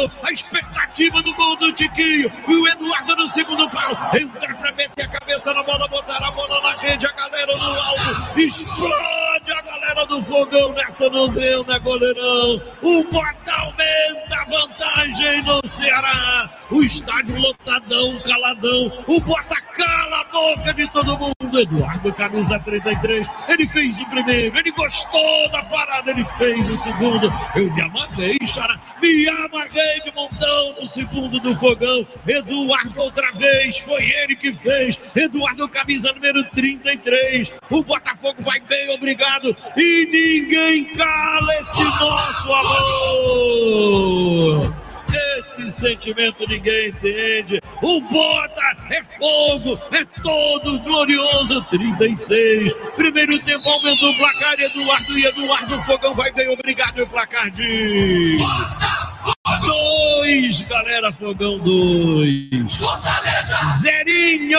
gol. A expectativa do gol do Tiquinho. E o Eduardo no segundo pau. Entra pra meter a cabeça na bola, botar a bola na rede. A galera no alto. Explode a galera do fogão. Nessa não deu, né, goleirão? O Bota aumenta a vantagem no Ceará. O estádio lotadão, caladão. O Bota cala a boca de todo mundo. Eduardo, camisa 33. Ele fez o primeiro. Ele gostou da parada. Ele fez o segundo. Eu me amarrei, Xará. Me amarrei de montão no segundo do fogão. Eduardo outra vez. Foi ele que fez. Eduardo, camisa número 33. O Botafogo vai bem, obrigado. E ninguém cala esse nosso amor. Esse sentimento ninguém entende. O Bota é fogo, é todo glorioso. 36. Primeiro tempo aumentou o placar. Eduardo e Eduardo Fogão vai bem, obrigado. O placar de. Dois, galera, Fogão, dois. Zerinho!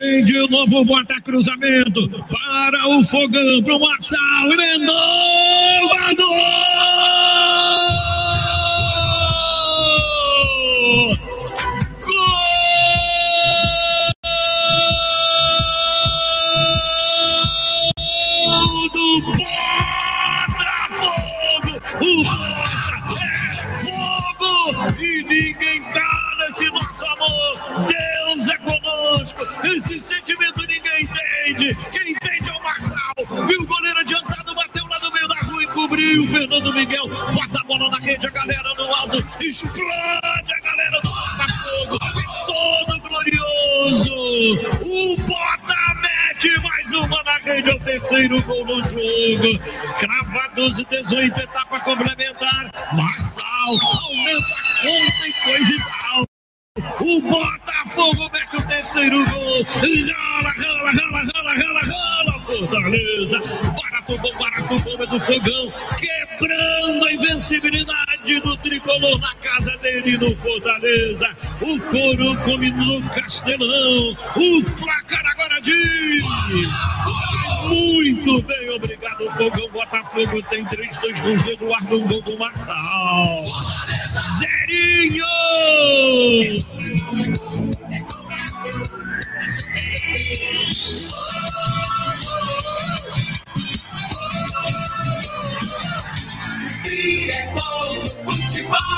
Vem de novo, bota cruzamento para o fogão, para o Marçal, emendou, guardou! Gol do Botafogo! O Bota é fogo e ninguém Esse sentimento ninguém entende. Quem entende é o Marçal. Viu o goleiro adiantado, bateu lá no meio da rua e cobriu. Fernando Miguel bota a bola na rede, a galera no alto. Explode a galera do Botafogo. Todo glorioso. O Bota mete mais uma na rede. É o terceiro gol no jogo. Cravados e 18, etapa complementar. Marçal aumenta a conta e coisa e tal. O Botafogo mete o terceiro gol. Rola, rola, rola, rola, rola, rola. Fortaleza. Barato bom é do fogão. Quebrando a invencibilidade do tricolor na casa dele no Fortaleza. O couro come no Castelão. O placar agora diz. Muito bem, obrigado, Fogão. Botafogo tem 3, 2 gols do Eduardo, um gol do Marçal. Zerinho!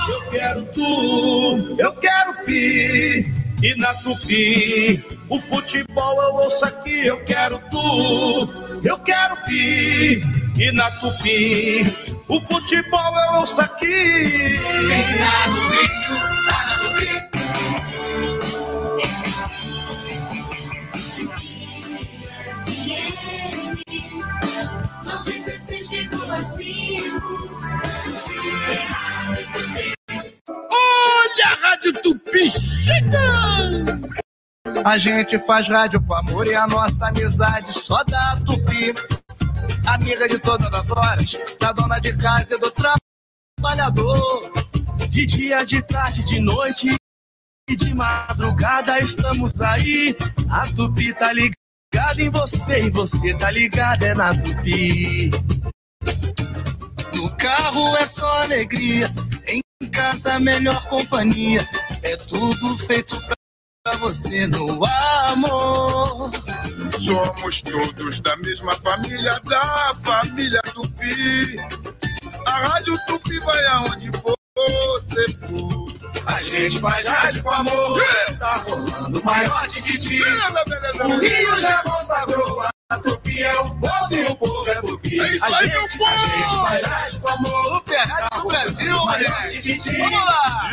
Eu quero tu, eu quero pi. E na tupi, o futebol eu ouço aqui. Eu quero tu, eu quero pi. E na tupi, o futebol eu ouço aqui. Vem no Rio, lá na tupi. Olha a Rádio Tupi chegando! A gente faz rádio com amor e a nossa amizade só dá tupi. Amiga de todas as horas, da dona de casa e do trabalhador. De dia, de tarde, de noite e de madrugada estamos aí. A tupi tá ligada em você e você tá ligada é na tupi. No carro é só alegria, em casa melhor companhia. É tudo feito pra você no amor. Somos todos da mesma família, da família Tupi. A Rádio Tupi vai aonde você for. A gente faz rádio com amor. Tá rolando o maior tititi. O. Rio já consagrou. A Tupi é o povo e o povo é Tupi. É isso aí, meu povo! A gente faz rádio com amor. Super Rádio do Brasil, O maior tititi. Vamos lá!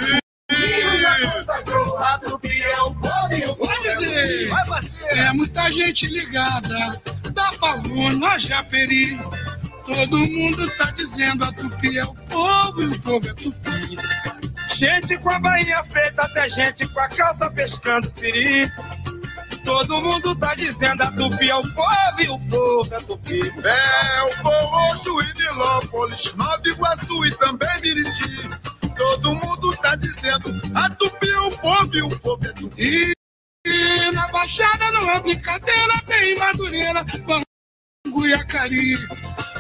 O Rio já consagrou. A Tupi é e é! É muita gente ligada, da Palmona, Japeri. Todo mundo tá dizendo a tupi é o povo e o povo é tupi. Gente com a bainha feita, até gente com a calça pescando siri. Todo mundo tá dizendo a tupi é o povo e o povo é tupi. É o povo e Milópolis, Nova Iguaçu e também Miriti. Todo mundo tá dizendo a tupi é o povo e o povo é tupi. E na Baixada não é brincadeira, tem Madureira, Bangu e Acari.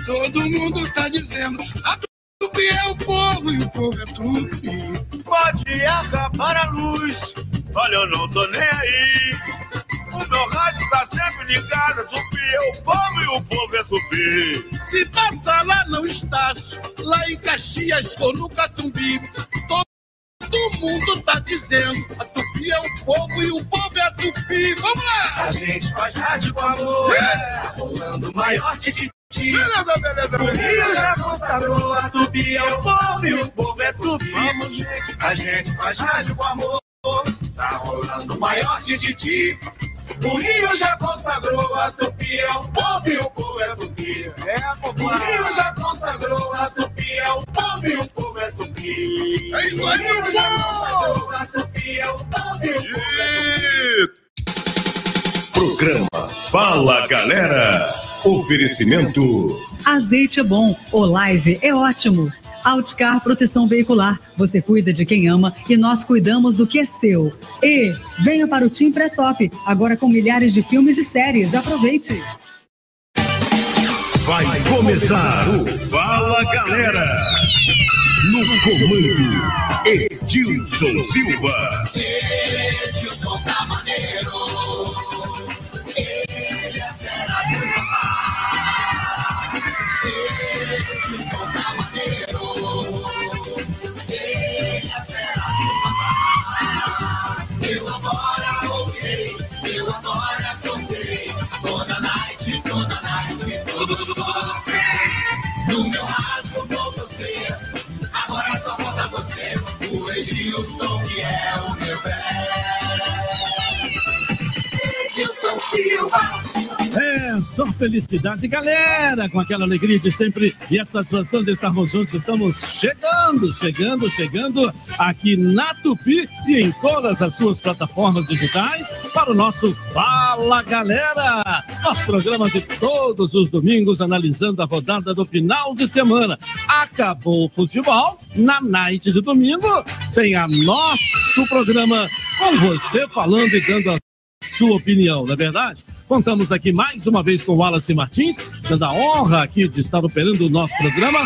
Todo mundo tá dizendo, a Tupi é o povo e o povo é Tupi. Pode acabar a luz, olha, eu não tô nem aí. O meu rádio tá sempre ligado, Tupi é o povo e o povo é Tupi. Se passa lá no Estácio, lá em Caxias ou no Catumbi, todo mundo tá dizendo, a Tupi é o povo e o povo é a Tupi. Vamos lá! A gente faz rádio com amor, é. rolando maior tititi. Beleza, beleza, O Rio já consagrou, a Tupi é o povo e o povo é Tupi. Vamos, gente. A gente faz rádio com amor, tá rolando o maior tititi. O Rio já consagrou, a Tupi é o povo e o povo é Tupi. É, O Rio já consagrou, a Tupi é o povo e o povo é Tupi. É isso aí, meu já povo! consagrou, a Tupi é o povo o povo Tupi. Programa Fala Galera. Oferecimento Azeite é bom, o live é ótimo. Outcar Proteção Veicular. Você cuida de quem ama e nós cuidamos do que é seu. E venha para o Team Pré-Top, agora com milhares de filmes e séries. Aproveite! vai começar o Fala Galera. No comando, Edilson Silva. you. know É, só felicidade, galera, com aquela alegria de sempre e a satisfação de estarmos juntos. Estamos chegando, chegando, chegando aqui na Tupi e em todas as suas plataformas digitais para o nosso Fala Galera, nosso programa de todos os domingos analisando a rodada do final de semana. Acabou o futebol, na night de domingo tem a nosso programa com você falando e dando a sua opinião, não é verdade? Contamos aqui mais uma vez com o Wallace Martins, dando a honra aqui de estar operando o nosso programa.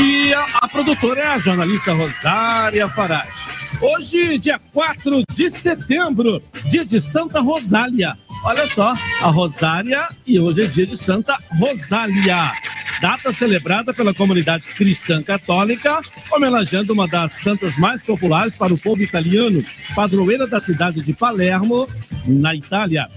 E a, a produtora é a jornalista Rosária Farage. Hoje, dia 4 de setembro, dia de Santa Rosália. Olha só, a Rosária e hoje é dia de Santa Rosália. Data celebrada pela comunidade cristã católica, homenageando uma das santas mais populares para o povo italiano, padroeira da cidade de Palermo, na Itália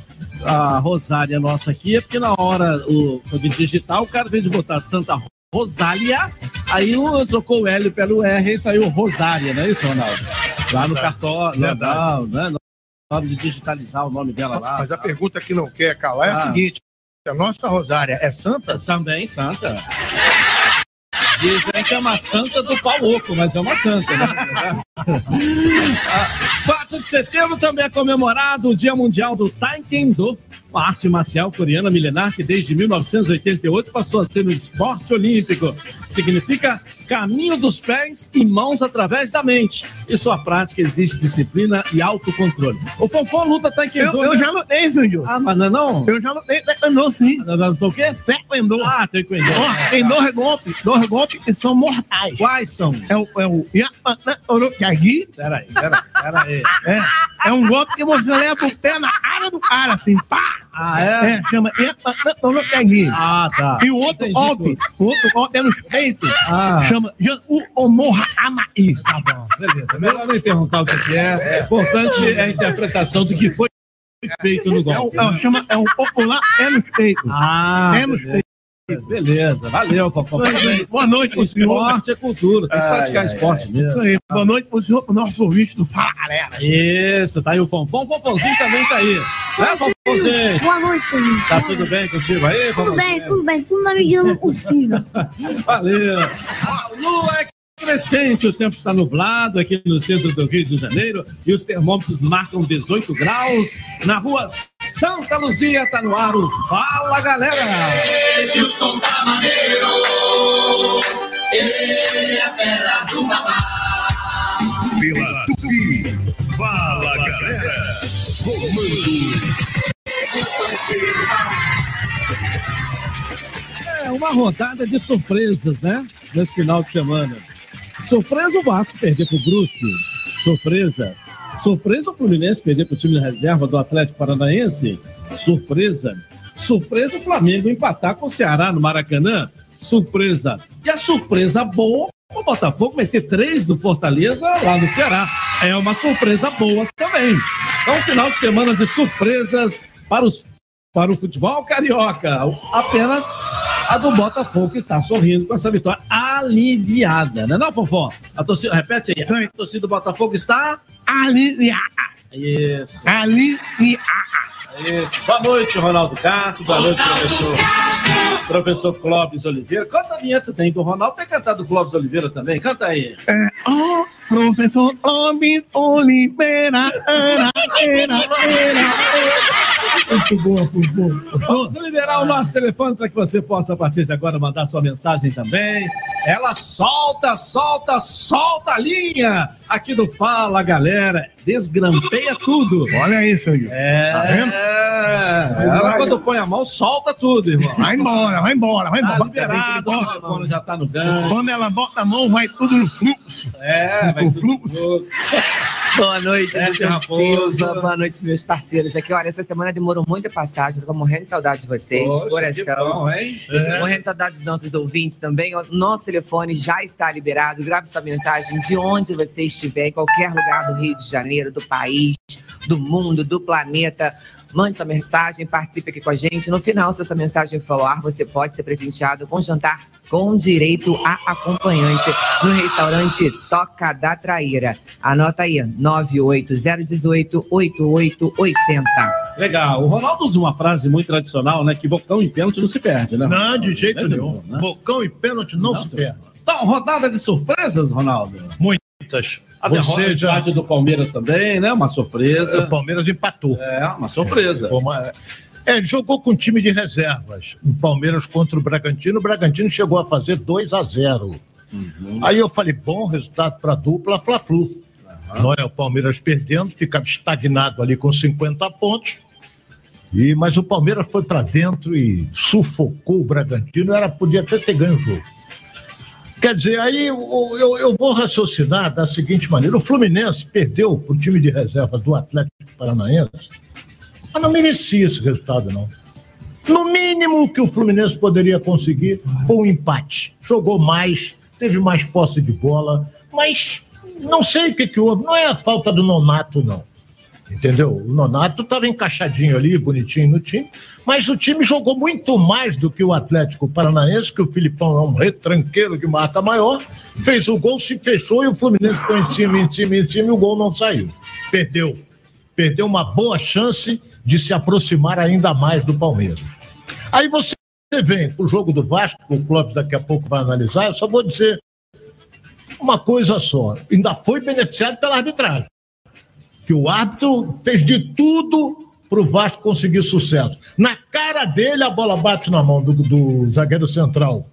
a Rosária nossa aqui é porque na hora o, de digital o cara veio de botar Santa Rosália, aí o, trocou o L pelo R e saiu Rosária, não é isso, Ronaldo? Lá no cartório, legal, né? Hora de digitalizar o nome dela lá. Mas a pergunta que não quer calar é a Ah. seguinte: a nossa Rosária é santa? Também santa. Dizem que é uma santa do pau oco, mas é uma santa, né? Ah, 4 de setembro também é comemorado o Dia Mundial do Taekwondo, uma arte marcial coreana milenar que desde 1988 passou a ser um esporte olímpico. Significa caminho dos pés e mãos através da mente. E sua prática exige disciplina e autocontrole. O Pompom luta Taekwondo. Eu, eu né? já lutei, Sandro. Ah, mas não é não? Eu já lutei taekwondo, sim. Não, não, não, o quê? Taekwondo. Ah, Taekwondo. Ó, tem dois golpes, dois golpes que são mortais. Quais são? É o, é o Orokyagi. Peraí, peraí, peraí. É, é um golpe que você leva o pé na cara do cara, assim, pá! Ah, é? É, chama Yapana Orokyagi. Ah, tá. E o outro golpe, o outro golpe é nos peitos, Ah. chama Janu Omoha Amai. Tá bom, beleza. Melhor não perguntar o que é. O importante é a interpretação do que foi feito no É, golpe. é, o- né? chama, é o popular é nos peitos. Ah, é nos peitos. Beleza, valeu. Parabéns. Boa noite pro senhor. Esporte é cultura, tem que praticar ai, esporte Isso mesmo. aí. Boa noite pro senhor, pro nosso ouvinte do Fala Galera. Isso, tá aí o Pompom. Pompomzinho também tá aí. Né, Pompomzinho? Boa noite, Felipe. Tá tudo bem contigo aí, Tudo bem, tudo bem, tudo na medida do possível. Valeu. A lua é crescente, o tempo está nublado aqui no centro do Rio de Janeiro e os termômetros marcam 18 graus. Na rua Santa Luzia está no ar o Fala Galera. Edilson tá maneiro, ele é a fera do babá. Pela Tupi. Fala Galera. Comando. É uma rodada de surpresas, né? Nesse final de semana. Surpresa o Vasco perder pro Brusque. Surpresa. Surpresa o Fluminense perder pro time de reserva do Atlético Paranaense. Surpresa. Surpresa o Flamengo empatar com o Ceará no Maracanã. Surpresa. E a surpresa boa o Botafogo meter três do Fortaleza lá no Ceará. É uma surpresa boa também. Então, final de semana de surpresas para, os, para o futebol carioca. Apenas a do Botafogo está sorrindo com essa vitória aliviada, né, não, Fofó? A torcida, repete aí. A torcida do Botafogo está aliviada. Isso. Aliviada. Isso. Boa noite, Ronaldo Castro. Boa noite, professor. Professor Clóvis Oliveira. Canta a vinheta tem do Ronaldo. Tem cantado do Clóvis Oliveira também? Canta aí. É, oh, professor Clóvis Oliveira. Era, era, era, Muito boa, boa. Vamos liberar o nosso telefone para que você possa, a partir de agora, mandar sua mensagem também. Ela solta, solta, solta a linha aqui do Fala, galera. Desgrampeia tudo. Olha isso aí. É. Tá vendo? Ela, quando põe a mão, solta tudo, irmão. Vai embora, vai embora, vai Tá embora. liberado, o telefone já tá no ganho. Quando ela bota a mão, vai tudo no fluxo. É, vai tudo no fluxo. Boa noite, É. Silva. Boa noite, meus parceiros. Aqui, olha, essa semana demorou muito a passagem. Tô morrendo de saudade de vocês. Poxa, que coração. bom, hein? Tô Morrendo de saudade dos nossos ouvintes também. O Nosso telefone já está liberado. Grave sua mensagem de onde você estiver, em qualquer lugar do Rio de Janeiro, do país, do mundo, do planeta. Mande sua mensagem, participe aqui com a gente. No final, se essa mensagem for ao ar, você pode ser presenteado com jantar com direito a acompanhante no restaurante Toca da Traíra. Anota aí, 980188880. Legal. O Ronaldo usa uma frase muito tradicional, né? Que bocão em pênalti não se perde, né? Não, de jeito Né, nenhum. né? Bocão e pênalti não Nossa. se perde. Então, rodada de surpresas, Ronaldo. Muitas. A Você já. derrota do Palmeiras também, né? Uma O surpresa. Palmeiras empatou. É, uma surpresa. Foi uma- É, ele jogou com time de reservas. O Palmeiras contra o Bragantino. O Bragantino chegou a fazer 2 a 0 Aí eu falei, bom resultado para a dupla Fla-Flu. Não é o Palmeiras perdendo, ficava estagnado ali com 50 pontos. E, mas o Palmeiras foi para dentro e sufocou o Bragantino. Era, podia até ter ganho o jogo. Quer dizer, aí eu, eu- vou raciocinar da seguinte maneira: o Fluminense perdeu para o time de reserva do Atlético Paranaense, mas não merecia esse resultado, não. No mínimo que o Fluminense poderia conseguir foi um empate. Jogou mais, teve mais posse de bola, mas não sei o que, que houve. Não é a falta do Nonato, não. Entendeu? O Nonato estava encaixadinho ali, bonitinho no time, mas o time jogou muito mais do que o Atlético Paranaense, que o Filipão é um retranqueiro de marca maior, fez o gol, se fechou e o Fluminense ficou em cima, em cima, em cima e o gol não saiu. Perdeu. Perdeu uma boa chance de se aproximar ainda mais do Palmeiras. Aí você vem para o jogo do Vasco, o Clóvis daqui a pouco vai analisar, eu só vou dizer uma coisa só. Ainda foi beneficiado pela arbitragem que o árbitro fez de tudo para o Vasco conseguir sucesso. Na cara dele, a bola bate na mão do, do zagueiro central,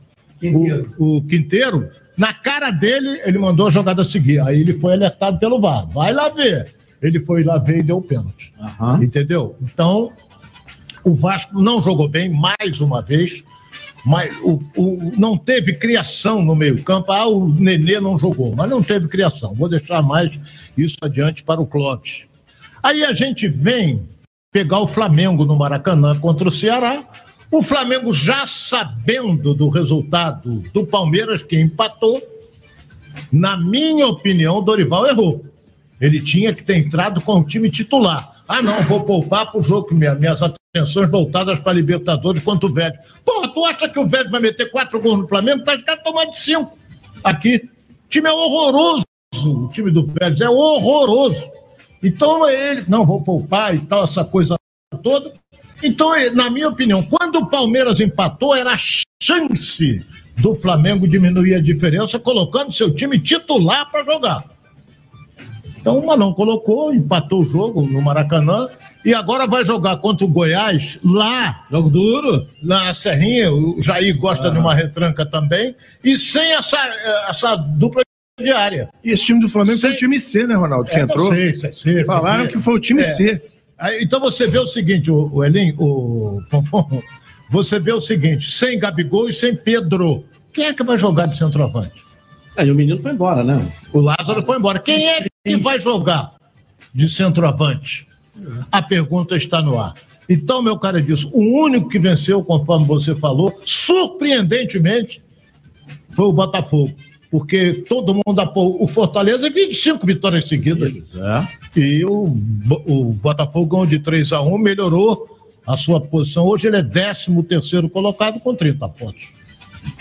O, o Quinteiro. Na cara dele, ele mandou a jogada seguir. Aí ele foi alertado pelo VAR. Vai lá ver. Ele foi lá ver e deu o pênalti. Entendeu? Então, o Vasco não jogou bem mais uma vez. Mas o, o- não teve criação no meio-campo. Ah, o Nenê não jogou, mas não teve criação. Vou deixar mais isso adiante para o Clóvis. Aí a gente vem pegar o Flamengo no Maracanã contra o Ceará. O Flamengo já sabendo do resultado do Palmeiras, que empatou, na minha opinião, Dorival errou. Ele tinha que ter entrado com o time titular. Ah, não, vou poupar para o jogo, que minha- minhas atenções voltadas para Libertadores contra o Vélez. Porra, tu acha que o Vélez vai meter quatro gols no Flamengo? Tá de cara tomando cinco. Aqui. O time é horroroso. O time do Vélez é horroroso. Então ele, não, vou poupar e tal, essa coisa toda. Então, eh, na minha opinião, quando o Palmeiras empatou, era a chance do Flamengo diminuir a diferença, colocando seu time titular para jogar. Então, mas não colocou, empatou o jogo no Maracanã e agora vai jogar contra o Goiás lá. Jogo duro. Lá na Serrinha, o Jair gosta de uma retranca também, e sem essa, eh, essa dupla diária. E esse time do Flamengo foi o time C, né, Ronaldo? Que É, entrou. sei, sei, sei, Falaram sei. que foi o time É. C. Então você vê o seguinte, o, o Elim, o Fonfon, você vê o seguinte, sem Gabigol e sem Pedro, quem é que vai jogar de centroavante? Aí o menino foi embora, né? O Lázaro foi embora. Quem é que vai jogar de centroavante? A pergunta está no ar. Então, meu cara disse, o único que venceu, conforme você falou, surpreendentemente, foi o Botafogo. Porque todo mundo apoiou o Fortaleza e 25 vitórias seguidas. E o, o Botafogo ganhou de 3 a 1 melhorou a sua posição. Hoje ele é 13 terceiro colocado com 30 pontos.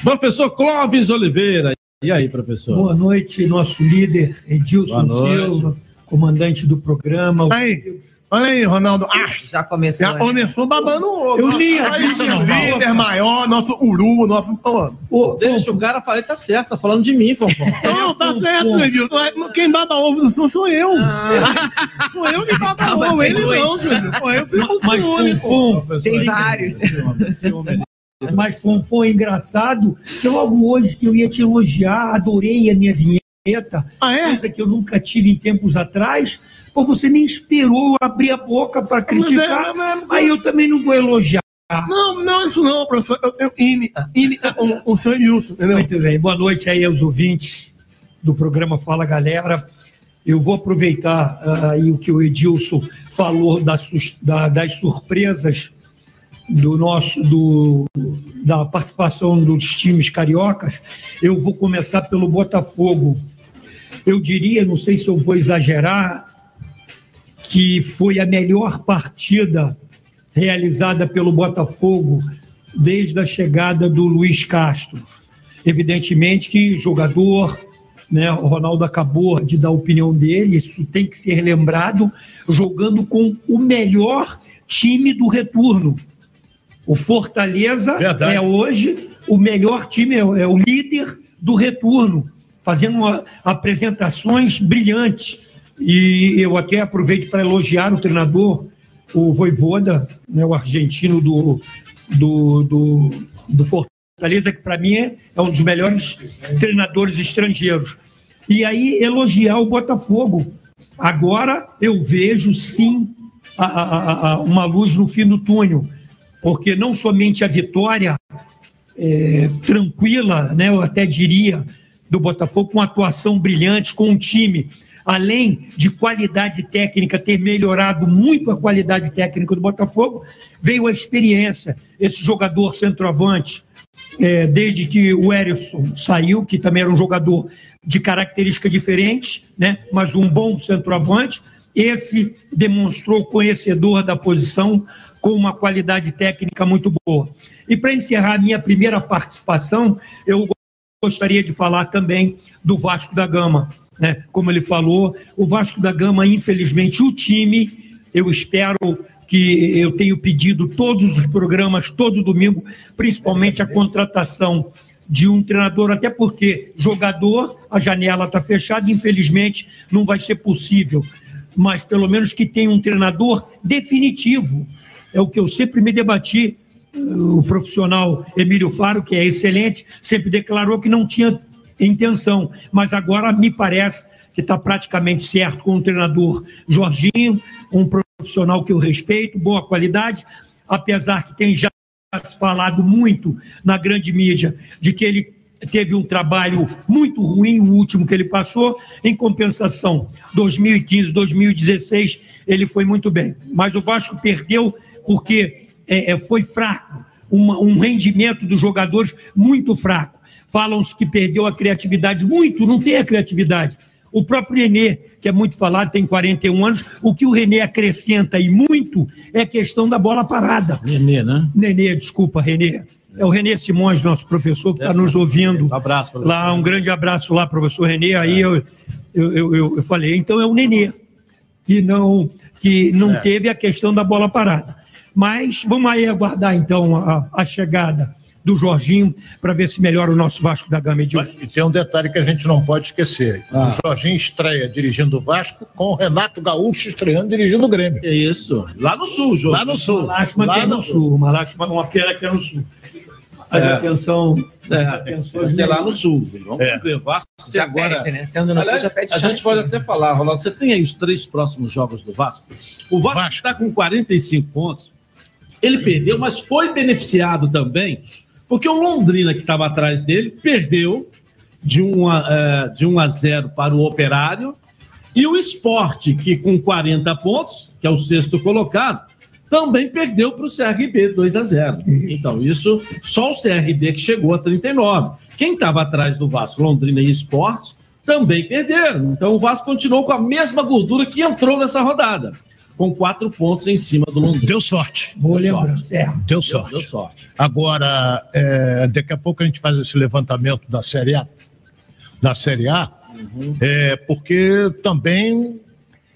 Professor Clóvis Oliveira. E aí, professor? Boa noite, nosso líder Edilson. Silva, comandante do programa. Aí, olha aí, Ronaldo. Ah, Já começou. já começou babando o ovo. Eu li a não. líder maior, nosso uru, nosso. Ô, Deixa o cara falar, tá certo, tá falando de mim, Fofão. Não, tá certo, Edilson. Mas Quem baba ovo do sul sou eu. sou eu que baba ovo, ele não, filho. Pô, eu fico com ciúme, pô. Fonfon, Tem vários. Mas Fonfon é engraçado que logo hoje que eu ia te elogiar, adorei a minha vinheta, Ah, é? coisa que eu nunca tive em tempos atrás, pô, você nem esperou abrir a boca para criticar, mas- mas- aí eu também não vou elogiar. Não, não, isso não, professor. Eu, eu, Ine, Ine, o, o senhor Edilson, entendeu? Muito bem, boa noite aí aos ouvintes do programa Fala Galera. Eu vou aproveitar ah, aí o que o Edilson falou das, da- das surpresas do nosso do, da participação dos times cariocas. Eu vou começar pelo Botafogo. Eu diria, não sei se eu vou exagerar, que foi a melhor partida realizada pelo Botafogo desde a chegada do Luiz Castro. Evidentemente que jogador, né, o Ronaldo acabou de dar a opinião dele, isso tem que ser lembrado, jogando com o melhor time do retorno. O Fortaleza Verdade. é hoje o melhor time, é o- é o líder do retorno, fazendo a- apresentações brilhantes. E eu até aproveito para elogiar o treinador, o Voivoda, né, o argentino do, do, do, do Fortaleza, que para mim é, é um dos melhores treinadores estrangeiros. E aí elogiar o Botafogo. Agora eu vejo sim a- a- a- uma luz no fim do túnel, porque não somente a vitória é, tranquila, né, eu até diria, do Botafogo, com atuação brilhante, com um time, além de qualidade técnica, ter melhorado muito a qualidade técnica do Botafogo, veio a experiência. Esse jogador centroavante, é, desde que o Erisson saiu, que também era um jogador de características diferentes, né, mas um bom centroavante, esse demonstrou conhecedor da posição com uma qualidade técnica muito boa. E para encerrar a minha primeira participação, eu gostaria de falar também do Vasco da Gama. Né? Como ele falou, o Vasco da Gama, infelizmente, o time, eu espero que eu tenho pedido todos os programas, todo domingo, principalmente a contratação de um treinador, até porque jogador, a janela está fechada, infelizmente não vai ser possível, mas pelo menos que tenha um treinador definitivo. É o que eu sempre me debati. O profissional Emílio Faro, que é excelente, sempre declarou que não tinha intenção, mas agora me parece que está praticamente certo com o treinador Jorginho, um profissional que eu respeito, boa qualidade, apesar que tem já falado muito na grande mídia de que ele teve um trabalho muito ruim, o último que ele passou. Em compensação, 2015, 2016, ele foi muito bem. Mas o Vasco perdeu porque é, é, foi fraco, uma- um rendimento dos jogadores muito fraco. Falam-se que perdeu a criatividade, muito, não tem a criatividade. O próprio Renê, que é muito falado, tem 41 anos, o que o Renê acrescenta e muito é a questão da bola parada. Nenê, né? Nenê, desculpa, Renê. É o Renê Simões, nosso professor, que está nos ouvindo. Um abraço, professor. Lá, um grande abraço lá, professor Renê. Aí eu, eu, eu, eu- eu falei, então é o Nenê, que não, que não É. teve a questão da bola parada. Mas vamos aí aguardar, então, a, a chegada do Jorginho para ver se melhora o nosso Vasco da Gama, Edilson. E tem um detalhe que a gente não pode esquecer. Ah. O Jorginho estreia dirigindo o Vasco com o Renato Gaúcho estreando dirigindo o Grêmio. É isso. Lá no sul, jogo. Lá no sul. Malachma que Lá é no no sul. Malachma, uma pena que é no sul. Mas É. atenção. É, atenção vai ser lá no sul. Vamos É. ver. Vasco Já agora. pede, né? Sendo no sul, Aliás, já pede A gente pode até falar, Ronaldo, você tem aí os três próximos jogos do Vasco. O Vasco está com 45 pontos. Ele perdeu, mas foi beneficiado também, porque o Londrina, que estava atrás dele, perdeu de 1 a, eh, de 1 a 0 para o Operário. E o Esporte, que com 40 pontos, que é o sexto colocado, também perdeu para o CRB 2 a 0. Então, isso, só o CRB que chegou a 39. Quem estava atrás do Vasco, Londrina e Esporte, também perderam. Então, o Vasco continuou com a mesma gordura que entrou nessa rodada, com quatro pontos em cima do Londrina. Deu sorte. Boa Deu lembrança. É. Deu sorte. Deu sorte. Agora, é, daqui a pouco a gente faz esse levantamento da Série A. Da Série A, é, porque também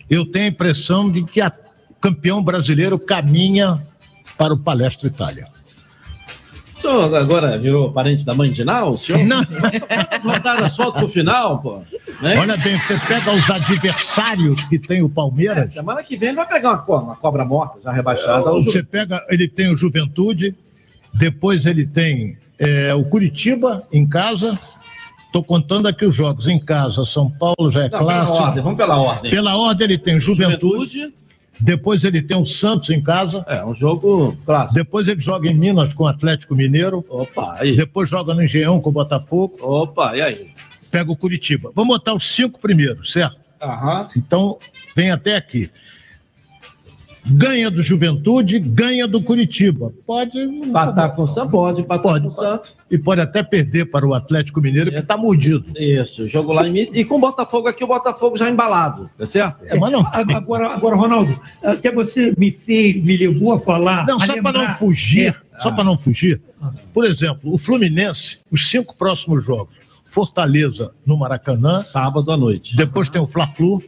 eu tenho a impressão de que a campeão brasileiro caminha para o Palestra Itália. O senhor agora virou parente da mãe de Nau? O senhor Não. as rodadas só pro final, pô. Né? Olha bem, você pega os adversários que tem o É, Palmeiras. semana que vem ele vai pegar uma, co- uma cobra morta, já rebaixada. ao Você Ju- pega, ele tem o Juventude, depois ele tem é, o Curitiba em casa. Estou contando aqui os jogos em casa. São Paulo já é Não, pela clássico. ordem, vamos pela ordem. Pela ordem ele tem Juventude, Juventude, depois ele tem o Santos em casa, é um jogo clássico. depois ele joga em Minas com o Atlético Mineiro, Opa, aí. depois joga no Engenhão com o Botafogo, Opa, e aí? pega o Curitiba. Vamos botar os cinco primeiros, certo? Aham. Então, vem até aqui. Ganha do Juventude, ganha do Curitiba. Pode Empatar com o Santos, pode empatar Pode. com o Santos. e pode até perder para o Atlético Mineiro, que está mordido. Isso, jogo lá em Minas. E com o Botafogo aqui, o Botafogo já embalado, tá certo? É, mas não. Agora, agora, Ronaldo, até você me fez, me levou a falar. Não, a só para não fugir, É. só para não fugir. Por exemplo, o Fluminense, os cinco próximos jogos. Fortaleza no Maracanã, Sábado à noite. depois tem o Fla-Flu,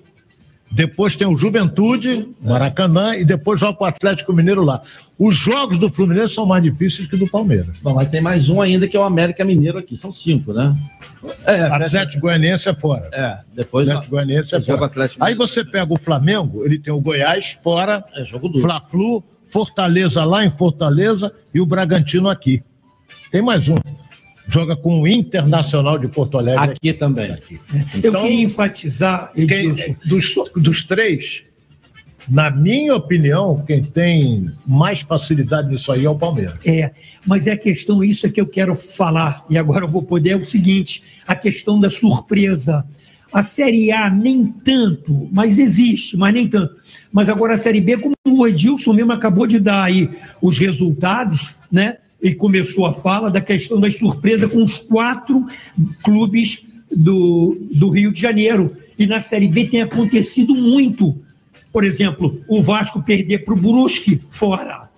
depois tem o Juventude, Maracanã, e depois joga com o Atlético Mineiro lá. Os jogos do Fluminense são mais difíceis que do Palmeiras. Bom, mas tem mais um ainda que é o América Mineiro aqui. São cinco, né? É, Atlético Goianiense é fora. É, depois Atlético Goianiense é fora. Atlético Aí você pega o Flamengo, ele tem o Goiás fora, é jogo duro. Fla-Flu, Fortaleza lá em Fortaleza e o Bragantino aqui. Tem mais um. Joga com o Internacional de Porto Alegre. Aqui também. Eu Então, queria enfatizar, Quem- Edilson, dos, dos três, na minha opinião, quem tem mais facilidade nisso aí é o Palmeiras. É, mas é a questão, isso é que eu quero falar, e agora eu vou poder, é o seguinte: a questão da surpresa. A Série A nem tanto, mas existe, mas nem tanto. Mas agora a Série B, como o Edilson mesmo acabou de dar aí os resultados, né? E começou a fala da questão das surpresas com os quatro clubes do, do Rio de Janeiro. E na Série B tem acontecido muito. Por exemplo, o Vasco perder para o Brusque fora.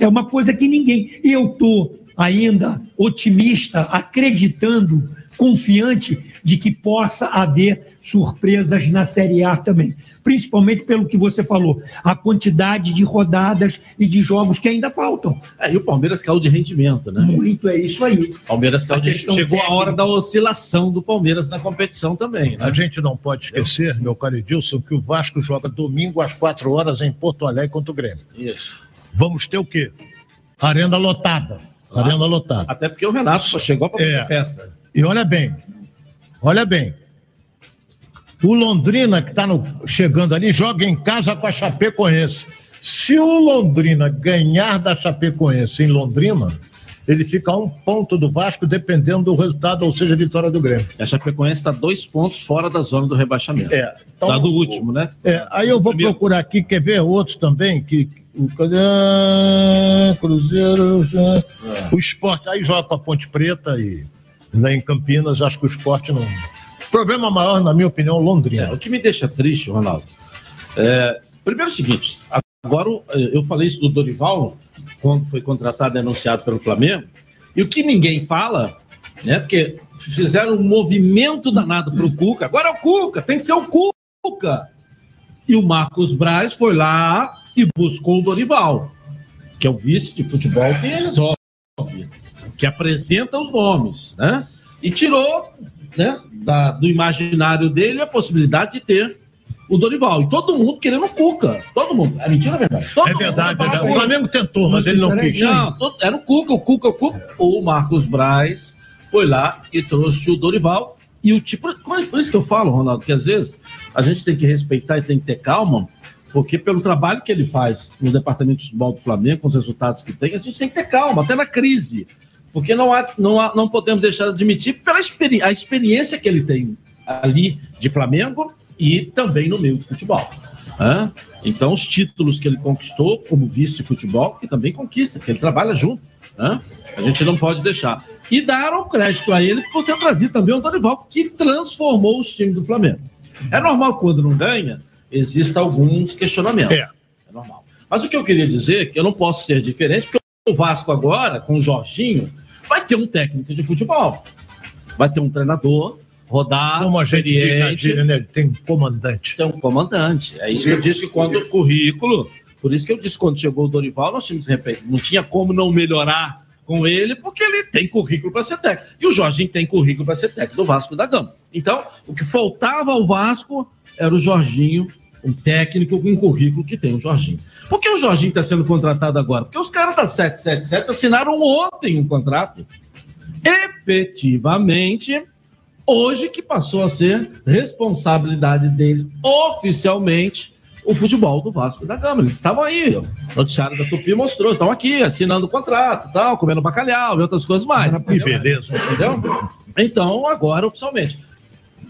É uma coisa que ninguém. Eu estou ainda otimista, acreditando, confiante de que possa haver surpresas na Série A também. Principalmente pelo que você falou, a quantidade de rodadas e de jogos que ainda faltam. É, e o Palmeiras caiu de rendimento, né? Muito é isso aí. Palmeiras caiu A de questão Chegou a hora técnica. da oscilação do Palmeiras na competição também, né? A gente não pode esquecer, meu caro Edilson, que o Vasco joga domingo às quatro horas em Porto Alegre contra o Grêmio. Isso. Vamos ter o quê? Arena lotada. Arena lotada. Até porque o Renato só chegou para fazer É. festa. E olha bem, olha bem. O Londrina, que está chegando ali, joga em casa com a Chapecoense. Se o Londrina ganhar da Chapecoense em Londrina, ele fica a um ponto do Vasco, dependendo do resultado, ou seja, a vitória do Grêmio. A Chapecoense está dois pontos fora da zona do rebaixamento. É, então- Tá do último, né? É, aí eu vou Primeiro. procurar aqui, quer ver outros também? Que, Cruzeiro, É. o esporte, aí joga com a Ponte Preta e lá em Campinas, acho que o esporte não. O problema maior, na minha opinião, Londrina. É, o que me deixa triste, Ronaldo, é, primeiro é o seguinte, agora eh, eu falei isso do Dorival, quando foi contratado e anunciado pelo Flamengo, e o que ninguém fala, né, porque fizeram um movimento danado para o Cuca, agora é o Cuca, tem que ser o Cuca. E o Marcos Braz foi lá e buscou o Dorival, que é o vice de futebol que resolve, que apresenta os nomes, né? E tirou né, da- do imaginário dele a possibilidade de ter o Dorival. E todo mundo querendo o Cuca. Todo mundo. É mentira, é verdade? Todo É verdade, é verdade. O. Flamengo tentou, mas ele não quis. Não, todo- era o Cuca, o Cuca, o Cuca. O Marcos Braz foi lá e trouxe o Dorival. E o tipo. Por isso que eu falo, Ronaldo, que às vezes a gente tem que respeitar e tem que ter calma, porque pelo trabalho que ele faz no departamento de futebol do Flamengo, com os resultados que tem, a gente tem que ter calma, até na crise. Porque não, há, não, há, não podemos deixar de admitir pela experi a experiência que ele tem ali de Flamengo e também no meio do futebol. né? Então, os títulos que ele conquistou como vice de futebol, que também conquista, que ele trabalha junto. né? A gente não pode deixar. E dar o crédito a ele por ter trazido também o Dorival, que transformou os times do Flamengo. É normal quando não ganha, existem alguns questionamentos. É. É normal. Mas o que eu queria dizer é que eu não posso ser diferente, porque o Vasco agora, com o Jorginho, vai ter um técnico de futebol. Vai ter um treinador rodado, Como a gente experiente. gíria, né? Tem um comandante. Tem um comandante. É isso que eu disse que quando o currículo. Por isso que eu disse quando chegou o Dorival, nós tínhamos de repente. Não tinha como não melhorar com ele, porque ele tem currículo para ser técnico. E o Jorginho tem currículo para ser técnico do Vasco da Gama. Então, o que faltava ao Vasco era o Jorginho, um técnico com currículo que tem o Jorginho. Por que o Jorginho está sendo contratado agora? Porque os caras da 777 assinaram ontem um contrato. Efetivamente, hoje que passou a ser responsabilidade deles oficialmente o futebol do Vasco da Gama. Eles estavam aí, o noticiário da Tupi mostrou, estão aqui assinando o contrato, tal, comendo bacalhau e outras coisas mais. Que beleza. Entendeu? Então, agora, oficialmente,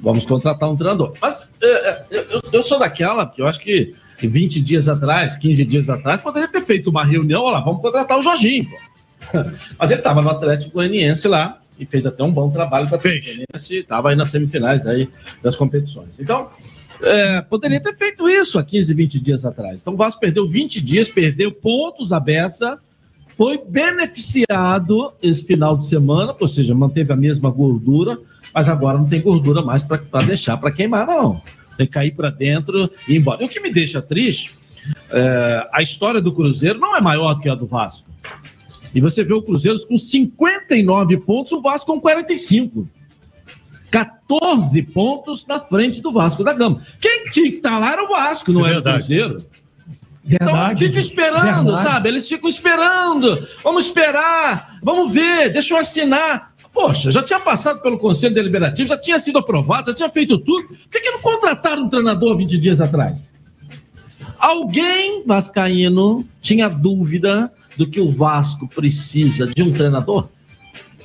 vamos contratar um treinador. Mas é, é, eu, eu sou daquela, que eu acho que 20 dias atrás, 15 dias atrás, poderia ter feito uma reunião, olha lá, vamos contratar o Jorginho, pô. Mas ele estava no Atlético Goianiense lá e fez até um bom trabalho para o Atlético Goianiense, estava aí nas semifinais aí das competições. Então, é, poderia ter feito isso há 15, 20 dias atrás. Então o Vasco perdeu 20 dias, perdeu pontos à beça, foi beneficiado esse final de semana, ou seja, manteve a mesma gordura, mas agora não tem gordura mais para deixar para queimar, não. Tem que cair para dentro e ir embora. E o que me deixa triste, é, a história do Cruzeiro não é maior do que a do Vasco. E você vê o Cruzeiro com 59 pontos, o Vasco com 45. 14 pontos na frente do Vasco da Gama. Quem tinha que estar lá era o Vasco, não É era o verdade. Cruzeiro. Então Verdade. fica esperando, Verdade. sabe? Eles ficam esperando. Vamos esperar, vamos ver, deixa eu assinar. Poxa, já tinha passado pelo Conselho Deliberativo, já tinha sido aprovado, já tinha feito tudo. Por que, que não contrataram um treinador 20 dias atrás? Alguém vascaíno tinha dúvida do que o Vasco precisa de um treinador?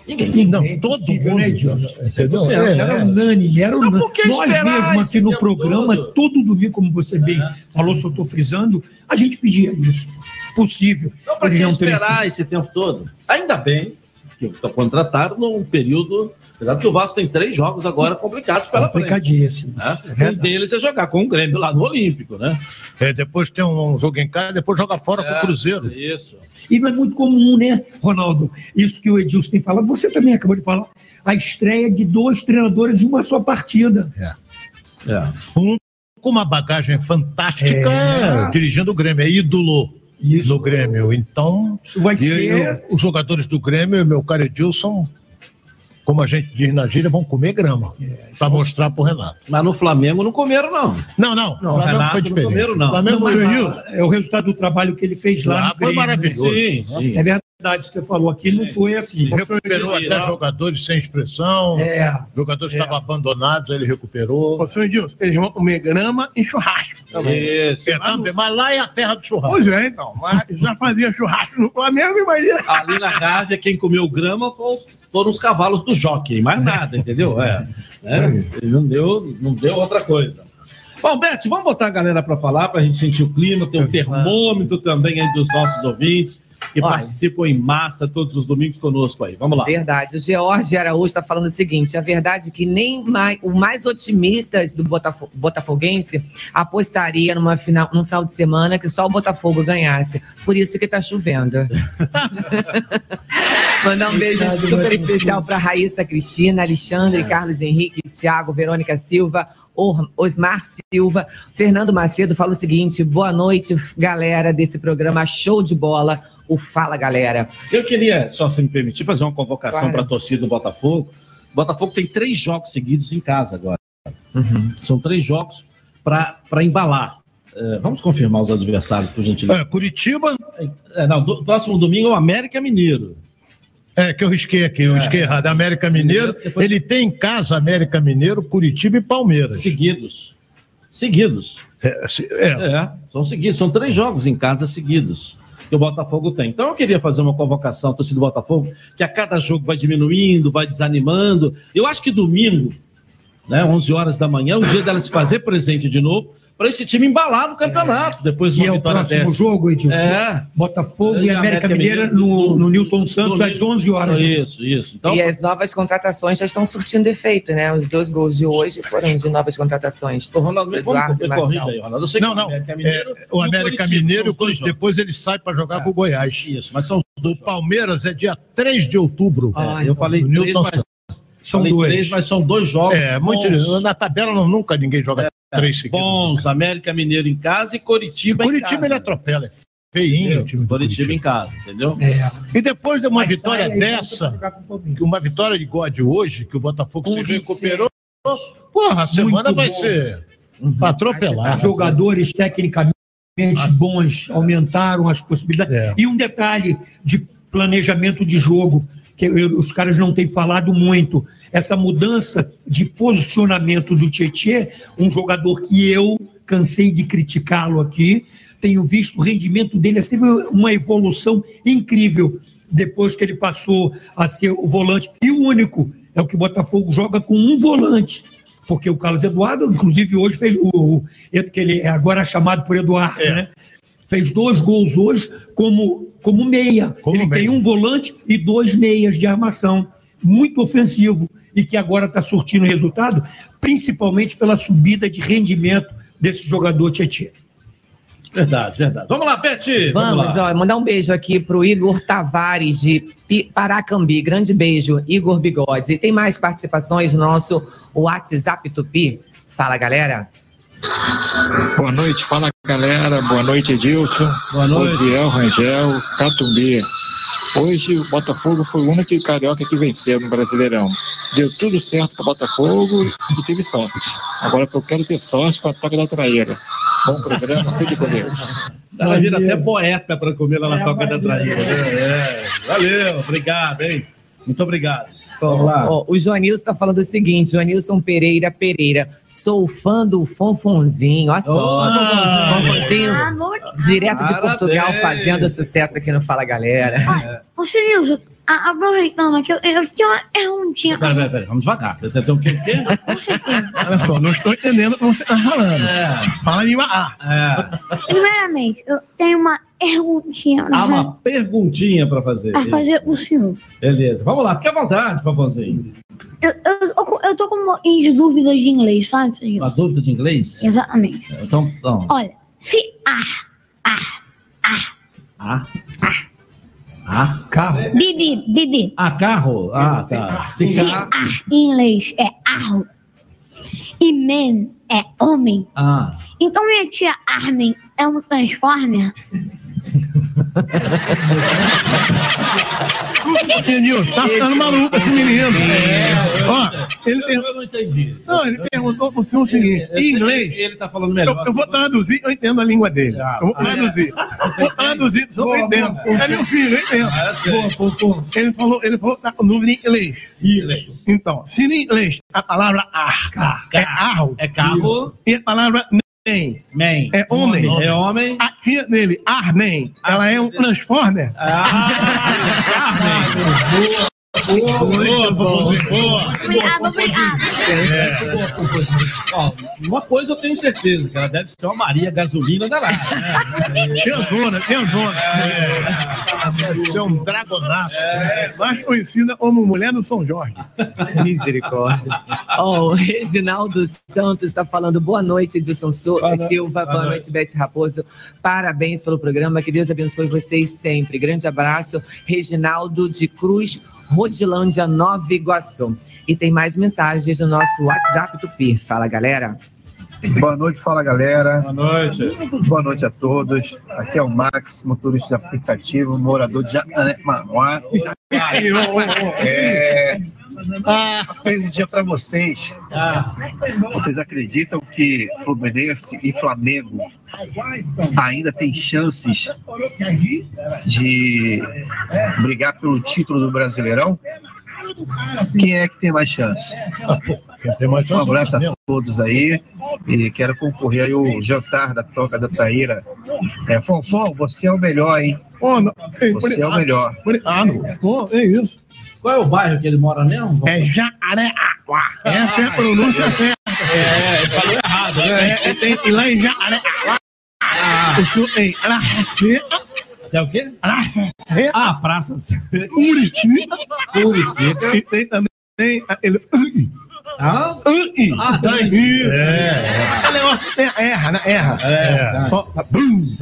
Ninguém. Não, É todo mundo. né? Entendeu? Certo. É, Era é. unânime, era unânime. Nós esperar mesmo aqui no programa, todo? todo domingo, como você bem falou, só estou frisando, a gente pedia isso. Possível. Então, para que esperar esse tempo todo? Ainda bem que estão contratados num período. Apesar que o Vasco tem três jogos agora complicados pela frente. Complicadíssimo. Né? É Um deles é jogar com o Grêmio lá no Olímpico, né? É, depois tem um jogo em casa, depois joga fora com o Cruzeiro. Isso. E não é muito comum, né, Ronaldo? Isso que o Edilson tem falado, você também acabou de falar, a estreia de dois treinadores em uma só partida. É. Um com uma bagagem fantástica É. dirigindo o Grêmio, é ídolo Isso. no Grêmio. Então, vai ser. o- os jogadores do Grêmio, meu caro Edilson, como a gente diz na gíria, vão comer grama para mostrar pro Renato. Mas no Flamengo não comeram, não. Não, não, Não, o Flamengo Renato foi não diferente. comeram, não. O Flamengo Não, mas, foi mas, é o resultado do trabalho que ele fez lá Ah, no foi Grêmio, né? maravilhoso. Sim, sim. É verdade, você falou aqui, não foi assim. Recuperou até jogadores sem expressão, É. jogadores É. estavam abandonados, ele recuperou. Ô, senhor Edilson, eles vão comer grama e churrasco também. Isso. É, também, mas lá é a terra do churrasco. Pois é, então. Mas já fazia churrasco no Flamengo, imagina. Ali na Gávea, quem comeu grama foram, os cavalos do jockey, mais nada, entendeu? É. Né? Não, deu, não deu outra coisa. Bom, Beth, vamos botar a galera para falar, para a gente sentir o clima, tem um termômetro também aí dos nossos ouvintes, que Olha. participam em massa todos os domingos conosco aí. Vamos lá. Verdade. O George Araújo está falando o seguinte: a verdade é que nem mais, o mais otimista do Botafo- Botafoguense apostaria numa final, num final de semana que só o Botafogo ganhasse. Por isso que tá chovendo. Mandar um beijo super especial para Raíssa Cristina, Alexandre, Carlos Henrique, Tiago, Verônica Silva. Osmar Silva, Fernando Macedo fala o seguinte: boa noite, galera desse programa Show de Bola, o Fala Galera. Eu queria, só se me permitir, fazer uma convocação Claro. para a torcida do Botafogo. O Botafogo tem três jogos seguidos em casa agora. São três jogos para embalar. É, vamos confirmar os adversários, por gentileza. É, Curitiba. É, não, do- próximo domingo é o América Mineiro. É, que eu risquei aqui, eu É. risquei errado. América Mineiro, ele tem em casa América Mineiro, Curitiba e Palmeiras. Seguidos. Seguidos. É, se- é. É, são seguidos. São três jogos em casa seguidos que o Botafogo tem. Então eu queria fazer uma convocação, torcida do Botafogo, que a cada jogo vai diminuindo, vai desanimando. Eu acho que domingo, né, 11 horas da manhã, é o dia dela se fazer presente de novo, para esse time embalar no campeonato, depois de E uma é o vitória próximo dessa. jogo, Edilson. É. Botafogo e É, América América Mineira Mineiro no, no Newton no- Santos no- às 11 horas. Isso, isso. Então, e as novas contratações já estão surtindo efeito, né? Os dois gols de hoje foram de novas contratações. Ô, Ronaldo, me, Eduardo e corrija aí, Ronaldo. Eu sei Não, que não. o América Mineiro, É, o e América Mineiro, depois ele sai para jogar com o Goiás. Isso, mas são os dois O Palmeiras é dia 3 de outubro. Ah, eu falei O três, Newton mas São falei dois. três, mas são dois jogos. É, muito. Na tabela não- nunca ninguém joga três seguidos. Bons, América Mineiro em casa e Curitiba em Curitiba casa. ele atropela, é feinho Entendeu? o time do Curitiba em casa, entendeu? É. E depois de uma Mas vitória aí, dessa, uma vitória igual a de hoje, que o Botafogo Com se 27. recuperou, porra, a semana Muito vai bom. ser pra atropelar. Jogadores tecnicamente bons aumentaram as possibilidades. É. E um detalhe de planejamento de jogo, que eu- os caras não têm falado muito, essa mudança de posicionamento do Tietê, um jogador que eu cansei de criticá-lo aqui, tenho visto o rendimento dele, assim, teve uma evolução incrível depois que ele passou a ser o volante. E o único é o que o Botafogo joga com um volante. Porque o Carlos Eduardo, inclusive, hoje fez o. o que ele é agora chamado por Eduardo, É. né? Fez dois gols hoje como, como meia. Como ele meia. tem um volante e dois meias de armação. Muito ofensivo. E que agora está surtindo resultado, principalmente pela subida de rendimento desse jogador Tietchan. Verdade, verdade. Vamos lá, Bete! Vamos, lá. ó, mandar um beijo aqui pro Igor Tavares de Paracambi. Grande beijo, Igor Bigode. E tem mais participações no nosso WhatsApp Tupi. Fala, galera. Boa noite, fala galera. Boa noite, Edilson. Boa noite. Osiel, Rangel, Catumbi. Hoje o Botafogo foi o único carioca que venceu no Brasileirão. Deu tudo certo para o Botafogo e teve sorte. Agora eu quero ter sorte para a Toca da Traíra. Bom programa, fique com Deus. Ela vira até poeta para comer lá na Toca da Traíra. né? É, valeu, obrigado, hein? Muito obrigado. Vamos lá. Ó, o Joanilson está falando o seguinte: Joanilson Pereira Pereira. Sou fã do Fonfonzinho. Olha só. Fonfonzinho, Amor. direto de Parabéns. Portugal, fazendo sucesso aqui no Fala Galera. Ô, a- aproveitando aqui, eu, eu tinha uma perguntinha. Peraí, peraí, peraí, vamos devagar. Você tem o quê? Com certeza. Olha só, não estou entendendo o que você está falando. É, Fala em uma A. é. Primeiramente, eu tenho uma perguntinha Há pra, uma perguntinha para fazer. pra fazer o senhor. Beleza, vamos lá, fique à vontade, Favãozinho. Eu, eu, eu, eu tô com um pouquinho de dúvidas de inglês, sabe, senhor? Uma dúvida de inglês? Exatamente. Então, então. Olha, se ar, Ah. Ah. Carro. bibi, bibi, Ah, carro? Ah, tá. se Cigarro. ar em inglês é arro e man é homem, Ah. então minha tia Armin é um transformer? Nilson, tá ficando maluco esse menino. Ó, ele, Eu, eu não entendi. não, ele perguntou pro senhor o seguinte, Eu em inglês. Ele tá falando Eu, melhor. eu vou traduzir, eu entendo a língua dele. Ah, Eu vou ah, é? traduzir. Você Vou traduzir, só eu entendo. É meu filho, eu entendo. Ah, eu. Ele falou, ele falou que tá com dúvida em inglês. Isso. Então, se em inglês a palavra ar é arro É carro. e a palavra Man. é homem, É homem. a tia dele, Arnem, ela é um transformer. Ah, Carmen. Boa, Boa, boa. Obrigado, obrigado. Ó, uma coisa eu tenho certeza, que ela deve ser uma Maria Gasolina da lá. Né? Tinha zona, tinha zona. Deve ser um dragonaço. É, mais conhecida como Mulher do São Jorge. Misericórdia. Ó, o Reginaldo Santos está falando boa noite, Edilson Boa no- Silva. Boa, boa noite, Beth Raposo. Parabéns pelo programa. Que Deus abençoe vocês sempre. Grande abraço. Reginaldo de Cruz, Rodilândia, Nova Iguaçu. E tem mais mensagens no nosso WhatsApp do PIR. Fala, galera. Boa noite, fala galera. Boa noite. Boa noite a todos. Aqui é o Max, motorista de aplicativo, morador de Manoá. É, Ah, perguntinha para vocês. Ah. Vocês acreditam que Fluminense e Flamengo ainda têm chances de brigar pelo título do Brasileirão? Quem é que tem mais chance? Tem mais Um chance é o abraço a todos aí e quero concorrer aí o jantar da Toca da Traíra. É, Fonfon, você é o melhor, hein? Não, ei, Você é o melhor. Obrigado. Pô, é isso. Qual é o bairro que ele mora mesmo? É Jacareaguá. Essa é a pronúncia certa. É, ele falou errado, né? É, tem, e lá em Jacareaguá. O tem Praça Seca. É o quê? Praça Seca. Ah, Praça Seca. Curitiba. Curitiba. E tem também ele. Ah? Ah, tem isso. É. O negócio é, erra, né? Erra. É. Só. Bum.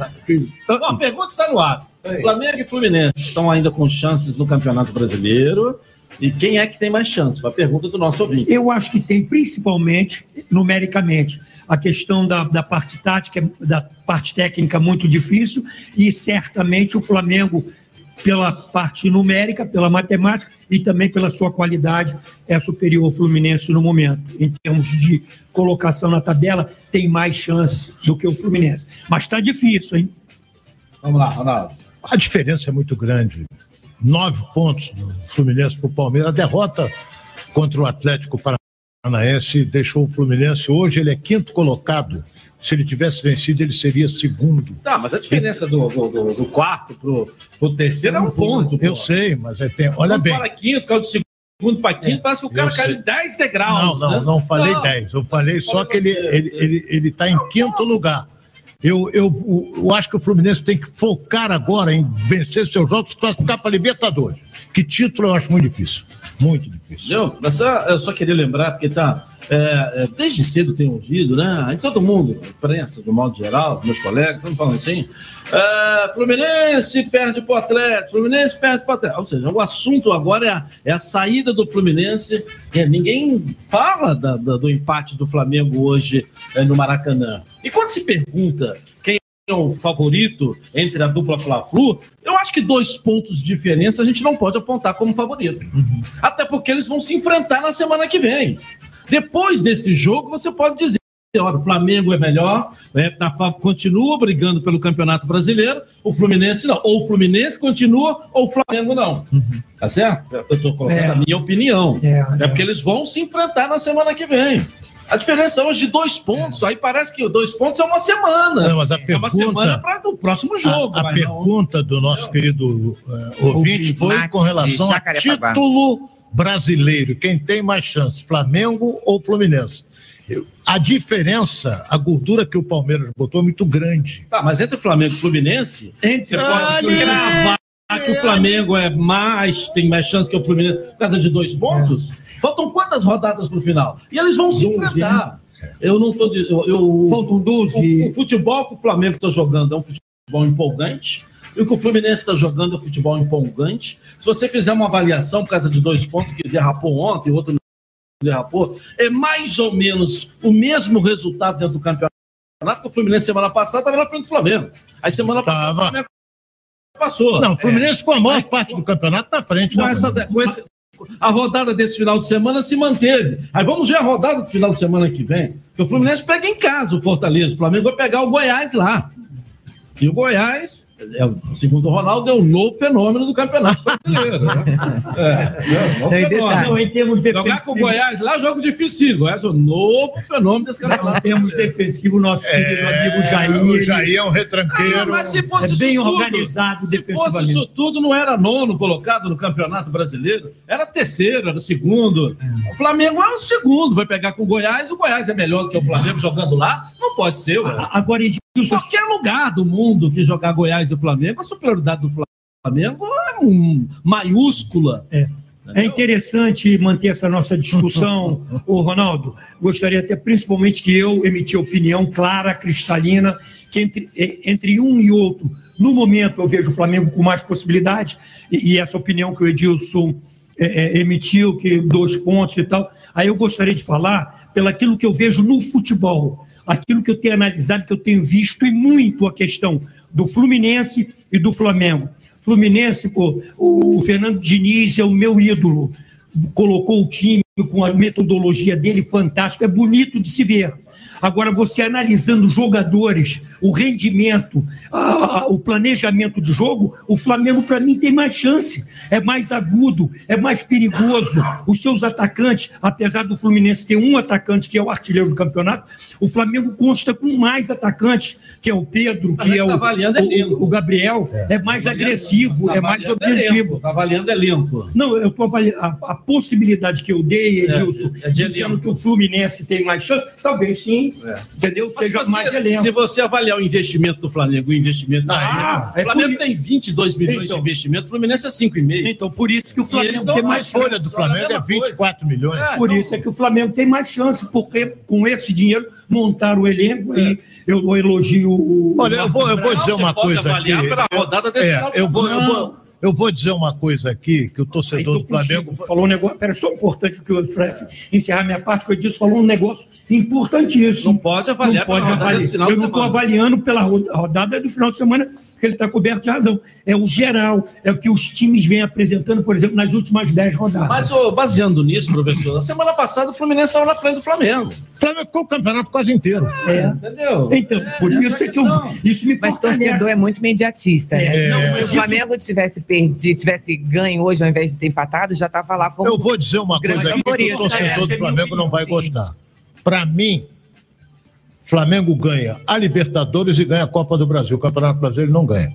Bom, a pergunta está no ar. Flamengo e Fluminense estão ainda com chances no Campeonato Brasileiro. E quem é que tem mais chance? Foi a pergunta do nosso ouvinte. Eu acho que tem, principalmente, numericamente, a questão da, da parte tática, da parte técnica muito difícil, e certamente o Flamengo, pela parte numérica, pela matemática e também pela sua qualidade, é superior ao Fluminense no momento. Em termos de colocação na tabela, tem mais chance do que o Fluminense. Mas está difícil, hein? Vamos lá, Ronaldo. A diferença é muito grande. Nove pontos do Fluminense para o Palmeiras. A derrota contra o Atlético Paranaense deixou o Fluminense. Hoje ele é quinto colocado. Se ele tivesse vencido, ele seria segundo. Tá, mas a diferença do, do, do- quarto pro, pro terceiro é um ponto. Eu sei, mas é tem... olha Quando bem. fala quinto, caiu de segundo para quinto, parece que o cara caiu sei. em 10 degraus. Não, não, né? não falei Não. 10. Eu falei só que ele você. ele ele ele está em quinto lugar. Eu, eu, eu acho que o Fluminense tem que focar agora em vencer seus jogos e classificar para Libertadores. Que título eu acho muito difícil. Muito difícil. Mas só- eu só queria lembrar, porque tá. é, é, desde cedo tem ouvido, né? Aí todo mundo, imprensa, de modo geral, meus colegas, estão falando assim. é, Fluminense perde pro Atlético, Fluminense perde pro Atlético. Ou seja, o assunto agora é a, é a saída do Fluminense. Ninguém fala da- da- do empate do Flamengo hoje é, no Maracanã. E quando se pergunta quem é o favorito entre a dupla Fla-Flu, eu acho que dois pontos de diferença a gente não pode apontar como favorito. Até porque eles vão se enfrentar na semana que vem. Depois desse jogo, você pode dizer. O Flamengo é melhor, é, tá continua brigando pelo Campeonato Brasileiro, o Fluminense não. Ou o Fluminense continua, ou o Flamengo não. Tá certo? Eu estou colocando É. a minha opinião. É, É porque eles vão se enfrentar na semana que vem. A diferença hoje de dois pontos, aí parece que dois pontos é uma semana. Não, mas a é uma pergunta- semana para o próximo jogo. A, a mas não- pergunta do nosso querido eh, ouvinte foi Max com relação de a Jacarepaguá. título brasileiro. Quem tem mais chance, Flamengo ou Fluminense? A diferença, a gordura que o Palmeiras botou é muito grande. Tá, mas entre Flamengo e Fluminense, você pode gravar que o Flamengo é mais, tem mais chance que o Fluminense por causa de dois pontos. Faltam quantas rodadas pro final? E eles vão se enfrentar. Eu não tô. de- Eu, eu- Faltam 12. O, o futebol que o Flamengo está jogando é um futebol empolgante. E o que o Fluminense está jogando é um futebol empolgante. Se você fizer uma avaliação por causa de dois pontos que derrapou ontem, o outro não derrapou, é mais ou menos o mesmo resultado dentro do campeonato. Porque o Fluminense semana passada estava na frente do Flamengo. Aí semana passada o Flamengo passou. Não, o Fluminense com a maior parte do campeonato na frente. Com né? essa, com esse- a rodada desse final de semana se manteve. Aí vamos ver a rodada do final de semana que vem. Porque o Fluminense pega em casa o Fortaleza. O Flamengo vai pegar o Goiás lá. E o Goiás, é, o- segundo o Ronaldo, é o novo fenômeno do Campeonato Brasileiro. Né? É, é o novo Tem fenômeno. Não, em termos Jogar com o Goiás lá, jogo difícil. Goiás é o novo fenômeno desse Em campeonato. termos defensivos, nosso querido amigo Jair. o Jair é um retranqueiro. Ah, mas se fosse É bem isso tudo, organizado se fosse isso tudo, não era nono colocado no Campeonato Brasileiro, era terceiro, era segundo. O Flamengo é o segundo, vai pegar com o Goiás, o Goiás é melhor do que o Flamengo jogando lá? Não pode ser, ué. Agora, Edilson, Qualquer lugar do mundo que jogar Goiás e Flamengo, a superioridade do Flamengo é um, maiúscula. É. É interessante manter essa nossa discussão, o Ronaldo. Gostaria até principalmente que eu emiti opinião clara, cristalina, que entre, eh, entre um e outro, no momento eu vejo o Flamengo com mais possibilidade, e, e essa opinião que o Edilson eh, eh, emitiu, que dois pontos e tal. Aí eu gostaria de falar pelaquilo que eu vejo no futebol, aquilo que eu tenho analisado, que eu tenho visto e muito a questão do Fluminense e do Flamengo. Fluminense, pô, o Fernando Diniz é o meu ídolo. colocou o time com a metodologia dele fantástica, é bonito de se ver. Agora, você analisando jogadores, o rendimento, a- o planejamento de jogo, o Flamengo, para mim, tem mais chance. É mais agudo, é mais perigoso. Os seus atacantes, apesar do Fluminense ter um atacante que é o artilheiro do campeonato, o Flamengo consta com mais atacantes, que é o Pedro, que é tá o, avaliando elenco. o, o Gabriel. É, mais agressivo, é mais avaliando objetivo. elenco, tá avaliando elenco. Não, eu estou avaliando a, a possibilidade que eu dei, Edilson, é de dizendo elenco. que o Fluminense tem mais chance, talvez sim, entendeu? Mas Seja se você- mais elenco. Se você avaliar o investimento do Flamengo, o investimento Ah, do é o Flamengo por- tem 22 milhões Então. de investimento, o Fluminense é 5,5. Então, por isso que o Flamengo tem mais A folha do Flamengo é 24 milhões. Por isso é que o Flamengo tem mais chance, porque com esse dinheiro montaram o elenco e eu elogio o. Olha, eu vou, eu vou dizer uma coisa aqui. É, eu vou, eu vou, eu vou dizer uma coisa aqui que o torcedor do Flamengo falou um negócio. Pera, só importante que eu para encerrar minha parte, que eu disse, falou um negócio importantíssimo. Não pode avaliar Não pode avaliar. Eu não estou avaliando pela ro- rodada do final de semana, porque ele está coberto de razão. É o geral, é o que os times vêm apresentando, por exemplo, nas últimas 10 rodadas. Mas, ô, baseando nisso, professor, na semana passada o Fluminense estava na frente do Flamengo. O Flamengo ficou o campeonato quase inteiro. É. Entendeu? Então, por isso é que eu, isso me Mas fortalece. torcedor é muito mediatista, né? É, não, Se o isso- Flamengo tivesse perdido, tivesse ganho hoje ao invés de ter empatado, já estava lá como Eu vou dizer uma coisa aqui que o torcedor do Flamengo não vai gostar. Para mim, Flamengo ganha a Libertadores e ganha a Copa do Brasil. O Campeonato Brasileiro não ganha.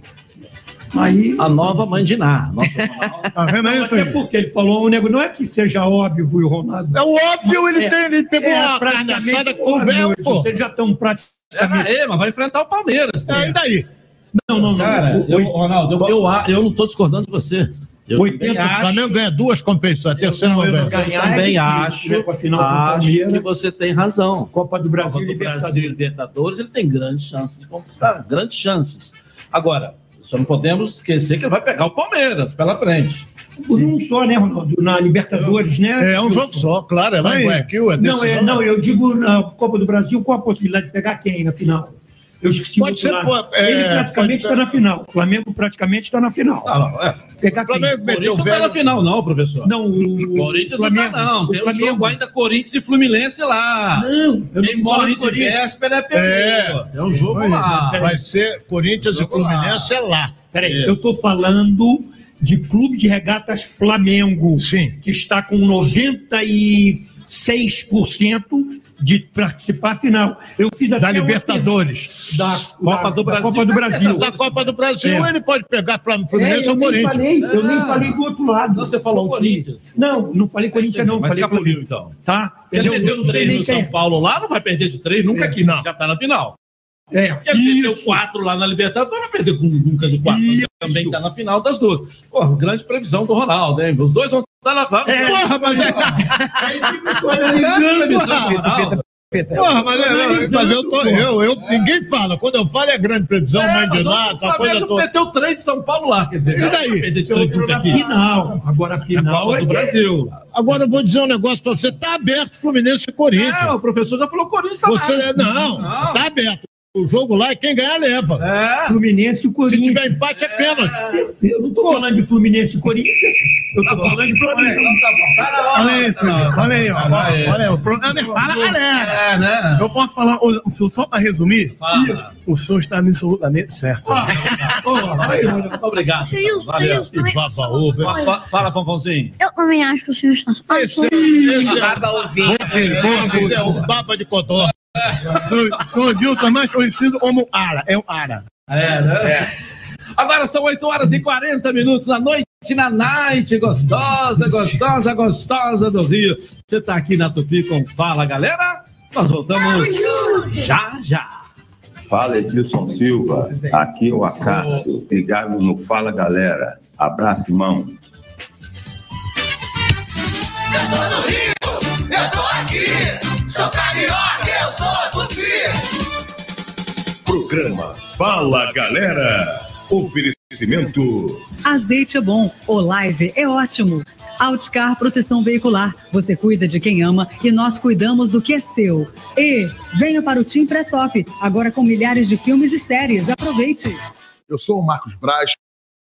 Aí, A nova Mandiná. Tá vendo Não, isso até aí? porque ele falou um negócio, não é que seja óbvio, viu, Ronaldo? É o óbvio, ele, É, tem, ele pegou é, praticamente carnaçada com o véu, pô. Vocês já estão praticamente. é, mas vai enfrentar o Palmeiras. É, e daí? Não, não, não. Cara, O- eu, Ronaldo, eu, eu, a- eu não estou discordando de você. Eu 80 também O acho, Flamengo ganha duas competições, a terceira não ganha. é também difícil, acho, né, com a final acho que você tem razão. Copa do Brasil Copa e do Libertadores. Brasil e Libertadores, ele tem grandes chances de conquistar, grandes chances. Agora, só não podemos esquecer que ele vai pegar o Palmeiras pela frente. Por um só, né, Ronaldo? Na Libertadores, né? É um jogo só, claro. É lá em Guayaquil, é Não, é, não, eu digo na Copa do Brasil, qual a possibilidade de pegar quem na final? Eu esqueci Pode o ser, é, Ele praticamente está na final. O Flamengo praticamente está na final. Ah, é. Pegar O Flamengo quem? meteu Corinthians o não tá na final, não, professor. Não, o, O Corinthians Flamengo, não tá, não. o Tem um Flamengo. jogo ainda Corinthians e Fluminense lá. Não, Quem de Corinthians. véspera é Pedro. É um jogo lá. Vai ser Corinthians e Fluminense é lá. Peraí, Isso. eu estou falando de Clube de Regatas Flamengo, Sim. que está com 96% de participar final. Eu fiz até Da Libertadores. da Copa da- do da Brasil. Copa do Brasil. Da Copa do Brasil, É. ele pode pegar Flamengo, É, Fluminense eu ou Corinthians. falei, eu nem Ah. falei do outro lado. Então você falou Não. Corinthians. Não, não falei Corinthians, não. Mas falei Flamengo. então. Tá? Ele Entendeu? meteu Eu não sei três nem no quem São é. Paulo lá, não vai perder de três nunca É. aqui. Não. Já tá na final. É, Ele meteu isso. quatro lá na Libertadores, vai perder com nunca de quatro. Isso. Também tá na final das duas. Pô, grande previsão do Ronaldo, hein? Os dois vão estar na final. É, Porra, mas é. Grande. Porra, mas, é, não, mas eu, tô, eu, eu. Ninguém fala. Quando eu falo é grande previsão, É, mãe de mas lá, o essa coisa Flamengo toda. meteu três de São Paulo lá, quer dizer, E daí? Eu na final. Agora a Na final é do Brasil. Agora eu vou dizer um negócio pra você. Tá aberto Fluminense e Corinthians. É, o professor já falou Corinthians tá Você, lá. não, Não. tá aberto. O jogo lá é quem ganhar leva. É. Fluminense e Se Corinthians. tiver empate é pênalti. Eu não estou falando de Fluminense e Corinthians. Eu estou falando de Flamengo. Olha aí, Silvio, olha aí, ó. Olha aí. Olha aí, o programa é para a galera. É, né? Eu posso falar, o- o- só para resumir, Fala. o senhor está absolutamente certo. Obrigado. E Fala, Fonfãozinho. eu também acho que o senhor está. É, ovinho. esse é o baba de codó. O senhor Dilson é mais conhecido como Ara, é o Ara. É, né? Agora são 8 horas e 40 minutos da noite na Night, gostosa, gostosa, gostosa do Rio. Você tá aqui na Tupi com Fala, galera? Nós voltamos já, já. Fala Edilson Silva, aqui é o Acácio, ligado no Fala Galera. Abraço, irmão. Eu tô no Rio, eu tô aqui. Sou carioca, Programa Fala Galera. Oferecimento Azeite é bom, Olive é ótimo. Outcar Proteção Veicular, você cuida de quem ama e nós cuidamos do que é seu. E venha para o Team Pré-Top, agora com milhares de filmes e séries. Aproveite! Eu sou o Marcos Braz,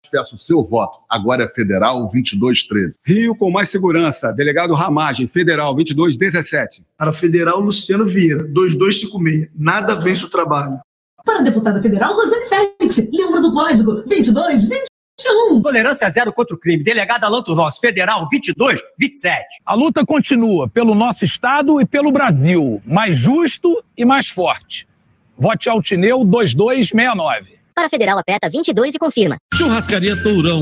peço o seu voto. Agora é Federal 2213. Rio com mais segurança. Delegado Ramagem, Federal 2217. Para Federal Luciano Vieira, 2256. Nada vence o trabalho. Para a deputada federal Rosane Félix, lembra do código 2221. Tolerância zero contra o crime. Delegada Alan Turnos, Federal 2227. A luta continua pelo nosso Estado e pelo Brasil, mais justo e mais forte. Vote Altineu 2269. Para Federal, aperta 22 e confirma. Churrascaria Tourão.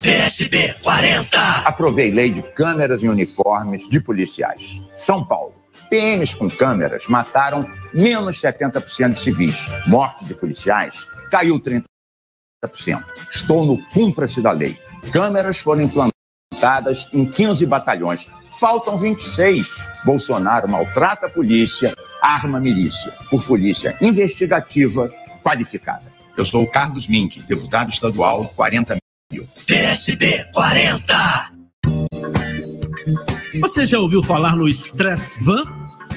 PSB 40. Aprovei lei de câmeras e uniformes de policiais. São Paulo. PMs com câmeras mataram menos 70% de civis. Morte de policiais caiu 30%. Estou no cumpra-se da lei. Câmeras foram implantadas em 15 batalhões. Faltam 26. Bolsonaro maltrata a polícia, arma a milícia, por polícia investigativa qualificada. Eu sou o Carlos Mink, deputado estadual 40 mil. PSB 40. Você já ouviu falar no Stress Van?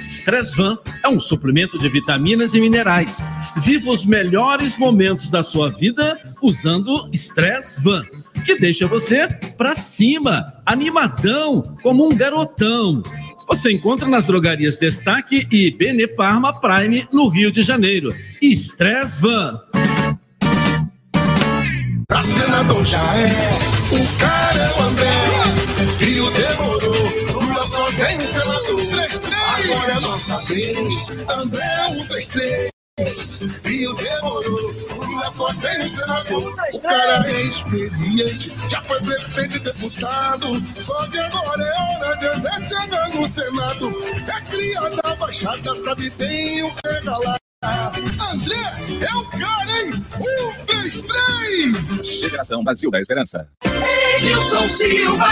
Stress Van é um suplemento de vitaminas e minerais. Viva os melhores momentos da sua vida usando Stress Van, que deixa você pra cima, animadão, como um garotão. Você encontra nas drogarias Destaque e Benefarma Prime no Rio de Janeiro. Stress Van. Pra senador já é, o cara é o André. Rio demorou, Lula só tem senador. 3, Agora é nossa vez, André 1, 3, 3. Rio demorou, Lula só tem senador. O cara é experiente, já foi prefeito e deputado. Só que agora é hora de André chegar no Senado. É cria da Baixada, sabe bem o que é galar. André é o cara, hein? Um, três, três! Federação Brasil da Esperança. Edilson Silva.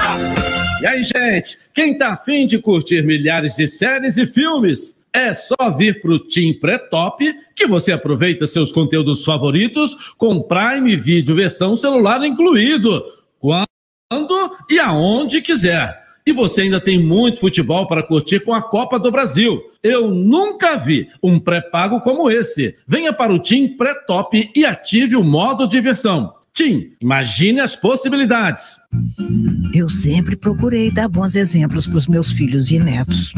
E aí, gente, quem tá afim de curtir milhares de séries e filmes? É só vir pro Team Pré-Top que você aproveita seus conteúdos favoritos com Prime Video versão celular incluído. Quando e aonde quiser. E você ainda tem muito futebol para curtir com a Copa do Brasil. Eu nunca vi um pré-pago como esse. Venha para o Team Pré-Top e ative o modo diversão. Tim, imagine as possibilidades. Eu sempre procurei dar bons exemplos para os meus filhos e netos.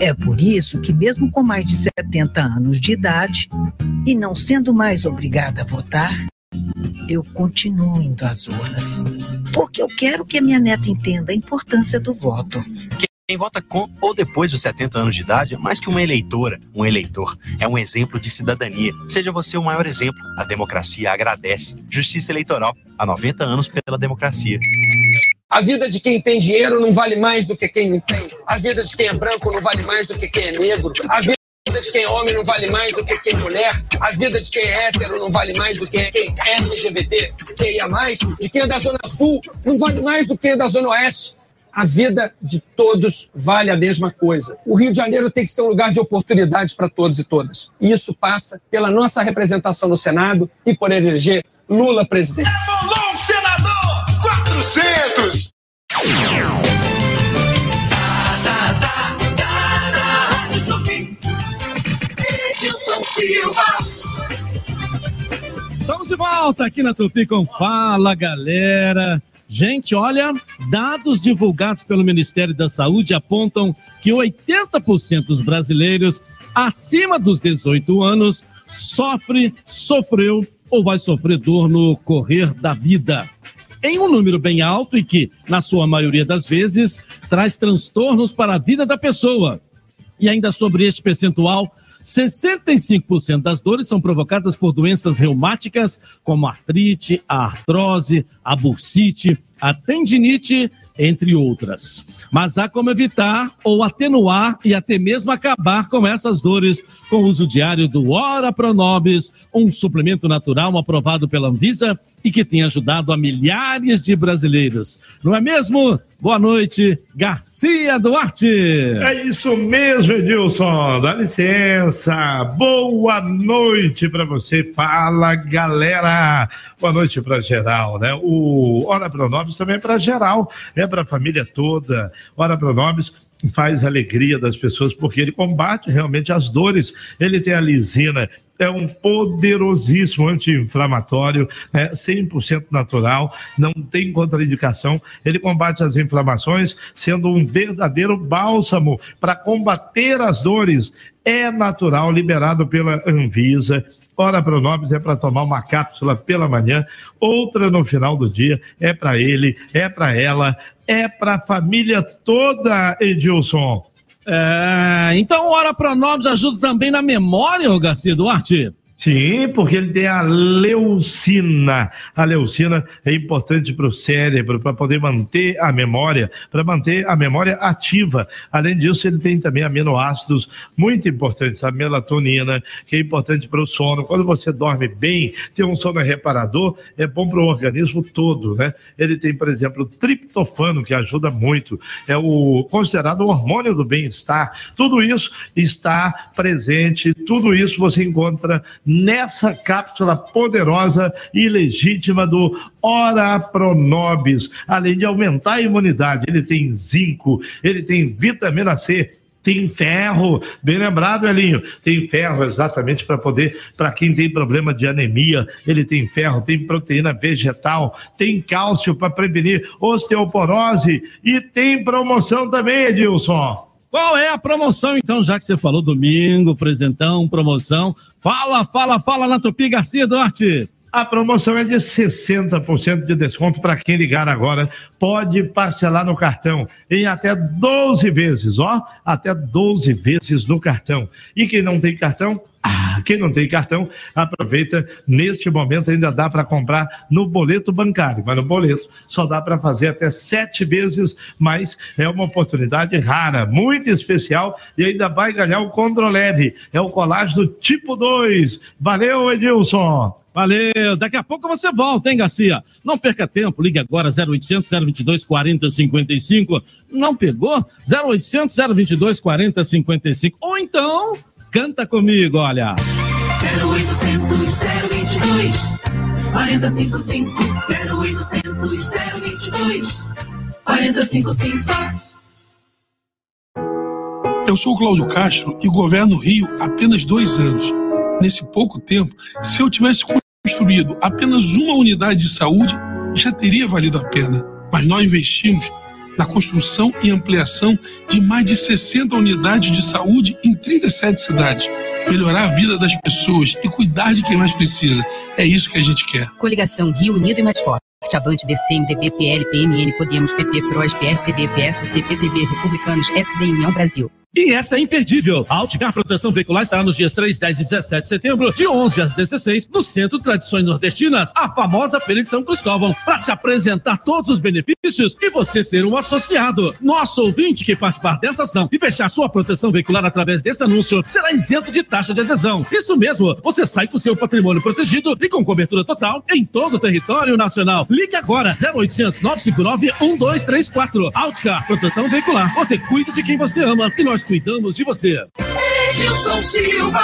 É por isso que, mesmo com mais de 70 anos de idade e não sendo mais obrigada a votar, eu continuo indo às urnas. Porque eu quero que a minha neta entenda a importância do voto. Quem vota com ou depois dos 70 anos de idade é mais que uma eleitora, um eleitor. É um exemplo de cidadania. Seja você o maior exemplo. A democracia agradece. Justiça Eleitoral. Há 90 anos pela democracia. A vida de quem tem dinheiro não vale mais do que quem não tem. A vida de quem é branco não vale mais do que quem é negro. A vida de quem é homem não vale mais do que quem é mulher. A vida de quem é hétero não vale mais do que quem é LGBT. Quem é mais, de quem é da Zona Sul, não vale mais do que é da Zona Oeste. A vida de todos vale a mesma coisa. O Rio de Janeiro tem que ser um lugar de oportunidade para todos e todas. E isso passa pela nossa representação no Senado e por eleger Lula presidente. Bolão, senador! 400! Silva. Estamos de volta aqui na Tupi com Fala Galera. Gente, olha, dados divulgados pelo Ministério da Saúde apontam que 80% dos brasileiros acima dos 18 anos sofre, sofreu ou vai sofrer dor no correr da vida. Em um número bem alto e que, na sua maioria das vezes, traz transtornos para a vida da pessoa. E ainda sobre este percentual, 65% das dores são provocadas por doenças reumáticas, como artrite, artrose, a bursite, a tendinite, entre outras. Mas há como evitar ou atenuar e até mesmo acabar com essas dores com o uso diário do Ora Pronobis, um suplemento natural aprovado pela Anvisa e que tem ajudado a milhares de brasileiros. Não é mesmo? Boa noite, Garcia Duarte. É isso mesmo, Edilson. Dá licença. Boa noite para você. Fala, galera. Boa noite para geral, né? O Hora Pronobis também é para geral, é para a família toda. Hora Pronobis faz alegria das pessoas porque ele combate realmente as dores. Ele tem a lisina, é um poderosíssimo anti-inflamatório, né, 100% natural, não tem contraindicação. Ele combate as inflamações, sendo um verdadeiro bálsamo para combater as dores. É natural, liberado pela Anvisa. Ora Pronobis é para tomar uma cápsula pela manhã, outra no final do dia. É para ele, é para ela, é para a família toda, Edilson. É, então, Hora Pronobis ajuda também na memória, Garcia Duarte? Sim, porque ele tem a leucina. A leucina é importante para o cérebro, para poder manter a memória, para manter a memória ativa. Além disso, ele tem também aminoácidos muito importantes, a melatonina, que é importante para o sono. Quando você dorme bem, tem um sono reparador, é bom para o organismo todo, né? Ele tem, por exemplo, o triptofano, que ajuda muito. É o considerado o hormônio do bem-estar. Tudo isso está presente, tudo isso você encontra nessa cápsula poderosa e legítima do Ora Pronobis. Além de aumentar a imunidade, ele tem zinco, ele tem vitamina C, tem ferro, bem lembrado, Elinho, tem ferro exatamente para poder, para quem tem problema de anemia, ele tem ferro, tem proteína vegetal, tem cálcio para prevenir osteoporose e tem promoção também, Edilson. Qual é a promoção, então, já que você falou domingo, presentão, promoção? Fala, fala, fala na Tupi Garcia Duarte. A promoção é de 60% de desconto para quem ligar agora. Pode parcelar no cartão em até 12 vezes, ó, até 12 vezes no cartão. E quem não tem cartão, quem não tem cartão, aproveita. Neste momento ainda dá para comprar no boleto bancário, mas no boleto só dá para fazer até sete vezes, mas é uma oportunidade rara, muito especial e ainda vai ganhar o Controleve. É o colágeno tipo 2. Valeu, Edilson! Valeu, daqui a pouco você volta, hein, Garcia? Não perca tempo, ligue agora 0800 022 4055. Não pegou? 0800 022 4055. Ou então, canta comigo, olha. 0800 022 4055 0800 022 4055 Eu sou o Cláudio Castro e governo o Rio há apenas dois anos. Nesse pouco tempo, se eu tivesse construído apenas uma unidade de saúde, já teria valido a pena. Mas nós investimos na construção e ampliação de mais de 60 unidades de saúde em 37 cidades. Melhorar a vida das pessoas e cuidar de quem mais precisa. É isso que a gente quer. Coligação Rio Unido e Mais Forte. Avante, DC, MDB, PL, PMN, Podemos, PP, PROS, PRTB, PSC, PTB, Republicanos, SD União Brasil. E essa é imperdível. A Alticar Proteção Veicular estará nos dias 3, 10 e 17 de setembro, de 11 às 16, no Centro Tradições Nordestinas, a famosa Feira de São Cristóvão, para te apresentar todos os benefícios e você ser um associado. Nosso ouvinte que participar dessa ação e fechar sua proteção veicular através desse anúncio será isento de taxa de adesão. Isso mesmo, você sai com seu patrimônio protegido e com cobertura total em todo o território nacional. Ligue agora, 0800 959 1234. Alticar Proteção Veicular. Você cuida de quem você ama e nós cuidamos de você. Edilson Silva.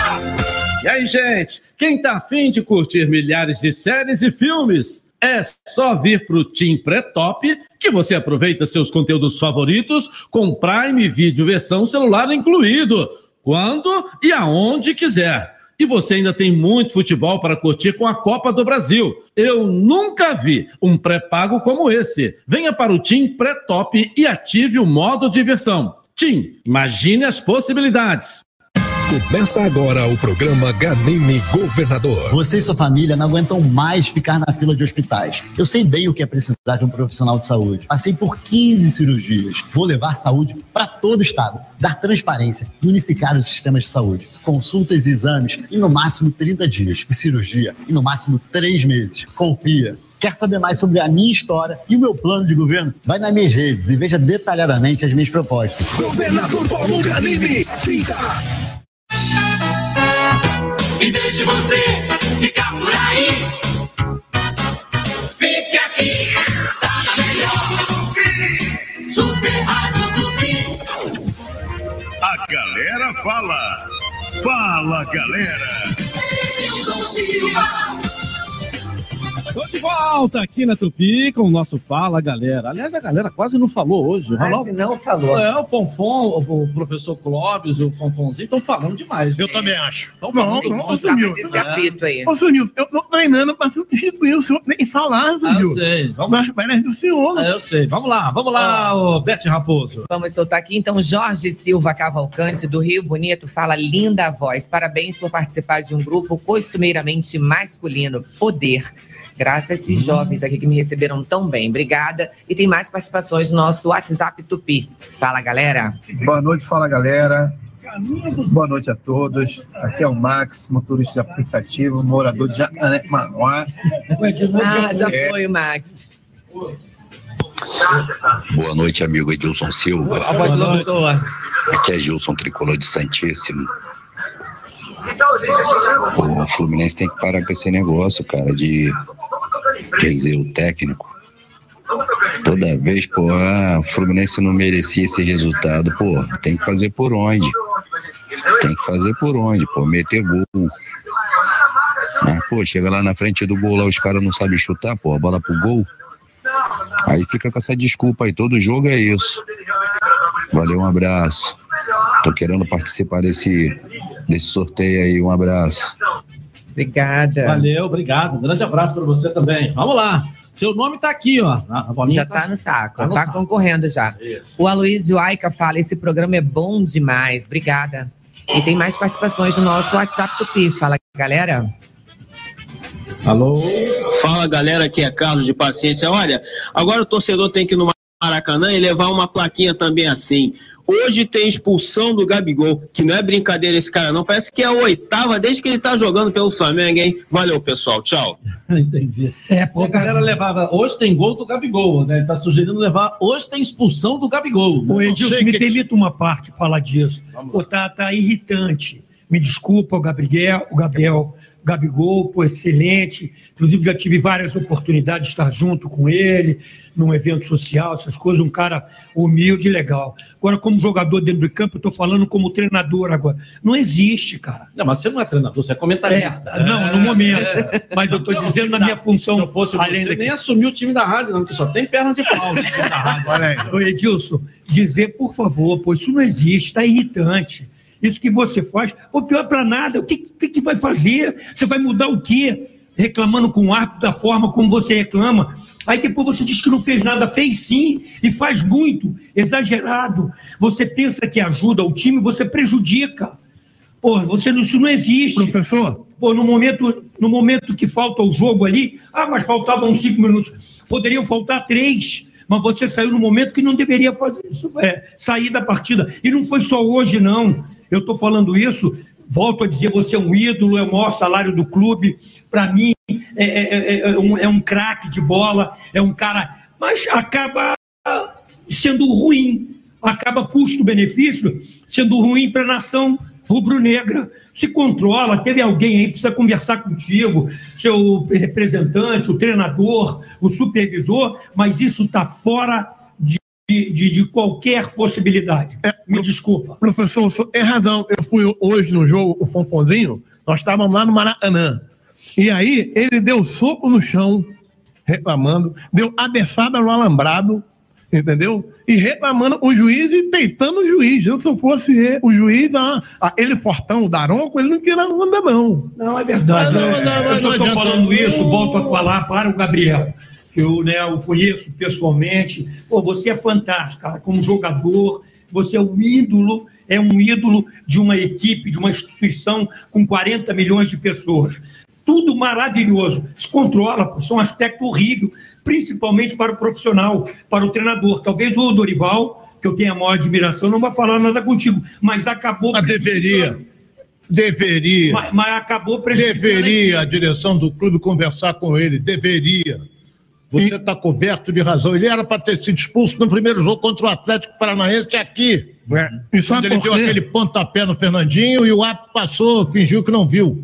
E aí, gente, quem tá afim de curtir milhares de séries e filmes? É só vir pro Team Pré-Top que você aproveita seus conteúdos favoritos com Prime Video versão celular incluído, quando e aonde quiser. E você ainda tem muito futebol para curtir com a Copa do Brasil. Eu nunca vi um pré-pago como esse. Venha para o Team Pré-Top e ative o modo diversão. Tim, imagine as possibilidades. Começa agora o programa Ganime Governador. Você e sua família não aguentam mais ficar na fila de hospitais. Eu sei bem o que é precisar de um profissional de saúde. Passei por 15 cirurgias. Vou levar saúde para todo o estado, dar transparência e unificar os sistemas de saúde. Consultas e exames em no máximo 30 dias e cirurgia em no máximo 3 meses. Confia. Quer saber mais sobre a minha história e o meu plano de governo? Vai nas minhas redes e veja detalhadamente as minhas propostas. Governador Paulo Ganime, 30. Em vez de você ficar por aí, fique aqui, tá melhor. Super Rádio Tupi. A galera fala. Fala, galera. Edilson Silva. Tô de volta aqui na Tupi com o nosso Fala Galera. Aliás, a galera quase não falou hoje. Quase não falou. É, o Fonfon, o professor Clóvis, o Fonfonzinho estão falando demais. Eu também acho. Estão Não, falando não, demais. ô, Nilson. esse apito aí. Ô, Nilson, eu não treinando para substituir o senhor nem falar, Ah, eu Nilson. sei. Vamos... Mas, mas é do senhor. Ah, eu sei. Vamos lá, vamos lá, ô Bete Raposo. Vamos soltar aqui, então, Jorge Silva Cavalcante, do Rio Bonito, fala linda voz. Parabéns por participar de um grupo costumeiramente masculino. Poder. Graças a esses jovens aqui que me receberam tão bem. Obrigada. E tem mais participações no nosso WhatsApp Tupi. Fala, galera. Boa noite, fala galera. Boa noite a todos. Aqui é o Max, motorista de aplicativo, morador de Manoá. Ah, já foi o Max. Boa noite, amigo Edilson Silva. A voz. Aqui é Gilson Tricolor de Santíssimo. O Fluminense tem que parar com esse negócio, cara, de. Quer dizer, o técnico. Toda vez, pô, ah, o Fluminense não merecia esse resultado, pô, tem que fazer por onde? Tem que fazer por onde, pô, meter gol. Ah, pô, chega lá na frente do gol, lá os caras não sabem chutar, pô, bola pro gol. Aí fica com essa desculpa aí, todo jogo é isso. Valeu, um abraço. Tô querendo participar desse, desse sorteio aí, um abraço. Obrigada. Valeu, obrigado. Um grande abraço para você também. Vamos lá. Seu nome tá aqui, ó. A bolinha Já tá no saco, Tá tá, no saco. concorrendo já. O Aloysio Aica fala: esse programa é bom demais. Obrigada. E tem mais participações no nosso WhatsApp Tupi. Fala, galera. Alô? Fala galera, aqui é Carlos de Paciência. Olha, agora o torcedor tem que ir no Maracanã e levar uma plaquinha também assim. Hoje tem expulsão do Gabigol, que não é brincadeira esse cara não, parece que é a oitava desde que ele tá jogando pelo Flamengo, hein? Valeu, pessoal, tchau. Entendi. É, a galera levava. Hoje tem gol do Gabigol, né? Ele tá sugerindo levar. Hoje tem expulsão do Gabigol. né? Ô, Edilson, me permita uma parte falar disso. Pô, tá, tá irritante. Me desculpa, o Gabriel, o Gabriel, Gabigol, pô, excelente. Inclusive, já tive várias oportunidades de estar junto com ele, num evento social, essas coisas. Um cara humilde e legal. Agora, como jogador dentro do campo, eu tô falando como treinador agora. Não existe, cara. Não, mas você não é treinador, você é comentarista. É, não, no momento. Mas eu Não, dizendo na minha da- função. Se eu fosse além você, daqui. nem assumiu o time da rádio, não, porque só tem perna de pau no time da rádio. Olha aí. Ô, Edilson, dizer, por favor, pô, isso não existe, está irritante. Isso que você faz, pô, pior para nada, o que, que, que vai fazer? Você vai mudar o quê? Reclamando com o árbitro da forma como você reclama. Aí depois você diz que não fez nada, fez sim, e faz muito, exagerado. Você pensa que ajuda o time, você prejudica. Pô, você, isso não existe. Professor? Pô, no momento, no momento que falta o jogo ali, ah, mas faltavam cinco minutos. Poderiam faltar três, mas você saiu no momento que não deveria fazer isso, é, sair da partida. E não foi só hoje, não. Eu estou falando isso, volto a dizer, você é um ídolo, é o maior salário do clube. Para mim, é, é- é- é um, é um craque de bola, é um cara. Mas acaba sendo ruim, acaba custo-benefício sendo ruim para a nação rubro-negra. Se controla, teve alguém aí precisa conversar contigo, seu representante, o treinador, o supervisor, mas isso está fora de, de, de qualquer possibilidade. Me desculpa. Professor, tem razão. Eu fui hoje no jogo, o Fonfonzinho, nós estávamos lá no Maracanã. E aí, ele deu soco no chão, reclamando, deu abeçada no alambrado, entendeu? E reclamando o juiz e peitando o juiz. Eu, se eu fosse ele, o juiz, ah, ah, ele fortão, o Daronco, ele não queria onda, não. Não, é verdade. Não, não, eu só estou falando isso, volto a falar para o Gabriel, eu né, o conheço pessoalmente. Pô, você é fantástico, cara, como jogador, você é o ídolo, é um ídolo de uma equipe, de uma instituição com 40 milhões de pessoas. Tudo maravilhoso. Descontrola, pô, isso é um aspecto horrível, principalmente para o profissional, para o treinador. Talvez o Dorival, que eu tenho a maior admiração, não vai falar nada contigo, mas acabou. Mas deveria. Deveria. Mas, mas acabou prejudicando. Deveria a direção do clube conversar com ele. Deveria. Você está coberto de razão. Ele era para ter sido expulso no primeiro jogo contra o Atlético Paranaense aqui. E sabe ele deu aquele pontapé no Fernandinho e o Apo passou, fingiu que não viu.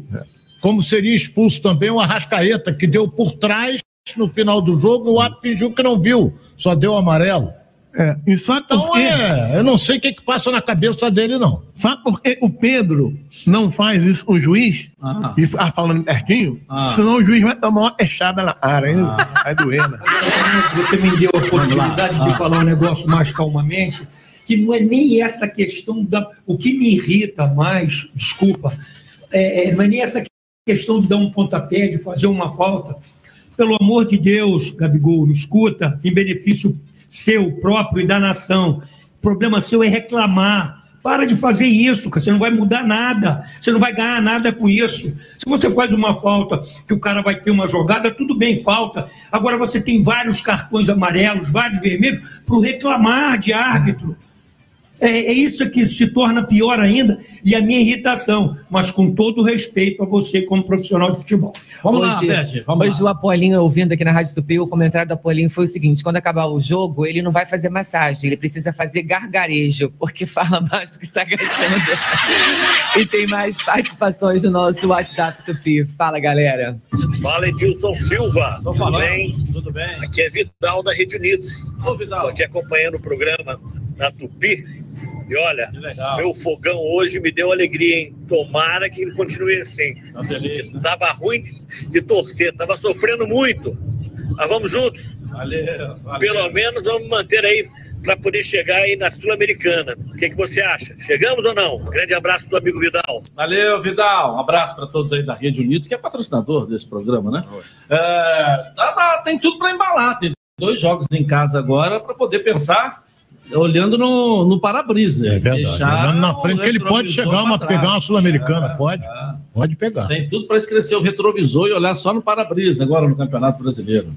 Como seria expulso também o Arrascaeta, que deu por trás no final do jogo, o Apo fingiu que não viu, só deu amarelo. É, e sabe por Então quê? é, eu não sei o que, que passa na cabeça dele, não. Sabe por que o Pedro não faz isso com o juiz? Ah. E ah, falando pertinho? Ah. Senão o juiz vai tomar uma fechada na área, hein? Vai doer, né? Você me deu a possibilidade de Ah. falar um negócio mais calmamente, que não é nem essa questão da. O que me irrita mais, desculpa, é, é, não é nem essa questão de dar um pontapé, de fazer uma falta. Pelo amor de Deus, Gabigol, escuta, em benefício seu próprio e da nação. O problema seu é reclamar. Para de fazer isso, cara. Você não vai mudar nada. Você não vai ganhar nada com isso. Se você faz uma falta que o cara vai ter uma jogada, tudo bem, falta. Agora você tem vários cartões amarelos, vários vermelhos, para reclamar de árbitro. É, é isso que se torna pior ainda e a minha irritação, mas com todo o respeito a você como profissional de futebol. hoje, hoje o Apolinho, ouvindo aqui na Rádio Tupi, o comentário do Apolinho foi o seguinte: quando acabar o jogo, ele não vai fazer massagem, ele precisa fazer gargarejo, porque fala mais do que está gastando. e tem mais participações no nosso WhatsApp Tupi. Fala, galera. Fala, Edilson Silva. Tudo falando. bem? Tudo bem. Aqui é Vidal da Rede Unidos. Estou aqui acompanhando o programa na Tupi. E olha, meu fogão hoje me deu alegria, hein? Tomara que ele continue assim. Tá feliz, né? Tava ruim de torcer, tava sofrendo muito. Mas vamos juntos. Valeu, valeu. Pelo menos vamos manter aí para poder chegar aí na Sul-Americana. O que, que você acha? Chegamos ou não? Grande abraço do amigo Vidal. Valeu, Vidal. Um abraço para todos aí da Rede Unidos, que é patrocinador desse programa, né? É, tá- tá- tem tudo para embalar. Tem dois jogos em casa agora para poder pensar olhando no, no para-brisa. É verdade. Olhando na frente, que ele pode chegar uma, trás. pegar uma Sul-Americana, É, pode. é. Pode pegar. Tem tudo para escrever o retrovisor e olhar só no para-brisa agora no Campeonato Brasileiro.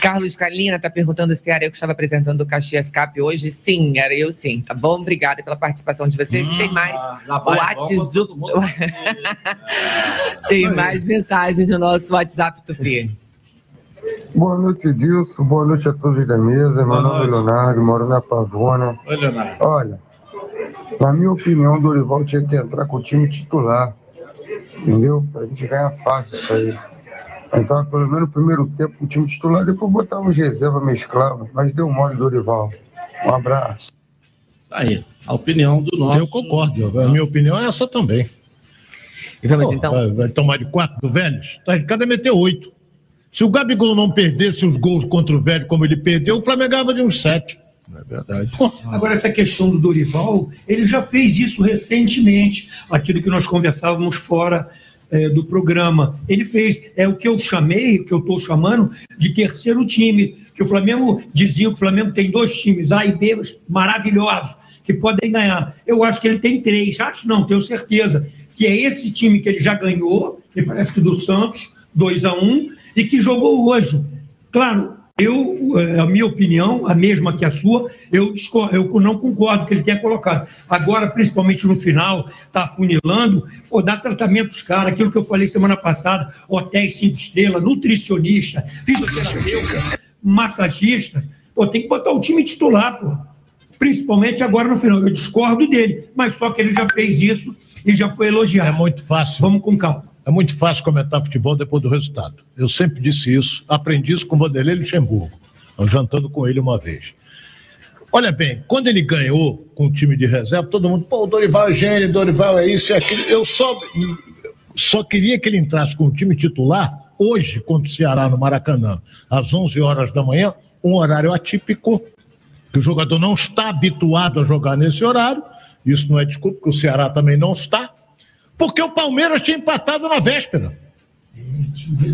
Carlos Calina está perguntando se era eu que estava apresentando o Caxias Cap hoje. Sim, era eu sim. Tá bom? Obrigada pela participação de vocês. tem mais lá o vai, WhatsApp. tem mais mensagens no nosso WhatsApp Tupi. Boa noite, Edilson. Boa noite a todos da mesa. Meu nome é Leonardo, moro na Pavona. Oi, Leonardo. Olha, na minha opinião, o Dorival tinha que entrar com o time titular. Entendeu? Pra gente ganhar fácil isso aí. Entrar pelo menos no primeiro tempo com o time titular, depois botar uns reserva mesclava. Mas deu mole, Dorival. Um abraço. Tá Aí, a opinião do nosso. Eu concordo. A minha opinião é essa também. E vamos então. Vai, vai tomar de quatro do Vélez? Tá, cada meter oito. Se o Gabigol não perdesse os gols contra o Vélez como ele perdeu, o Flamengo ganhava de uns sete. É verdade. Agora, essa questão do Dorival, ele já fez isso recentemente, aquilo que nós conversávamos fora eh, do programa. Ele fez, é o que eu chamei, o que eu estou chamando, de terceiro time. Que o Flamengo dizia que o Flamengo tem dois times, A e B, maravilhosos, que podem ganhar. Eu acho que ele tem três, acho não, tenho certeza. Que é esse time que ele já ganhou, que parece que do Santos, 2 a 1 e que jogou hoje. Claro, eu, eh, a minha opinião, a mesma que a sua, eu, eu não concordo que ele tenha colocado. Agora, principalmente no final, está afunilando, pô, dá tratamento aos caras, aquilo que eu falei semana passada, hotéis cinco estrelas, nutricionista, fisioterapeuta, massagista, pô, tem que botar o time titular, pô. Principalmente agora no final. Eu discordo dele, mas só que ele já fez isso e já foi elogiado. É muito fácil. Vamos com calma. É muito fácil comentar futebol depois do resultado. Eu sempre disse isso, aprendi isso com o Vanderlei Luxemburgo, jantando com ele uma vez. Olha bem, quando ele ganhou com o time de reserva, todo mundo, pô, o Dorival é gênio, Dorival é isso e aquilo. Eu só, só queria que ele entrasse com o time titular hoje contra o Ceará no Maracanã, às 11 horas da manhã, um horário atípico, que o jogador não está habituado a jogar nesse horário. Isso não é desculpa, porque o Ceará também não está porque o Palmeiras tinha empatado na véspera.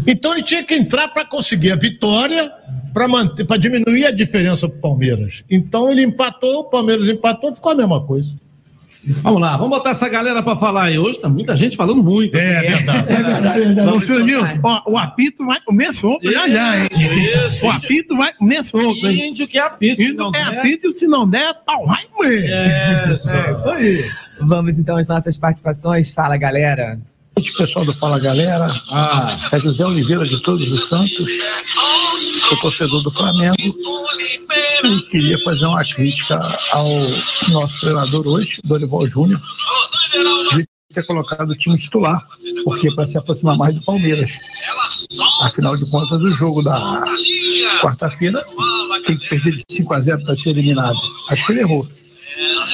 Então ele tinha que entrar para conseguir a vitória, para manter, para diminuir a diferença para o Palmeiras. Então ele empatou, o Palmeiras empatou, ficou a mesma coisa. Vamos lá, vamos botar essa galera pra falar aí. Hoje tá muita gente falando muito. É verdade. É verdade, é verdade. Ô, senhor Nilson, ó, o apito vai comer soco já já, hein? Isso, o apito vai comer hein? Índio que é apito. Índio não é apito e se não der, pau vai comer. Isso. É isso aí. Vamos então às nossas participações. Fala, galera. Noite, pessoal do Fala Galera. Ah. É José Oliveira de Todos os Santos. Sou torcedor do Flamengo. E queria fazer uma crítica ao nosso treinador hoje, Dorival Júnior, de ter colocado o time titular, porque para se aproximar mais do Palmeiras. Afinal de contas, o jogo da quarta-feira tem que perder de 5 a 0 para ser eliminado. Acho que ele errou.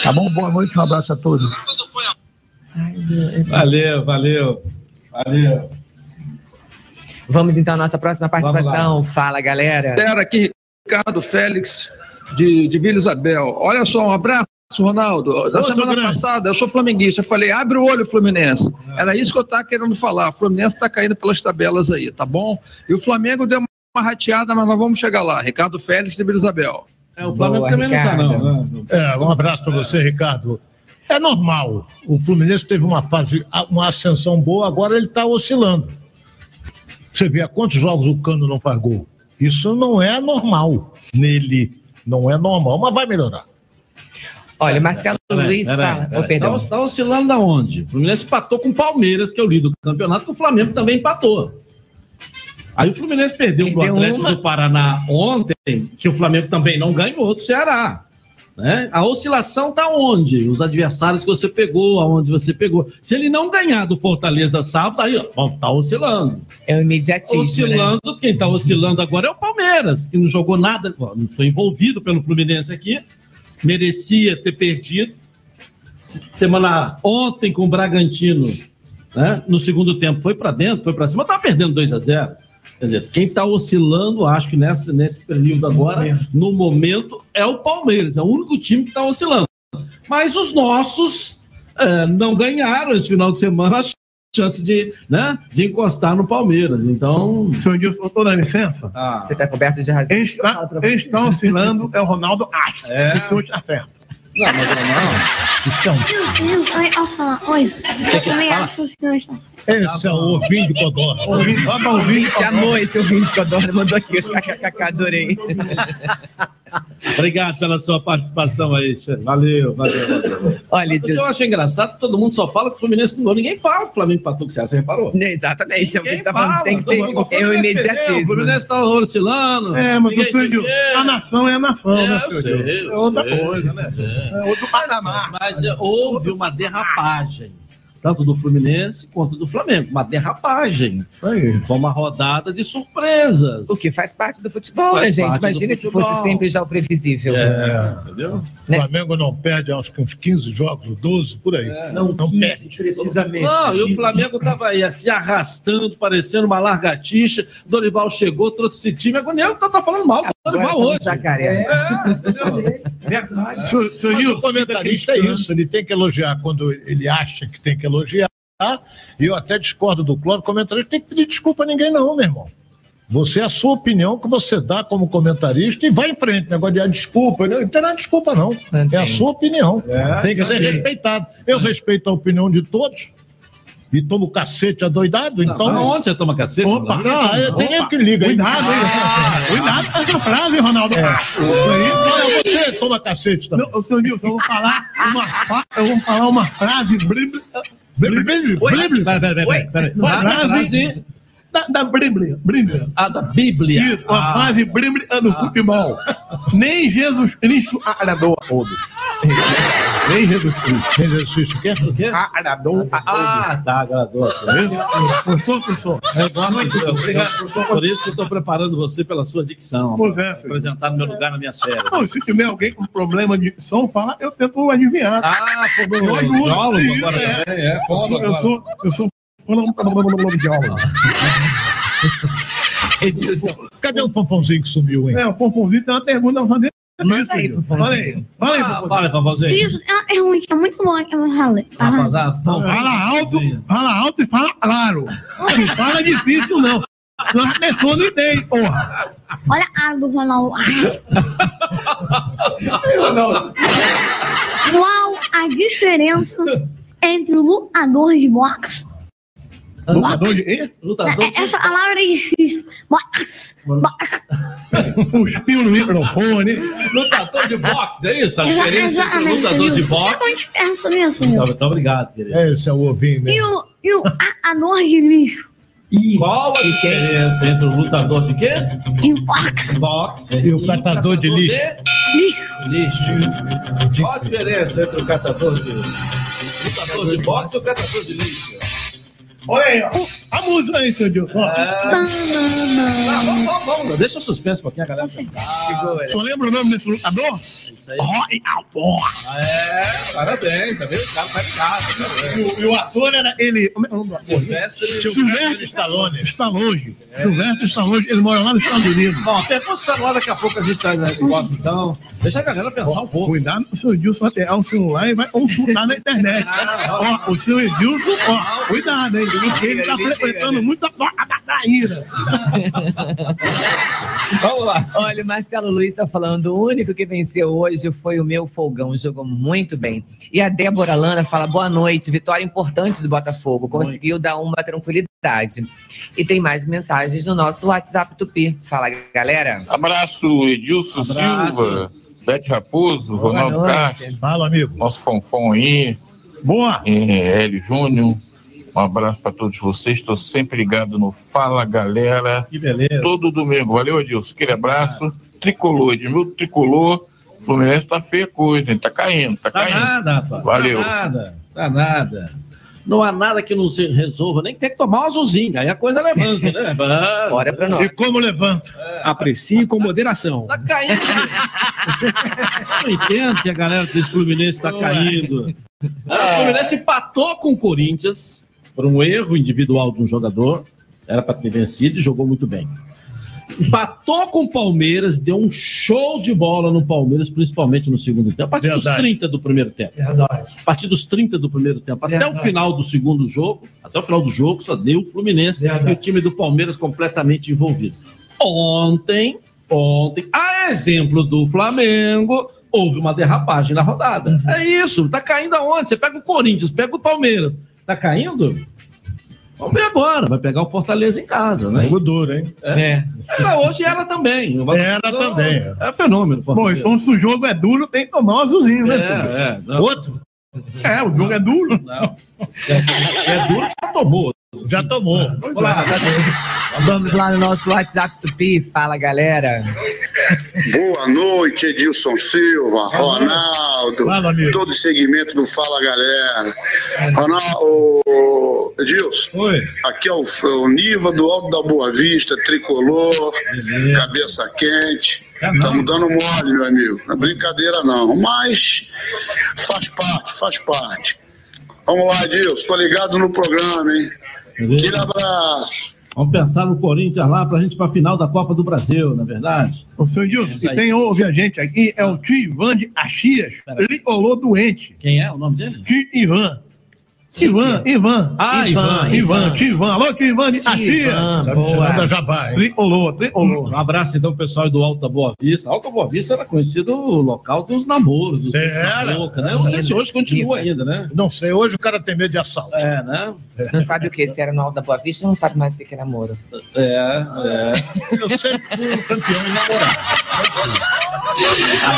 Tá bom? Boa noite, um abraço a todos. Valeu, valeu. Valeu. Vamos então à nossa próxima participação. Fala, galera. Galera, aqui Ricardo Félix, de, de Vila Isabel. Olha só, um abraço, Ronaldo. Na Ô, semana grande. passada, eu sou flamenguista, eu falei, abre o olho, Fluminense. Era isso que eu estava querendo falar. O Fluminense está caindo pelas tabelas aí, tá bom? E o Flamengo deu uma rateada, mas nós vamos chegar lá. Ricardo Félix, de Vila Isabel. É, o Flamengo também não tá, não. né? É, um abraço para você, Ricardo. É normal. O Fluminense teve uma fase, uma ascensão boa, agora ele está oscilando. Você vê há quantos jogos o Cano não faz gol. Isso não é normal nele. Não é normal, mas vai melhorar. Olha, Marcelo Peraí, Luiz fala. perdão. Tá, tá oscilando da onde? O Fluminense empatou com o Palmeiras, que é o líder do campeonato, que o Flamengo também empatou. Aí o Fluminense perdeu, pro Perdeu Atlético uma. do Paraná ontem, que o Flamengo também não ganhou do Ceará. Né? A oscilação tá onde? Os adversários que você pegou, aonde você pegou. Se ele não ganhar do Fortaleza sábado, aí ó, tá oscilando. É o imediatismo. Oscilando, quem tá oscilando agora é o Palmeiras, que não jogou nada, não foi envolvido pelo Fluminense aqui, merecia ter perdido. Se- Semana ontem com o Bragantino, né? No segundo tempo foi para dentro, foi para cima, tava perdendo 2 a 0. Quer dizer, quem está oscilando, acho que nessa, nesse período agora, no momento, é o Palmeiras, é o único time que está oscilando. Mas os nossos é, não ganharam esse final de semana a chance de, né, de encostar no Palmeiras. Então. Senhor Nilson, tô dando licença? Você está coberto de razão. Quem está, quem está oscilando é o Ronaldo Astro. É. Isso hoje está certo. Não, mas não. Isso é um... Oi, ó, fala. Oi. Eu também acho que o senhor está. Esse é o ouvinte de Codó. Ouvinte. Ouvinte, amou esse ouvinte que eu adoro, mandou aqui. KKK, adorei. Obrigado pela sua participação aí, chefe. Valeu, valeu, valeu. Olha, O que eu acho engraçado que todo mundo só fala que o Fluminense não ganhou. Ninguém fala que o Flamengo empatou com o Ceará, você reparou? Exatamente, é o que a gente tá falando. fala, Tem que ser é o Fluminense perdeu, O imediatismo. Fluminense tá oscilando. É, mas o ninguém senhor se Nilson, vê. a nação é a nação, É, né, eu senhor sei, Nilson? eu É outra sei. coisa, né? É outro patamar. Mas é, houve uma derrapagem, tanto do Fluminense quanto do Flamengo. Uma derrapagem. Foi uma rodada de surpresas. O que faz parte do futebol, Faz né, gente? Imagina se futebol. fosse sempre já o previsível. É, entendeu? O Flamengo não perde acho que uns 15 jogos, 12 por aí. Não, perde. precisamente. Não, e o Flamengo estava aí se arrastando, parecendo uma largatixa. Dorival chegou, trouxe esse time. Agora nem tá, tá falando mal do Dorival tá hoje. jacaré. É, entendeu? Verdade. O o comentarista é isso, ele tem que elogiar quando ele acha que tem que elogiar. E eu até discordo do Clóvis, o comentarista tem que pedir desculpa a ninguém, não, meu irmão. Você é a sua opinião que você dá como comentarista e vai em frente. Negócio de ah, desculpa, não tem nada de desculpa, não. É a sua opinião. É, tem que ser respeitado. Eu respeito a opinião de todos e tomo cacete adoidado, então. Aonde você toma cacete? Opa, Ronaldo? ah, eu tenho nem que liga. Cuidado, hein? Ah, Cuidado com essa frase, Ronaldo. É. Isso aí. Olha, você toma cacete também. Não, ô, senhor Nilson, eu vou falar uma, eu vou falar uma frase. Oi, blim. peraí, peraí, Ah, frase da, da Bíblia. Bíblia. Ah, da Bíblia. Isso, uma Ah. frase bíblica no futebol. Nem Jesus Cristo agradou a todos. Nem Jesus Cristo. Nem Jesus Cristo? O quê? Agradou a todos. Ah, tá, agradou. Gostou, professor? Eu gosto, obrigado, por isso que eu estou preparando você pela sua dicção. Pois é, senhor. apresentar no meu lugar nas minhas férias. Não, se tiver alguém com problema de dicção, fala, eu tento adivinhar. Ah, eu ajudo. biólogo agora é. também, é, sou- Eu sou, eu sou biólogo. Edilson. Cadê o pompãozinho que sumiu, hein? É, o Pomponzinho tem uma pergunta pra fazer. Isso, aí. Fala aí. Fala aí, Ah, fala. Isso é uma pergunta muito boa que eu vou falar. Rapaziada, vamos- Fala alto, fala alto e fala claro. Não fala difícil, não. Não, a pessoa não entende, porra. Olha a do Ronaldo. Qual a diferença entre o lutador de boxe? Lutador de. Lutador É- Essa palavra é. Boxe. Cuspiu no microfone. Lutador de boxe, é isso? A diferença entre lutador de boxe. Chegou esperto nisso, meu. Muito obrigado, querido. Esse é o ovinho E o, e o de lixo? Qual a diferença entre o lutador de quê? De boxe. Boxe E o catador de lixo? Lixo. Qual a diferença entre o catador de lutador de boxe e o catador de lixo? Olha aí, ó. A música aí, seu Deus. Ah, vamos, vamos, vamos. Deixa o suspense um pouquinho, a galera. O senhor lembra o nome desse lutador? Isso aí. Roy Albor. É, parabéns, tá vendo? O cara tá em casa. tá E o, e o ator era ele. como é o nome do ator? Silvestre- Silvestre Stallone. Stallone. Silvestre Stallone. Ele mora lá nos Estados Unidos. Bom, pergunta se lá, daqui a pouco a gente traz a resposta, então. Deixa a galera pensar um pouco. Cuidado, o senhor Edilson vai pegar o celular e vai consultar na internet. Ó, o senhor Edilson, ó, cuidado, hein? Ele tá frequentando muito a porta da Traíra. Vamos lá. Olha, o Marcelo Luiz está falando, o único que venceu hoje foi o meu folgão, jogou muito bem. E a Débora Lana fala, boa noite, vitória importante do Botafogo, conseguiu dar uma tranquilidade. E tem mais mensagens no nosso WhatsApp Tupi. Fala, galera. Abraço, Edilson Abraço. Silva, Bete Raposo, Boa Ronaldo noite. Castro. Fala, amigo. Nosso Fonfon aí. Boa. É, Hélio Júnior. Um abraço para todos vocês. Estou sempre ligado no Fala Galera. Que beleza. Todo domingo. Valeu, Edilson. Aquele abraço. Tricolor, Edmildo Tricolor. Fluminense tá feia a coisa, hein? Tá caindo, tá, Tá caindo. nada, rapaz. Valeu. Tá nada, tá nada. Não há nada que não se resolva, nem que tem que tomar um azulzinho. Aí a coisa levanta, né? Bora pra nós. E como levanta? Aprecie com moderação. Tá caindo. Eu não entendo que a galera desse Fluminense tá caindo. Ah, O Fluminense empatou com o Corinthians por um erro individual de um jogador. Era para ter vencido e jogou muito bem. Empatou com o Palmeiras, deu um show de bola no Palmeiras, principalmente no segundo tempo. A partir dos Verdade. 30 do primeiro tempo. A partir dos 30 do primeiro tempo, até o Verdade. final do segundo jogo, até o final do jogo, só deu o Fluminense e o time do Palmeiras completamente envolvido. Ontem, ontem, a exemplo do Flamengo, houve uma derrapagem na rodada. É isso, tá caindo aonde? Você pega o Corinthians, pega o Palmeiras, tá caindo? Vamos ver agora, vai pegar o Fortaleza em casa, né? Jogo duro, hein? É. Era hoje era também. Era também. É fenômeno. Bom, Fortaleza. então se o jogo é duro, tem que tomar um azulzinho, né, É, é, não. Outro? É, o jogo é duro. Não. É duro, já tomou. Já tomou. Vamos lá, Vamos lá no nosso WhatsApp Tupi. Fala, galera. Boa noite, Edilson Silva, Ronaldo, Fala, todo o segmento do Fala Galera. Ronaldo, ô, Edilson, Oi. aqui é o, o Niva do Alto da Boa Vista, tricolor, cabeça quente. Estamos dando mole, meu amigo. Não é brincadeira, não. Mas faz parte, faz parte. Vamos lá, Edilson. Tô ligado no programa, hein? Aquele abraço. Vamos pensar no Corinthians lá pra gente ir pra final da Copa do Brasil, na é verdade. O senhor Edilson, se tem ouve a gente aqui, é o tio Ivan de Axias. Ele colou doente. Quem é o nome dele? Tio Ivan. Ivan, Ivan. Ah, Ivan, Ivan, Ivan. tio Ivan. Alô, tio Ivan de Tio Axias. Ivan, Sabe, boa. Jabá, hein? Tricolor, tricolor. Um abraço então pro pessoal do Alto da Boa Vista. Alto da Boa Vista era conhecido o local dos namoros, dos bichos na Era. boca, né? Não sei se hoje continua ainda, né? Não sei, hoje o cara tem medo de assalto. É, né? Não sabe o que? Se era no Alto da Boa Vista, não sabe mais o que é namoro. É, é. Eu sempre fui um campeão em namorar.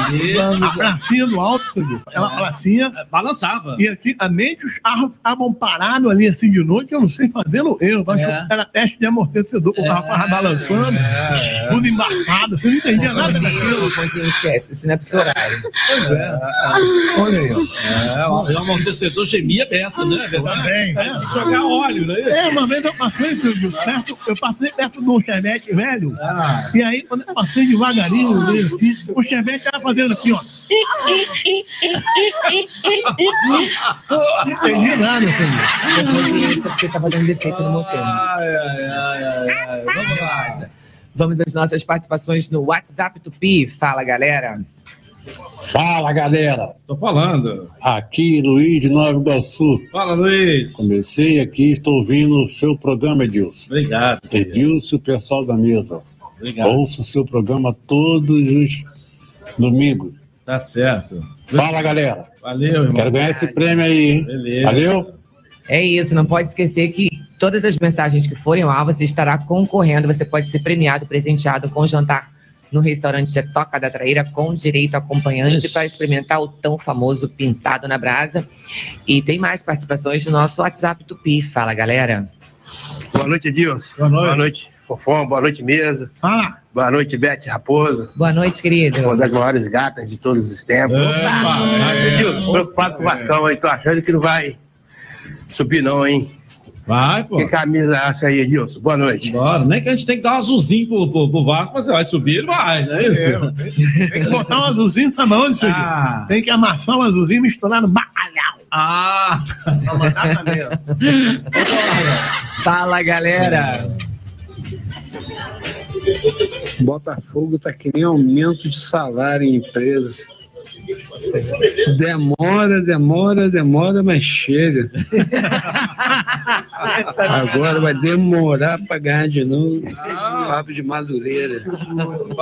Ali, A pracinha do alto, você viu? Aquela pracinha. balançava. E antigamente os carros estavam parados ali assim de noite, eu não sei fazendo erro. Mas É. era teste de amortecedor, o carro tava balançando, é. tudo embaçado, você não entendia nada daquilo. Confusinho, esquece. Isso não é pro seu horário. Pois é. Olha aí, ó. É, o amortecedor gemia dessa, né? É verdade? Que jogar óleo, né? É, uma vez eu passei, seu Gil, perto, eu passei perto de um chevette velho, Ah. e aí quando eu passei devagarinho, eu assim, o chevette tava fazendo assim, ó. Não entendi nada, Gil. Confusinho, isso é porque tava dando defeito no motor. Ai, ai, ai, ai, ai. Vamos lá. Vamos às nossas participações no WhatsApp Tupi. Fala, galera. Fala galera, Tô falando. aqui Luiz de Nova Iguaçu. Fala, Luiz. Comecei aqui, estou ouvindo o seu programa, Edilson. Obrigado. Edilson e o pessoal da mesa. Obrigado. Ouço o seu programa todos os domingos. Tá certo. Fala, galera. Valeu, irmão. Quero ganhar esse prêmio aí, hein? Beleza. Valeu? É isso, não pode esquecer que todas as mensagens que forem lá, você estará concorrendo, você pode ser premiado, presenteado com jantar no restaurante de Toca da Traíra com direito a acompanhante para experimentar o tão famoso pintado na brasa. E tem mais participações no nosso WhatsApp Tupi. Fala, galera. Boa noite, Edilson. Boa noite. Fofão. Boa noite, Mesa. Fala. Boa noite, Beth Raposo. Boa noite, querido. Uma das maiores gatas de todos os tempos. Opa! Edilson, preocupado com o Vascão aí. Tô achando que não vai subir, não, hein? Vai, pô. Que camisa acha aí, Edilson? Boa noite. Bora, nem que a gente tem que dar um azulzinho pro, pro, pro Vasco, mas você vai subir, ele vai, não é isso? Tem que botar um azulzinho, sabe onde, Serginho? Ah. Tem que amassar um azulzinho e misturar no bacalhau. Ah! Pra mandar pra dentro. Fala, galera. Botafogo tá que nem aumento de salário em empresa. Demora, demora, demora, mas chega. Agora vai demorar para ganhar de novo. Fábio de Madureira. Um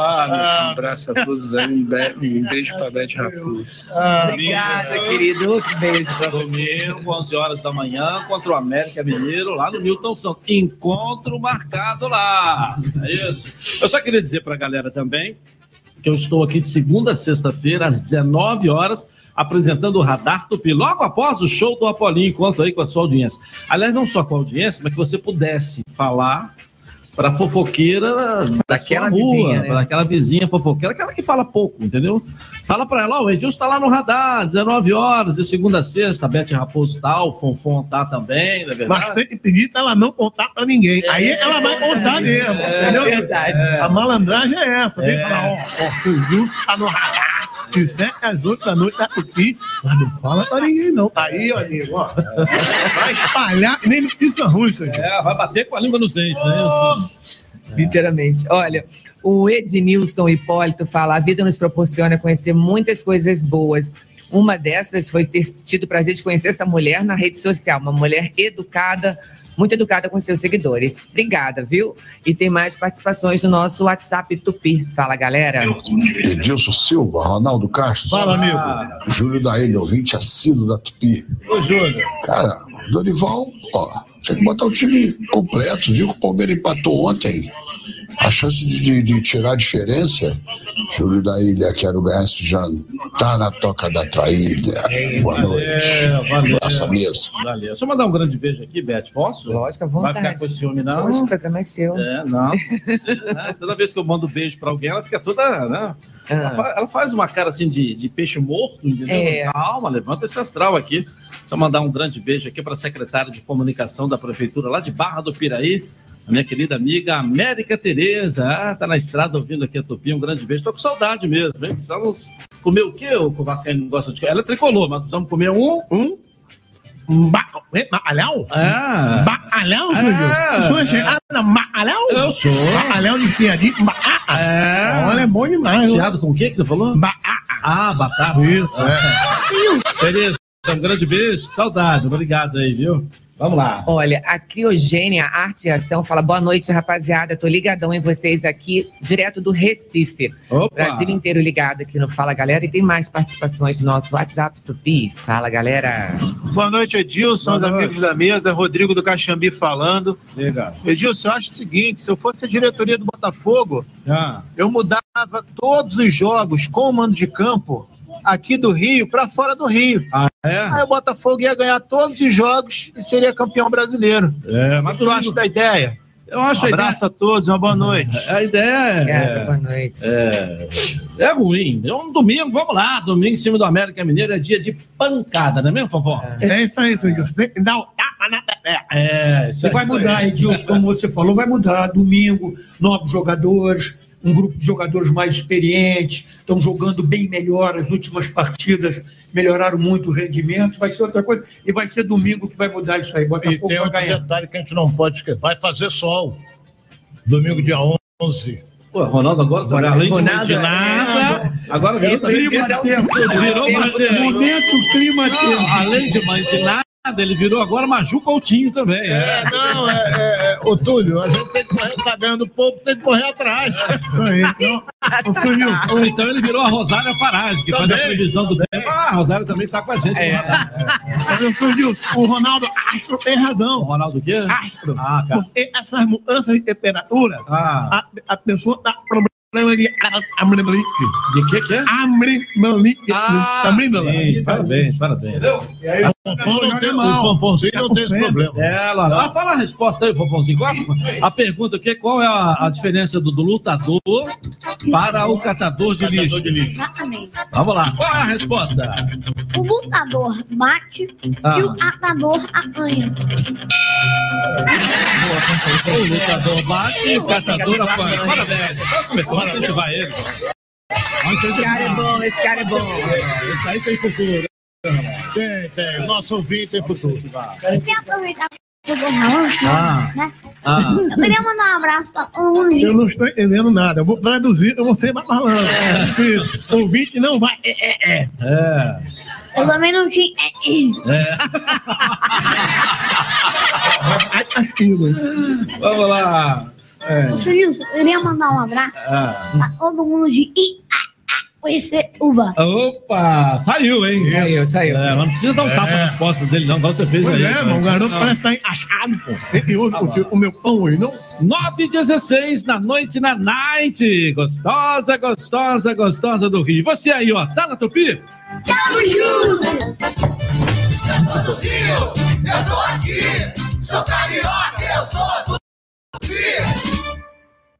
abraço a todos aí. Um, be- um beijo para Beth Raposo. Obrigada, querido. Outro beijo pra você. Domingo, 11 horas da manhã, contra o América Mineiro, lá no Newton Santos. Encontro marcado lá. É isso. Eu só queria dizer pra galera também que eu estou aqui de segunda a sexta-feira, às 19 horas, apresentando o Radar Tupi, logo após o show do Apolinho. Conto aí com a sua audiência. Aliás, não só com a audiência, mas que você pudesse falar para fofoqueira daquela rua, vizinha, né? para aquela vizinha fofoqueira, aquela que fala pouco, entendeu? Fala para ela, ó, o Edilson está lá no radar, 19 horas, de segunda a sexta, a Beth Raposo tá, o Fonfon tá também, não é verdade? Mas tem que pedir pra ela não contar pra ninguém. Aí ela vai contar mesmo. é entendeu? verdade. A malandragem é essa. Tem É. que falar, ó, ó, seu Gilson tá no radar. De 7 às 8 da noite tá aqui. Mas não fala pra ninguém, não. Aí, ó, amigo, ó. Vai espalhar que nem notícia ruim, isso aqui. É, vai bater com a língua nos dentes, né? Assim. Literalmente. Olha, o Ednilson Hipólito fala: a vida nos proporciona conhecer muitas coisas boas. Uma dessas foi ter tido o prazer de conhecer essa mulher na rede social, uma mulher educada, muito educada com seus seguidores. Obrigada, viu? E tem mais participações no nosso WhatsApp Tupi. Fala, galera. Edilson Silva, Ronaldo Castro. Fala, amigo. Júlio da Ilha, ouvinte assíduo da Tupi. Ô, Júlio. Cara, Dorival, ó, tinha que botar o time completo, viu que o Palmeiras empatou ontem. A chance de, de- de tirar a diferença, Júlio da Ilha, quero ganhar esse já tá na toca da traíra. Boa noite. É, valeu. Abraço à mesa. Valeu. Deixa eu mandar um grande beijo aqui, Beth. Posso? Lógico, à Vai vontade. ficar com ciúme, não? Hoje o programa é seu. É, não. Você, né, Toda vez que eu mando beijo pra alguém, ela fica toda. Né? Ela, fa- ela faz uma cara assim de, de peixe morto, entendeu? É. Calma, levanta esse astral aqui. Deixa eu mandar um grande beijo aqui para a secretária de comunicação da prefeitura lá de Barra do Piraí, minha querida amiga América Tereza. Ah, tá na estrada ouvindo aqui a Tupi. Um grande beijo. Tô com saudade mesmo, hein? Precisamos comer o quê? O Vascaíno gosta de. Ela é tricolor, mas precisamos comer um. um Ba é, bacalhau? Ah. Bacalhau, Ah, Júlio? É chegado na bacalhau? Eu sou. Bacalhau desfiadinho com batata. É. Olha, é bom demais. Chiado com o que que você falou? Batata. Ah, batata. Isso, é. Beleza. Um grande beijo. Saudade. Obrigado aí, viu? Vamos lá. Olha, a Criogênia Arte e Ação fala: boa noite, rapaziada. Tô ligadão em vocês aqui, direto do Recife. Opa. Brasil inteiro ligado aqui no Fala Galera. E tem mais participações no nosso WhatsApp Tupi. Fala, galera. Boa noite, Edilson, os amigos da mesa, Rodrigo do Caxambi falando. Legal. Edilson, eu acho o seguinte: se eu fosse a diretoria do Botafogo, Ah. eu mudava todos os jogos com o mando de campo aqui do Rio para fora do Rio. Ah, é? Aí o Botafogo ia ganhar todos os jogos e seria campeão brasileiro. É, mas tu acha da ideia? Eu acho um a abraço a todos, uma boa noite. A ideia Obrigada, é. boa noite. É, é ruim. É um domingo, vamos lá. Domingo em cima do América Mineiro é dia de pancada, não é mesmo, Fofó? É isso aí, seu Gilson. Tem que dar um tapa na pepeca. É, isso Você vai mudar, Edilson, como você falou, vai mudar. Domingo, novos jogadores, um grupo de jogadores mais experientes, estão jogando bem melhor. As últimas partidas melhoraram muito o rendimento. Vai ser outra coisa. E vai ser domingo que vai mudar isso aí. E Botafogo tem vai outro ganhar. detalhe que a gente não pode esquecer. Vai fazer sol. Domingo, dia 11. Pô, Ronaldo agora além de, Ronaldo, de é, nada. Agora virou Clima é tempo. virou prazer. momento clima Não, tempo. Além de nada. ele virou agora Maju Coutinho também. É, não, é, é, é, ô Túlio, a gente tem que correr, tá ganhando pouco, tem que correr atrás. Isso aí, então. Ô, Ou então ele virou a Rosária Farage, que faz a Também, previsão do tempo. Ah, a Rosária também tá com a gente. É. Mas, ô, senhor Nilson, o Ronaldo Astro tem razão. O Ronaldo o quê? Astro. Ah, cara. Porque essas mudanças de temperatura, Ah. a, a pessoa tá problema de. De que que é? Amrimelite. Ah, sim, parabéns, parabéns. E aí, o Fofão não tem. O Fofãozinho não tem esse problema. É, lá, lá. Fala a resposta aí, Fofãozinho. Qual a pergunta aqui, qual é a, a diferença do, do lutador para o catador de lixo? Exatamente. Vamos lá, qual é a resposta? O lutador bate Ah. e o atador apanha. O lutador bate e o catador apanha. Parabéns, vamos começar a incentivar ele. Esse cara é bom, esse cara é bom. Esse aí tem futuro. Tem, tem. Nosso ouvinte tem futuro. Eu queria aproveitar Ah. né? Ah. Eu queria mandar um abraço pra todo mundo. Eu não estou entendendo nada. Eu vou traduzir, eu vou ser mais malandro. Isso. O ouvinte não vai. É, é, é. É. Eu também não tinha. É. Vamos lá. É. Ô, eu queria mandar um abraço Ah. pra todo mundo de Uba. Opa, saiu, hein? Saiu, saiu. É, não precisa dar um tapa nas costas dele, não, igual você fez Pois aí. é, cara. mano, o garoto Não. parece estar achado, pô. E hoje, porque o meu pão hoje não. 9 e 16 na noite na night. Gostosa, gostosa, gostosa do Rio. E você aí, ó, tá na Tupi? Tamo junto! Todo Rio, eu tô aqui. Sou carioca, eu sou do Rio.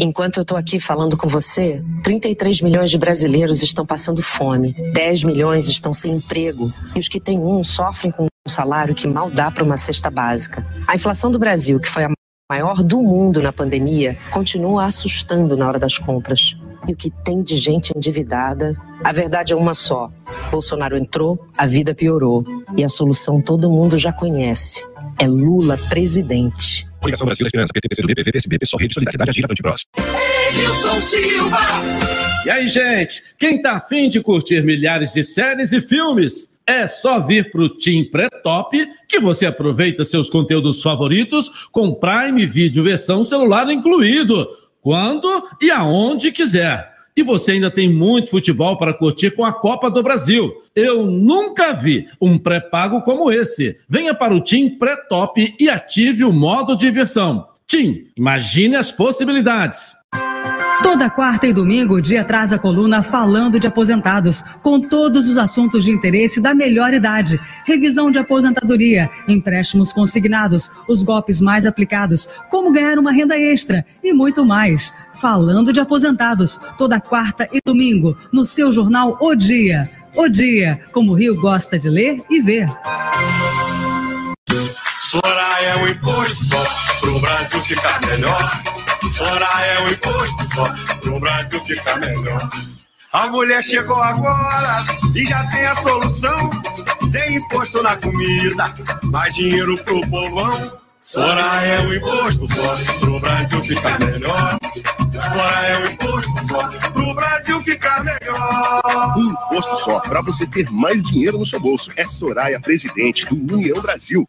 Enquanto eu tô aqui falando com você, 33 milhões de brasileiros estão passando fome, 10 milhões estão sem emprego e os que têm um sofrem com um salário que mal dá para uma cesta básica. A inflação do Brasil, que foi a maior do mundo na pandemia, continua assustando na hora das compras. E o que tem de gente endividada? A verdade é uma só. Bolsonaro entrou, a vida piorou. E a solução todo mundo já conhece. É Lula presidente. Coligação Brasil Esperança, PT, PCdoB, PV, PSB, PSOL, Rede Solidariedade, Agir, Avante Próximo. Edilson Silva. E aí, gente, quem tá afim de curtir milhares de séries e filmes, é só vir pro Team Pré-Top que você aproveita seus conteúdos favoritos com Prime Video versão celular incluído, quando e aonde quiser. E você ainda tem muito futebol para curtir com a Copa do Brasil. Eu nunca vi um pré-pago como esse. Venha para o Team Pré-Top e ative o modo diversão. Team, imagine as possibilidades. Toda quarta e domingo, o dia traz a coluna Falando de Aposentados, com todos os assuntos de interesse da melhor idade. Revisão de aposentadoria, empréstimos consignados, os golpes mais aplicados, como ganhar uma renda extra e muito mais. Falando de Aposentados, toda quarta e domingo, no seu jornal O Dia. O Dia, como o Rio gosta de ler e ver. Soraya é um imposto só pro Brasil ficar melhor. Soraya é um imposto só pro Brasil ficar melhor. A mulher chegou agora e já tem a solução. Sem imposto na comida, mais dinheiro pro povão. Soraya é um imposto só pro Brasil ficar melhor. Soraya é um imposto só pro Brasil ficar melhor. Um imposto só para você ter mais dinheiro no seu bolso. É Soraya, presidente do União Brasil.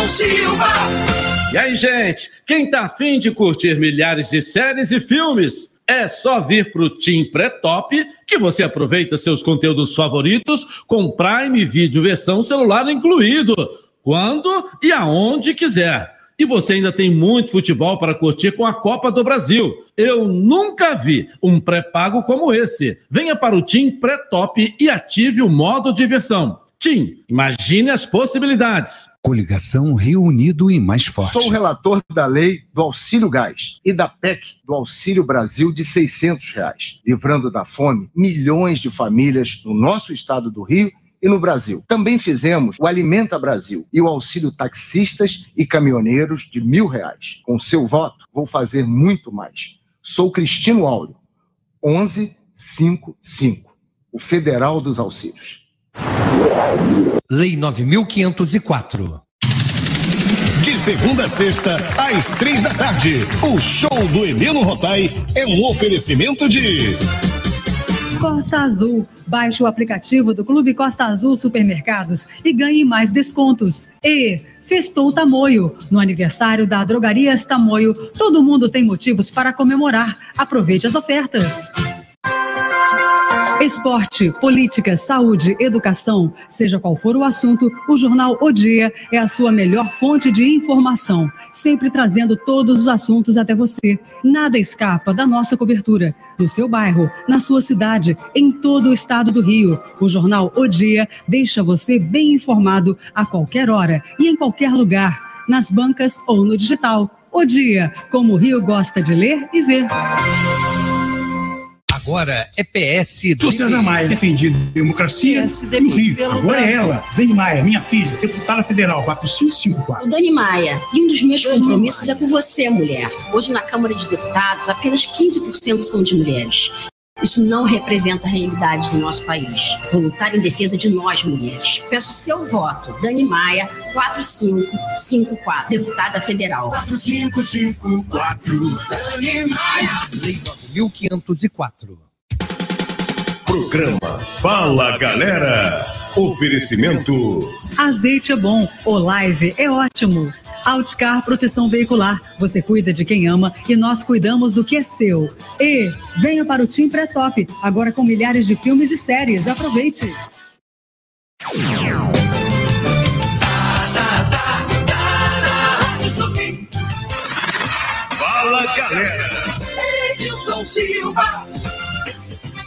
Edilson Silva. E aí, gente, quem tá afim de curtir milhares de séries e filmes, É só vir pro Tim Pré-Top que você aproveita seus conteúdos favoritos com Prime Video versão celular incluído, quando e aonde quiser. E você ainda tem muito futebol para curtir com a Copa do Brasil. Eu nunca vi um pré-pago como esse. Venha para o Tim Pré-Top e ative o modo diversão. Tim, imagine as possibilidades. Coligação Rio Unido e Mais Forte. Sou relator da lei do Auxílio Gás e da PEC do Auxílio Brasil de 600 reais, livrando da fome milhões de famílias no nosso estado do Rio e no Brasil. Também fizemos o Alimenta Brasil e o auxílio taxistas e caminhoneiros de mil reais. Com seu voto, vou fazer muito mais. Sou Cristino Áureo, 1155, o Federal dos Auxílios. Lei 9504. De segunda a sexta, às três da tarde, o show do Heleno Rotai é um oferecimento de. Costa Azul. Baixe o aplicativo do Clube Costa Azul Supermercados e ganhe mais descontos. E Festou Tamoio. No aniversário da Drogarias Tamoio, todo mundo tem motivos para comemorar. Aproveite as ofertas. Esporte, política, saúde, educação, seja qual for o assunto, o jornal O Dia é a sua melhor fonte de informação, sempre trazendo todos os assuntos até você. Nada escapa da nossa cobertura, no seu bairro, na sua cidade, em todo o estado do Rio. O jornal O Dia deixa você bem informado a qualquer hora e em qualquer lugar, nas bancas ou no digital. O Dia, como o Rio gosta de ler e ver. Agora é PS. Sou César Maia, defendido democracia no Rio. Agora é ela, Dani Maia, minha filha, deputada federal, 4554. O Dani Maia, e um dos meus compromissos é com você, mulher. Hoje na Câmara de Deputados, apenas 15% são de mulheres. Isso não representa a realidade do nosso país. Vou lutar em defesa de nós, mulheres. Peço seu voto. Dani Maia, 4554, deputada federal. 4554. Dani Maia. Lei 9504. Programa Fala Galera. Oferecimento. Azeite é bom, o live é ótimo. Outcar Proteção Veicular. Você cuida de quem ama e nós cuidamos do que é seu. E venha para o Team Pré-Top, agora com milhares de filmes e séries. Aproveite! Fala Galera. Edilson Silva.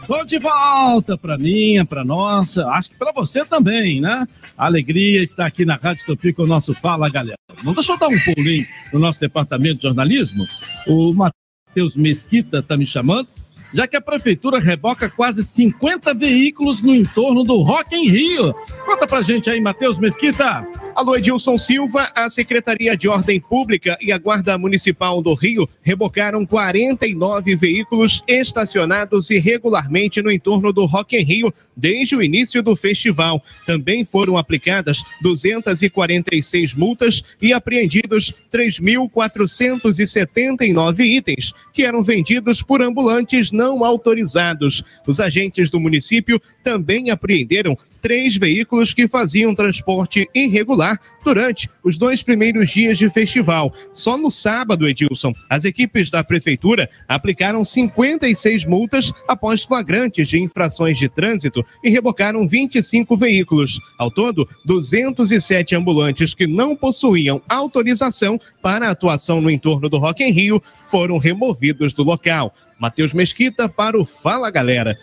Tô de volta para mim, para nossa, acho que para você também, né? Alegria está aqui na Rádio Tupi com o nosso Fala Galera. Não deixa eu dar um pulinho no nosso departamento de jornalismo. O Matheus Mesquita está me chamando, já que a prefeitura reboca quase 50 veículos no entorno do Rock em Rio. Conta pra gente aí, Matheus Mesquita. Alô, Edilson Silva, a Secretaria de Ordem Pública e a Guarda Municipal do Rio rebocaram 49 veículos estacionados irregularmente no entorno do Rock em Rio desde o início do festival. Também foram aplicadas 246 multas e apreendidos 3.479 itens que eram vendidos por ambulantes não autorizados. Os agentes do município também apreenderam três veículos que faziam transporte irregular durante os dois primeiros dias de festival. Só no sábado, Edilson, as equipes da prefeitura aplicaram 56 multas após flagrantes de infrações de trânsito e rebocaram 25 veículos. Ao todo, 207 ambulantes que não possuíam autorização para atuação no entorno do Rock em Rio foram removidos do local. Matheus Mesquita para o Fala Galera.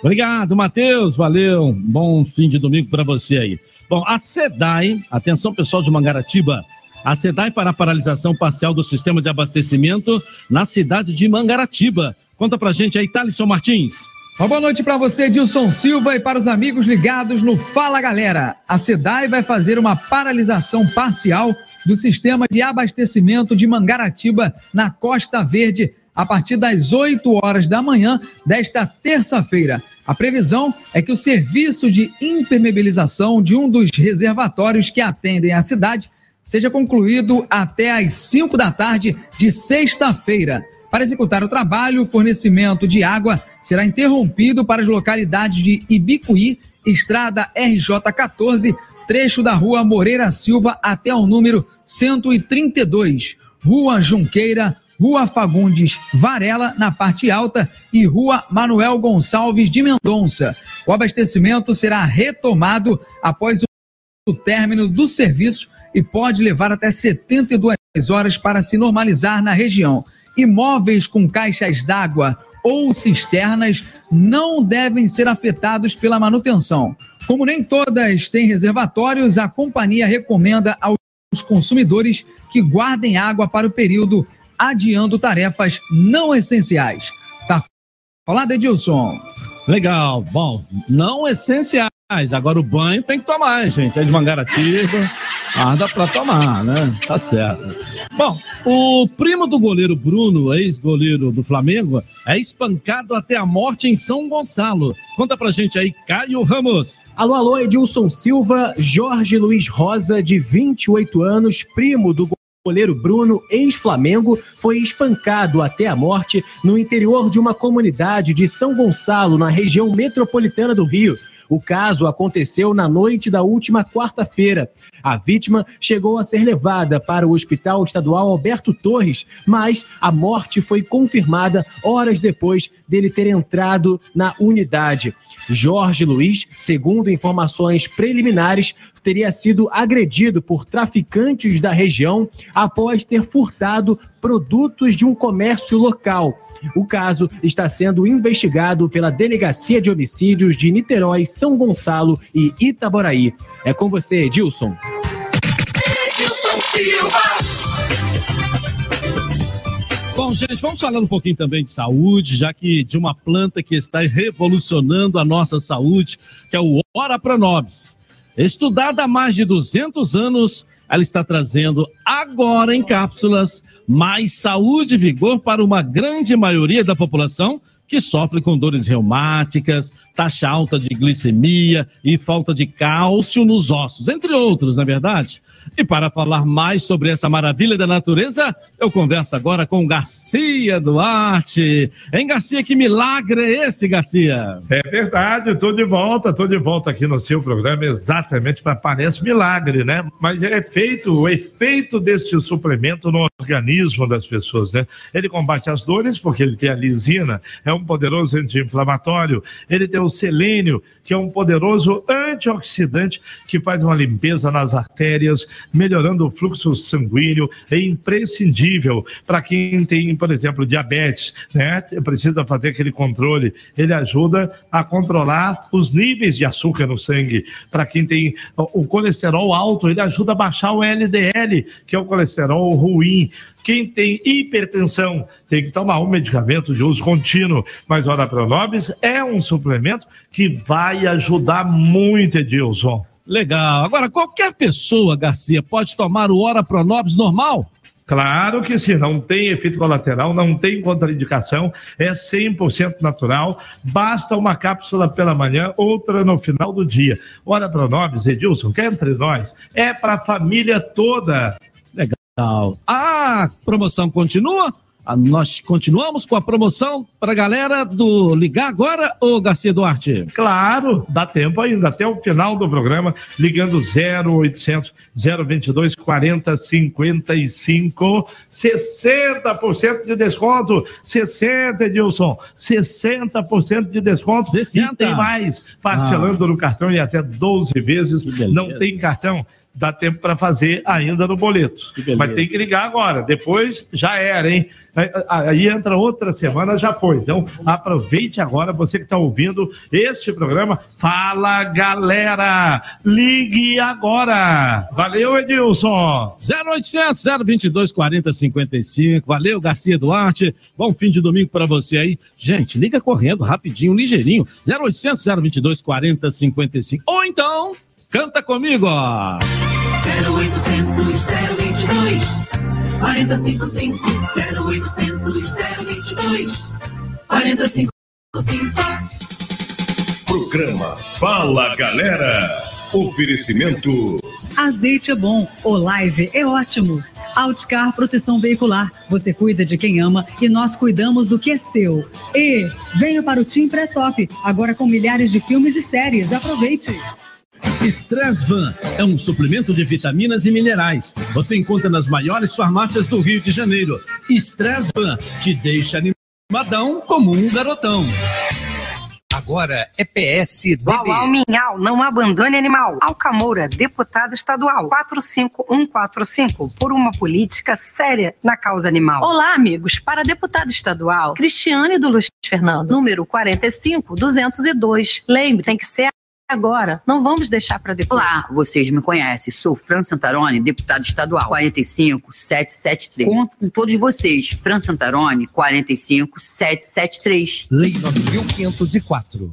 Obrigado, Matheus. Valeu. Bom fim de domingo para você aí. Bom, a SEDAI, atenção pessoal de Mangaratiba, a SEDAI fará paralisação parcial do sistema de abastecimento na cidade de Mangaratiba. Conta pra gente aí, Thalisson Martins. Uma boa noite para você, Dilson Silva, e para os amigos ligados no Fala Galera. A SEDAI vai fazer uma paralisação parcial do sistema de abastecimento de Mangaratiba na Costa Verde a partir das 8 horas da manhã desta terça-feira. A previsão é que o serviço de impermeabilização de um dos reservatórios que atendem a cidade seja concluído até às 5 da tarde de sexta-feira. Para executar o trabalho, o fornecimento de água será interrompido para as localidades de Ibicuí, Estrada RJ 14, trecho da rua Moreira Silva até o número 132, Rua Junqueira, Rua Fagundes Varela, na parte alta, e Rua Manuel Gonçalves de Mendonça. O abastecimento será retomado após o término do serviço e pode levar até 72 horas para se normalizar na região. Imóveis com caixas d'água ou cisternas não devem ser afetados pela manutenção. Como nem todas têm reservatórios, a companhia recomenda aos consumidores que guardem água para o período, adiando tarefas não essenciais. Tá falado, Edilson? Legal. Bom, não essenciais. Agora o banho tem que tomar, gente. É de Mangaratiba. Ah, dá pra tomar, né? Tá certo. Bom, o primo do goleiro Bruno, ex-goleiro do Flamengo, é espancado até a morte em São Gonçalo. Conta pra gente aí, Caio Ramos. Alô, alô, Edilson Silva, Jorge Luiz Rosa, de 28 anos, primo do goleiro Bruno, ex-Flamengo, foi espancado até a morte no interior de uma comunidade de São Gonçalo, na região metropolitana do Rio. O caso aconteceu na noite da última quarta-feira. A vítima chegou a ser levada para o Hospital Estadual Alberto Torres, mas a morte foi confirmada horas depois dele ter entrado na unidade. Jorge Luiz, segundo informações preliminares, teria sido agredido por traficantes da região após ter furtado produtos de um comércio local. O caso está sendo investigado pela Delegacia de Homicídios de Niterói, São Gonçalo e Itaboraí. É com você, Edilson. Edilson Silva. Bom, gente, vamos falar um pouquinho também de saúde, já que de uma planta que está revolucionando a nossa saúde, que é o Ora Pronobis. Estudada há mais de 200 anos, ela está trazendo agora em cápsulas mais saúde e vigor para uma grande maioria da população que sofre com dores reumáticas, taxa alta de glicemia e falta de cálcio nos ossos, entre outros, na é verdade. E para falar mais sobre essa maravilha da natureza, eu converso agora com Garcia Duarte. Hein, Garcia? Que milagre é esse, Garcia? É verdade, estou de volta, estou de volta aqui no seu programa, exatamente para parece milagre, né? Mas é feito, o efeito deste suplemento no organismo das pessoas, né? Ele combate as dores, porque ele tem a lisina, é um poderoso anti-inflamatório, ele tem selênio, que é um poderoso antioxidante que faz uma limpeza nas artérias, melhorando o fluxo sanguíneo, é imprescindível para quem tem, por exemplo, diabetes, né? Precisa fazer aquele controle. Ele ajuda a controlar os níveis de açúcar no sangue. Para quem tem o colesterol alto, ele ajuda a baixar o LDL, que é o colesterol ruim. Quem tem hipertensão tem que tomar um medicamento de uso contínuo, mas Ora Pronobis é um suplemento que vai ajudar muito, Edilson. Legal. Agora, qualquer pessoa, Garcia, pode tomar o Ora Pronobis normal? Claro que sim, não tem efeito colateral, não tem contraindicação, é 100% natural, basta uma cápsula pela manhã, outra no final do dia. Ora Pronobis, Edilson, que é entre nós, é para a família toda. Legal. A promoção continua? Ah, nós continuamos com a promoção para a galera do Ligar Agora, ô Garcia Duarte? Claro, dá tempo ainda, até o final do programa, ligando 0800 022 40 55, 60% de desconto, 60, Edilson, 60% de desconto. 60. E tem mais, parcelando ah. no cartão e até 12 vezes. Não tem cartão, dá tempo para fazer ainda no boleto. Mas tem que ligar agora, depois já era, hein? Aí entra outra semana, já foi. Então, aproveite agora, você que está ouvindo este programa. Fala, galera! Ligue agora! Valeu, Edilson! 0800 022 40 55. Valeu, Garcia Duarte. Bom fim de domingo para você aí. Gente, liga correndo, rapidinho, ligeirinho. 0800 022 40 55. Ou então, canta comigo, ó. 0800 022 455 0800 022 455 Programa Fala Galera. Oferecimento. Azeite é bom, o live é ótimo. Outcar Proteção Veicular. Você cuida de quem ama e nós cuidamos do que é seu. E venha para o Team Pré-Top, agora com milhares de filmes e séries. Aproveite! Stressvan é um suplemento de vitaminas e minerais. Você encontra nas maiores farmácias do Rio de Janeiro. Stressvan te deixa animadão como um garotão. Agora é PSDB. Uau, uau, minhau, não abandone animal. Alcamoura, deputado estadual, 45145, por uma política séria na causa animal. Olá, amigos. Para deputado estadual, Cristiane do Luiz Fernando, número 45202. Lembre, tem que ser agora. Não vamos deixar para depois. Olá, vocês me conhecem. Sou Fran Santarone, deputado estadual, 45773. Conto com todos vocês. Fran Santarone, 45773. Lei 9504.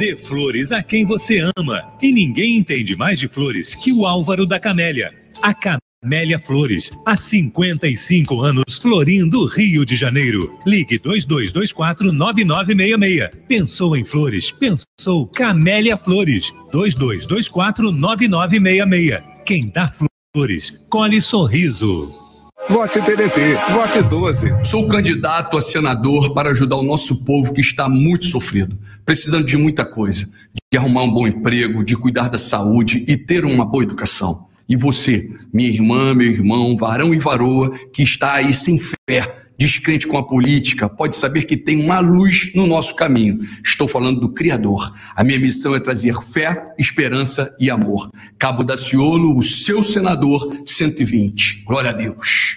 Dê flores a quem você ama. E ninguém entende mais de flores que o Álvaro da Camélia. A Camélia Flores, há 55 anos, florindo Rio de Janeiro. Ligue 2224-9966. Pensou em flores? Pensou Camélia Flores. 2224-9966. Quem dá flores, colhe sorriso. Vote PDT, vote 12. Sou candidato a senador para ajudar o nosso povo que está muito sofrido, precisando de muita coisa, de arrumar um bom emprego, de cuidar da saúde e ter uma boa educação. E você, minha irmã, meu irmão, varão e varoa, que está aí sem fé, descrente com a política, pode saber que tem uma luz no nosso caminho. Estou falando do Criador. A minha missão é trazer fé, esperança e amor. Cabo Daciolo, o seu senador 120. Glória a Deus.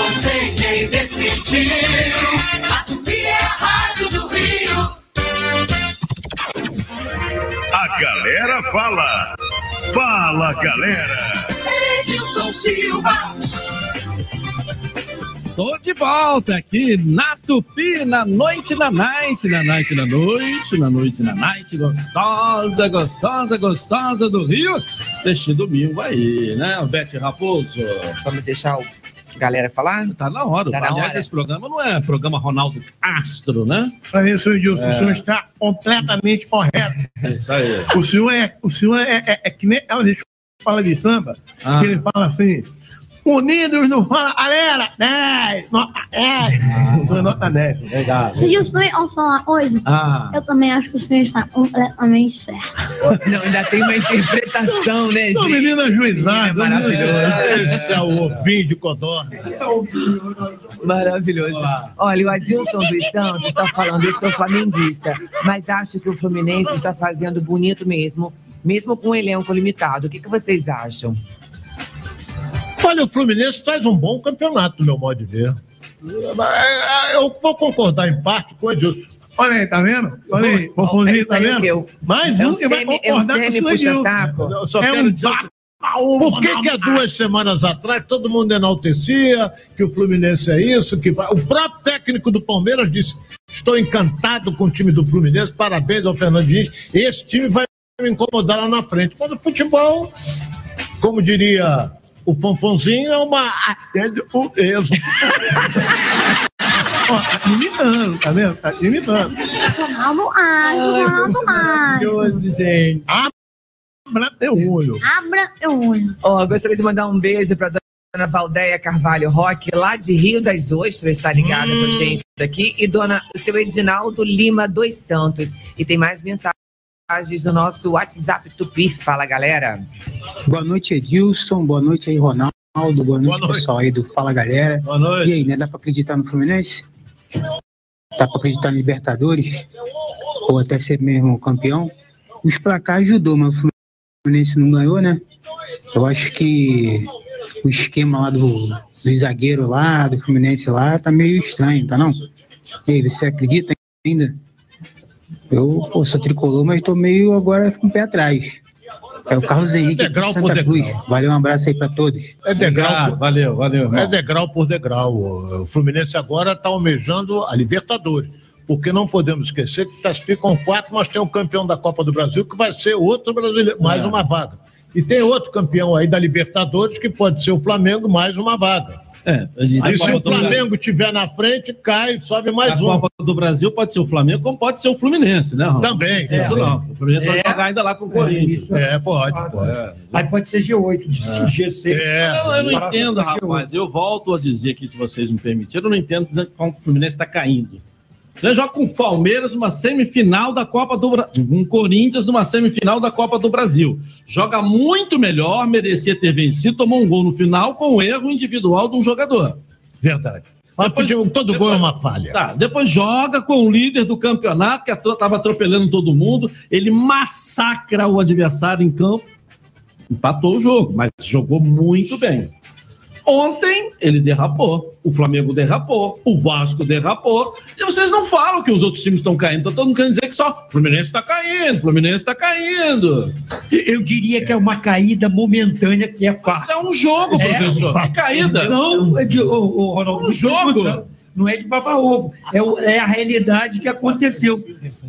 Você quem decidiu. A Tupi é a rádio do Rio. A galera fala. Fala, galera. Edilson Silva. Tô de volta aqui na Tupi, na noite na night, na night na noite, na noite na night, gostosa, gostosa, gostosa do Rio. Deste domingo aí, né, Bete Raposo? Vamos deixar o galera falar? Tá na hora. Tá na Aliás, hora. esse programa não é programa Ronaldo Castro, né? É isso, Edilson. É. O senhor está completamente correto. É isso aí. O senhor é, o senhor é, é, é que nem a gente fala de samba, Ah. que ele fala assim. Unidos no Fala Galera, 10, nota 10. O senhor é nota 10. Legal. Se o senhor ao falar hoje, Ah. eu também acho que o senhor está completamente certo. Não, ainda tem uma interpretação, né, Sou gente? menino ajuizado. Esse menino é maravilhoso. Esse é o ovinho de codorna. Maravilhoso. Olha, o Adilson dos Santos está falando, eu sou flamenguista, mas acho que o Fluminense está fazendo bonito mesmo, mesmo com um elenco limitado. O que, que vocês acham? Olha, o Fluminense faz um bom campeonato, meu modo de ver. É, Eu vou concordar em parte com o Edilson. Olha aí, tá vendo? Olha aí, Popozinho, tá é vendo? O- Mais é um o e vai semi- é o concordar com o puxa-saco? Eu só É quero um dizer Por que, que há duas semanas atrás todo mundo enaltecia que o Fluminense é isso? que vai... O próprio técnico do Palmeiras disse: Estou encantado com o time do Fluminense, parabéns ao Fernandinho. Esse time vai me incomodar lá na frente. Mas o futebol, como diria o Fonfonzinho, é uma. o peso. Ó, tá imitando, tá vendo? Tá imitando. Ronaldo Alves, Ronaldo Alves. Maravilhoso, gente. Abra teu olho. Abra teu olho. Ó, gostaria de mandar um beijo para dona Valdeia Carvalho Roque, lá de Rio das Ostras, está ligada com a gente aqui, e dona seu Edinaldo Lima dos Santos. E tem mais mensagens no nosso WhatsApp Tupi. Fala, galera. Boa noite, Edilson. Boa noite aí, Ronaldo. Boa noite, pessoal aí do Fala Galera. Boa noite. E aí, né? Dá pra acreditar no Fluminense? Dá pra acreditar no Libertadores? Ou até ser mesmo campeão? os placar ajudou, mas o Fluminense não ganhou, né? Eu acho que o esquema lá do, do zagueiro lá, do Fluminense lá, tá meio estranho, tá não? E aí, você acredita ainda? Eu pô, sou tricolor, mas tô meio agora com o pé atrás. É o Carlos Henrique Degrau de por Santa degrau. Cruz. Valeu, um abraço aí pra todos. É degrau. por- valeu, valeu. É degrau por degrau. O Fluminense agora está almejando a Libertadores. Porque não podemos esquecer que classificam quatro, mas tem um campeão da Copa do Brasil que vai ser outro brasileiro, mais É. uma vaga. E tem outro campeão aí da Libertadores que pode ser o Flamengo, mais uma vaga. É, e se o Flamengo estiver na frente, cai, sobe mais a um. Copa do Brasil pode ser o Flamengo, como pode ser o Fluminense, né, Raul? Também, Isso também. não. O Fluminense vai É. jogar ainda lá com o Corinthians. É, pode, pode. Aí pode ser G8, de G6. É. Eu, eu não entendo, com G8. rapaz. Eu volto a dizer que, se vocês me permitirem, eu não entendo como o Fluminense está caindo. Você joga com o Palmeiras numa semifinal da Copa do Brasil. Com o Corinthians numa semifinal da Copa do Brasil. Joga muito melhor, merecia ter vencido, tomou um gol no final com o erro individual de um jogador. Verdade. Mas todo gol é uma falha. Tá, depois joga com o líder do campeonato, que estava atropelando todo mundo. Ele massacra o adversário em campo. Empatou o jogo, mas jogou muito bem. Ontem ele derrapou, o Flamengo derrapou, o Vasco derrapou, e vocês não falam que os outros times estão caindo. Então todo mundo querendo dizer que só o Fluminense está caindo, o Fluminense está caindo. Eu diria que é uma caída momentânea que é fácil. Isso é um jogo, professor. É caída. Não, é de, ô, ô, Ronaldo, Um não estou jogo. Não é de baba-ovo. É, o- é a realidade que aconteceu.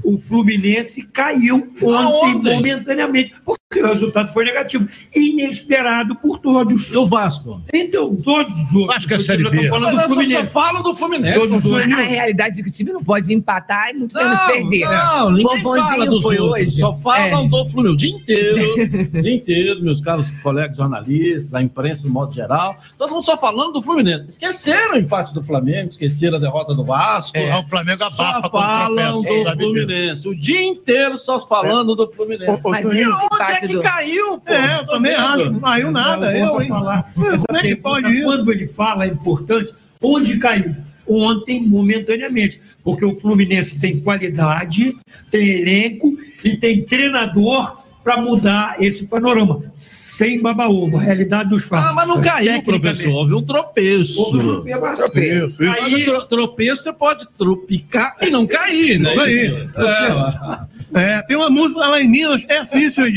O Fluminense caiu ontem, Aonde? momentaneamente, porque o resultado foi negativo. Inesperado por todos. E o Vasco? Então, todos os outros. Acho que é Série B. falando Mas do eu só- Fluminense. falo do Fluminense. Todos os outros. A realidade é que o time não pode empatar e muito menos Não, perder. não, ninguém fala dos foi outros, hoje. só falam É. do Fluminense o dia inteiro, o dia inteiro, meus caros colegas jornalistas, a imprensa no modo geral, todo mundo só falando do Fluminense. Esqueceram o empate do Flamengo, esqueceram a derrota do Vasco. É, o Flamengo abafa só falam do Fluminense, o dia inteiro só falando do Fluminense. Mas e onde é que do- caiu, pô? É, eu também acho. Não caiu nada. Eu Eu, falar. Como Essa é que pergunta, pode isso? quando ele fala, é importante. Onde caiu? Ontem, momentaneamente. Porque o Fluminense tem qualidade, tem elenco e tem treinador para mudar esse panorama. Sem baba-ovo, a realidade dos fatos. Ah, mas não caiu, professor. Houve um tropeço. Houve um tropeço, tropeço. Aí- tropeço você pode tropicar e não cair, né? Isso aí. É, É, tem uma música lá em Minas, é assim, senhor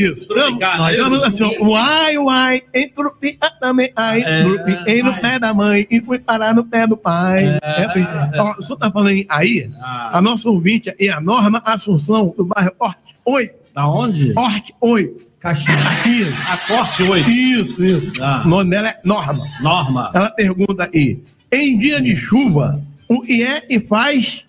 né? assim, uai, uai, entropia também, ai, É, tropiei no pé da mãe e fui parar no pé do pai. É, assim. Ó, o senhor tá falando aí, aí, Ah. a nossa ouvinte é a Norma Assunção, do bairro Horte 8. Da onde? Horte 8. Caxias. Caxias. A corte 8. Isso, isso. Ah. O nome dela é Norma. Norma. Ela pergunta aí: em dia de chuva, o que é que faz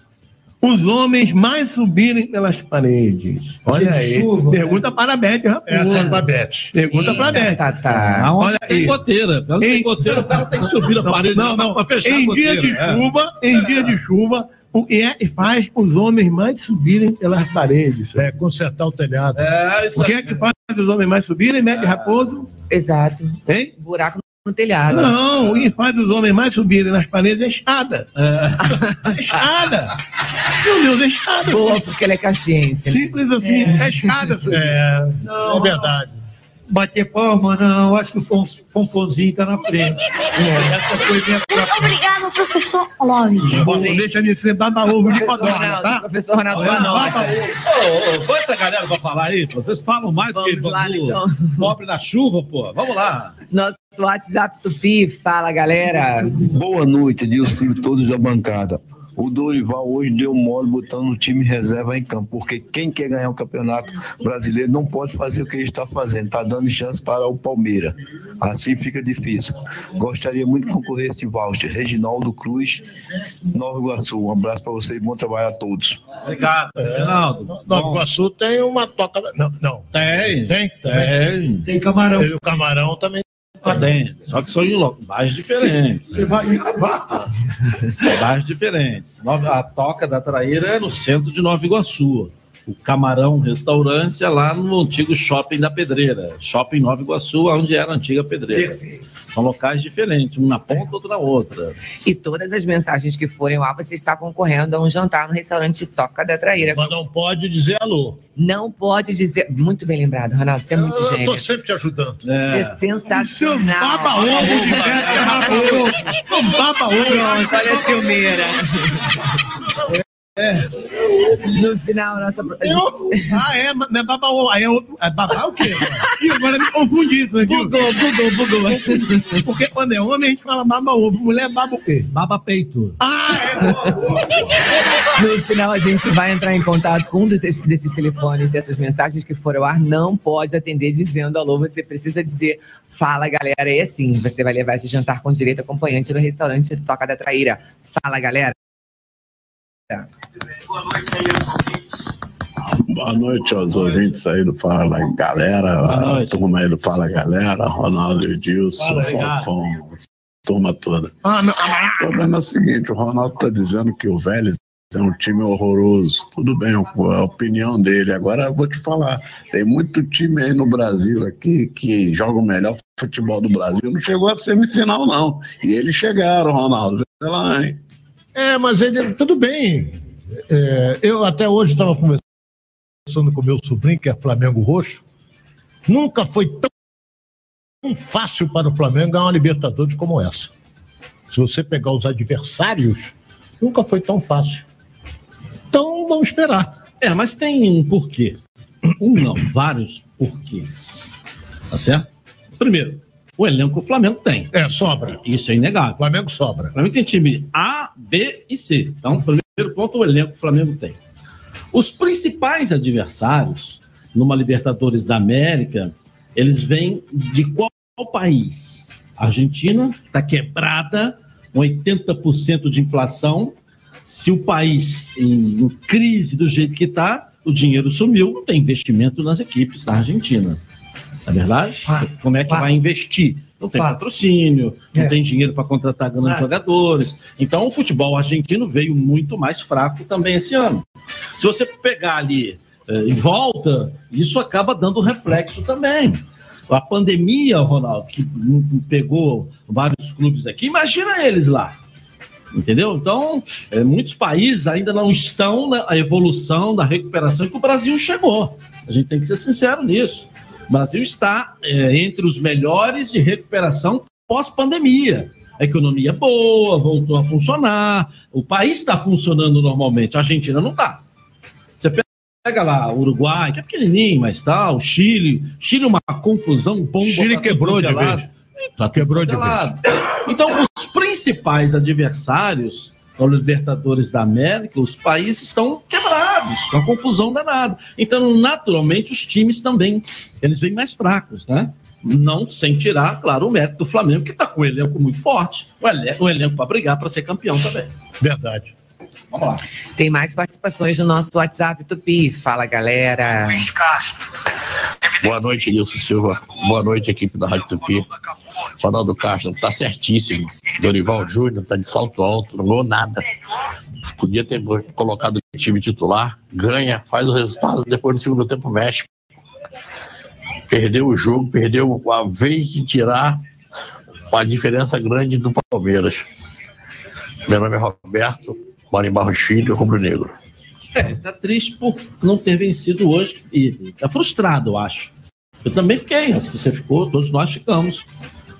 os homens mais subirem pelas paredes? Olha de aí. chuva. Pergunta para a Beth, rapaz. Essa é pra Beth. Pergunta para a Beth. Tá, tá. Olha tem aí. goteira. Ela tem Em- goteira, o cara tem que subir na parede Não, não. pra fechar a Em goteira. dia de é. chuva, em dia de chuva, o que é que faz os homens mais subirem pelas paredes? É, consertar o telhado. É, isso O que é que faz os homens mais subirem, Mete Raposo? Exato. Hein? Buraco no telhado. Não, o que faz os homens mais subirem nas paredes é escada. É. É escada. Meu Deus, é escada. Boa, porque ela é caxiense. né? Simples assim, é, escada. filho. É, Não, é verdade. Bater palma, não. Acho que o Fons- Fonfonzinho está na frente. Essa foi minha própria. Obrigado, professor Love. Bom, deixa de ser baba-ovo de Professor codorna, Ronaldo, tá? professor Ronaldo Olha. Ô, ô, põe essa galera pra falar aí, pô. Vocês falam mais do que lá, bambu então. pobre na chuva, pô. Vamos lá. Nosso WhatsApp Tupi, fala galera. Boa noite, Dilcim e todos da bancada. O Dorival hoje deu mole botando o time reserva em campo, porque quem quer ganhar o campeonato brasileiro não pode fazer o que ele está fazendo, está dando chance para o Palmeiras. Assim fica difícil. Gostaria muito de concorrer esse voucher. Reginaldo Cruz, Nova Iguaçu. Um abraço para vocês, bom trabalho a todos. Obrigado, Reginaldo. Nova Bom, Iguaçu tem uma toca. Não, não. Tem. Tem? Também. Tem. Tem camarão. E o camarão também. Tem. Só que são em locais diferentes. Você vai gravar. Bairros diferentes. A Toca da Traíra é no centro de Nova Iguaçu. O Camarão Restaurante é lá no antigo Shopping da Pedreira. Shopping Nova Iguaçu, onde era a antiga Pedreira. São locais diferentes, um na ponta, outro na outra. E todas as mensagens que forem lá, você está concorrendo a um jantar no restaurante Toca da Traíra. Mas não pode dizer alô. Não pode dizer. Muito bem lembrado, Ronaldo. Você é muito Eu gênio. tô sempre te ajudando. Você é sensacional. Baba ovo de Beto, é baba ovo. Baba ovo. Pronto, olha a Silmeira. No final, nossa. Eu- Ah, é, mas não é baba ovo. Aí é outro. É baba o quê? Ih, agora me confundi isso aqui. Bugou, bugou, bugou. Porque quando é homem, a gente fala baba ovo. Mulher, baba o quê? Baba peito. Ah, é. No final, a gente vai entrar em contato com um desses, desses telefones, dessas mensagens que foram ao ar. Não pode atender dizendo alô. Você precisa dizer fala, galera. E assim, você vai levar esse jantar com direito acompanhante no restaurante Toca da Traíra. Fala, galera. Boa noite aos ouvintes aí do Fala Galera, a turma aí do Fala Galera, Ronaldo Edilson. Fofão, turma toda. Ah, não. O problema é o seguinte, o Ronaldo tá dizendo que o Vélez é um time horroroso. Tudo bem, a opinião dele. Agora eu vou te falar, tem muito time aí no Brasil aqui que joga o melhor futebol do Brasil. Não chegou a semifinal, não. E eles chegaram, Ronaldo. Vê lá, hein? É, mas ele, tudo bem. É, eu até hoje estava conversando com meu sobrinho, que é Flamengo Roxo. Nunca foi tão fácil para o Flamengo ganhar uma Libertadores como essa. Se você pegar os adversários, nunca foi tão fácil. Então, vamos esperar. É, mas tem um porquê. Um não, vários porquês. Tá certo? Primeiro, o elenco o Flamengo tem. É, sobra. Isso é inegável. O Flamengo sobra. O Flamengo tem time A, B e C. Então, primeiro ponto, o elenco o Flamengo tem. Os principais adversários numa Libertadores da América, eles vêm de qual país? A Argentina está quebrada, com 80% de inflação. Se o país em, em crise do jeito que está, o dinheiro sumiu, não tem investimento nas equipes da Argentina. Não é verdade? Como é que vai investir? Não tem Fato. patrocínio, não É. tem dinheiro para contratar grandes É. jogadores. Então, o futebol argentino veio muito mais fraco também esse ano. Se você pegar ali eh, em volta, isso acaba dando reflexo também. A pandemia, Ronaldo, que hum, pegou vários clubes aqui, imagina eles lá. Entendeu? Então, eh, muitos países ainda não estão na evolução, da recuperação que o Brasil chegou. A gente tem que ser sincero nisso. O Brasil está eh, entre os melhores de recuperação pós-pandemia. A economia é boa, voltou a funcionar, o país está funcionando normalmente, a Argentina não está. Você pega lá o Uruguai, que é pequenininho, mas tá, o Chile. Chile é uma confusão bomba. Chile quebrou de é lado. vez. Tá Quebrou tudo de é lado. Então, os principais adversários da Libertadores da América, os países estão quebrados, com a confusão danada. Então, naturalmente, os times também, eles vêm mais fracos, né? Não sem tirar, claro, o mérito do Flamengo, que está com um elenco muito forte, um elenco, um elenco para brigar para ser campeão também. Verdade. Vamos lá. Tem mais participações no nosso WhatsApp Tupi. Fala, galera. Boa noite, Nilson Silva. Boa noite, equipe da Rádio Tupi. Ronaldo Castro tá certíssimo. Dorival Júnior tá de salto alto, não ganhou nada. Podia ter colocado o time titular, ganha, faz o resultado, depois no segundo tempo mexe. Perdeu o jogo, perdeu a vez de tirar uma diferença grande do Palmeiras. Meu nome é Roberto, moro em Barros Filho, Rubro Negro. É, tá triste por não ter vencido hoje e tá frustrado, eu acho. Eu também fiquei, você ficou, todos nós ficamos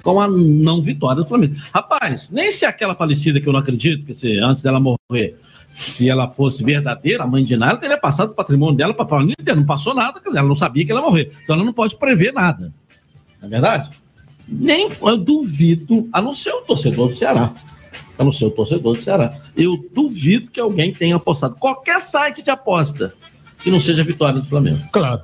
com a não vitória do Flamengo. Rapaz, nem se aquela falecida que eu não acredito, que se, antes dela morrer, se ela fosse verdadeira, a mãe de Nara teria passado o patrimônio dela para a inteira, não passou nada, quer dizer, ela não sabia que ela ia morrer. Então ela não pode prever nada. Não é verdade? Nem eu duvido, a não ser o torcedor do Ceará. A não ser o torcedor do Ceará. Eu duvido que alguém tenha apostado. Qualquer site de aposta que não seja a vitória do Flamengo. Claro.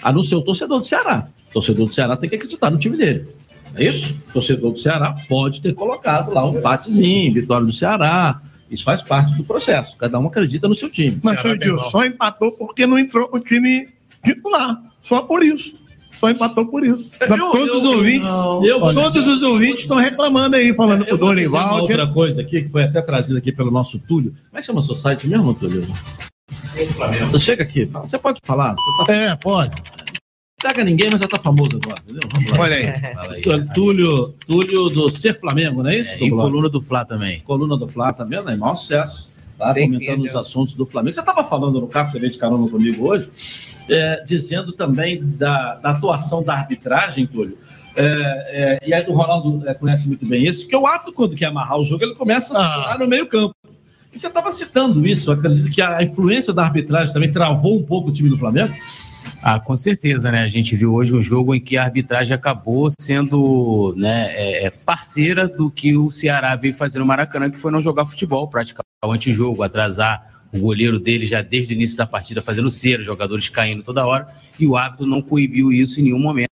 A não ser o torcedor do Ceará. O torcedor do Ceará tem que acreditar no time dele. É isso? O torcedor do Ceará pode ter colocado lá um empatezinho, vitória do Ceará. Isso faz parte do processo. Cada um acredita no seu time. Mas, seu Edilson, só empatou porque não entrou o time titular. Só por isso. Só empatou por isso. Eu- todos eu- os ouvintes. Eu todos dizer- os ouvintes estão reclamando aí, falando pro uma Dorival. que- outra coisa aqui, que foi até trazida aqui pelo nosso Túlio. Como é que chama o seu site mesmo, Túlio? Chega aqui, fala- você pode falar? Você tá- É, pode. Pega ninguém, mas já tá famoso agora, entendeu? Vamos lá. Olha aí. Fala aí. Túlio- Túlio, Túlio do Ser Flamengo, não é isso? É, e coluna do Fla também. Coluna do Fla também, né? Maior sucesso. Tá Tem comentando filho. os assuntos do Flamengo. Você estava falando no carro, você veio de carona comigo hoje, é, dizendo também da, da atuação da arbitragem, Túlio. É, é, e aí o Ronaldo é, conhece muito bem isso, porque o árbitro, quando quer amarrar o jogo, ele começa a segurar no meio-campo. E você estava citando isso, acredito que a influência da arbitragem também travou um pouco o time do Flamengo. Ah, com certeza, né? A gente viu hoje um jogo em que a arbitragem acabou sendo né, é, é, parceira do que o Ceará veio fazer no Maracanã, que foi não jogar futebol, praticar o antijogo, atrasar o goleiro dele já desde o início da partida fazendo cera, jogadores caindo toda hora, e o árbitro não coibiu isso em nenhum momento.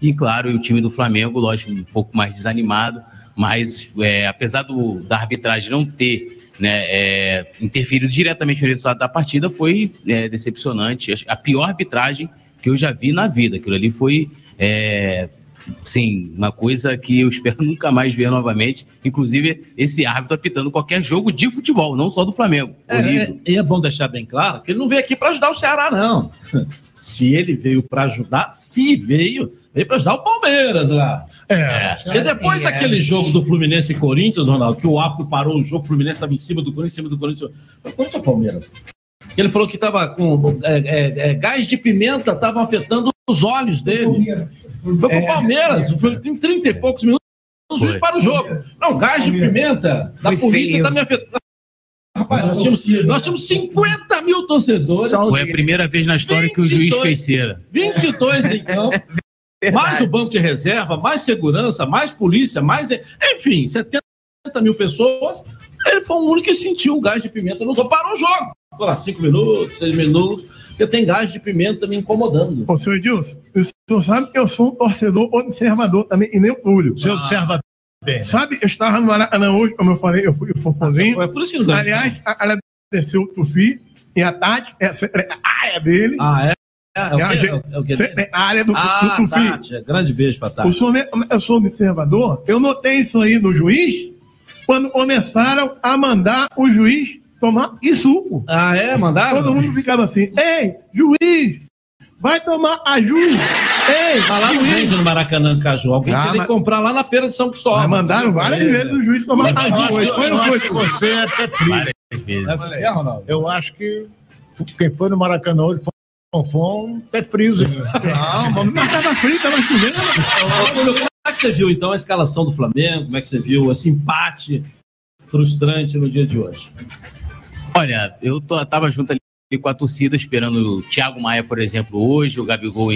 E claro, o time do Flamengo, lógico, um pouco mais desanimado, mas é, apesar do, da arbitragem não ter né, é, interferido diretamente no resultado da partida, foi é, decepcionante. A pior arbitragem que eu já vi na vida. Aquilo ali foi, é, sim, uma coisa que eu espero nunca mais ver novamente. Inclusive, esse árbitro apitando qualquer jogo de futebol, não só do Flamengo. É, é, e é bom deixar bem claro que ele não veio aqui para ajudar o Ceará, não. Se ele veio para ajudar, se veio, veio para ajudar o Palmeiras lá. É. Porque depois Assim, é. daquele jogo do Fluminense e Corinthians, Ronaldo, que o árbitro parou o jogo, o Fluminense estava em cima do Corinthians, em cima do Corinthians. Foi Corinthians ou Palmeiras? Ele falou que estava com é, é, é, gás de pimenta, estavam afetando os olhos dele. Foi pro É. Palmeiras, foi, tem 30 e poucos minutos, o juiz para o jogo. Não, gás de pimenta da polícia está me afetando. Rapaz, nós tínhamos, nós tínhamos 50 mil torcedores. Foi a primeira vez na história que o juiz 22. fez cera. 22 em campo. Mais o banco de reserva, mais segurança, mais polícia, mais. Enfim, 70 mil pessoas. Ele foi o único que sentiu o gás de pimenta. Não só parou o jogo. Ficou lá 5 minutos, 6 minutos. Porque tem gás de pimenta me incomodando. Ô, senhor Edilson, o senhor sabe que eu sou um torcedor observador também, e nem o Túlio. Você observa bem. Sabe, eu estava no hoje, como eu falei, eu fui Fofozinho. foi por isso que não. Aliás, a- agradecer o Tufi e a Tati, é a área dele. Ah, é? É, É o gente- É o sempre é a área do, Ah, do Tufi. Tati, grande beijo pra Tati. Vê como eu sou observador, eu notei isso aí no juiz, quando começaram a mandar o juiz tomar que suco. Ah, é? Mandaram? Todo mundo ficava assim, ei, juiz, vai tomar a juiz. Ei, Mas lá não juiz. vende no Maracanã Caju. Alguém Ah, tinha que mas- comprar lá na feira de São Cristóvão. Mas mandaram várias vezes o juiz tomar Eu a acho, juiz. eu Foi, que você é pé frio. É? Eu acho que quem foi no Maracanã hoje foi, um pé friozinho. Não, mas não tava frio, tava chovendo. Como é que você viu, então, a escalação do Flamengo? Como é que você viu esse empate frustrante no dia de hoje? Olha, eu tô, tava junto ali com a torcida, esperando o Thiago Maia, por exemplo, hoje. O Gabigol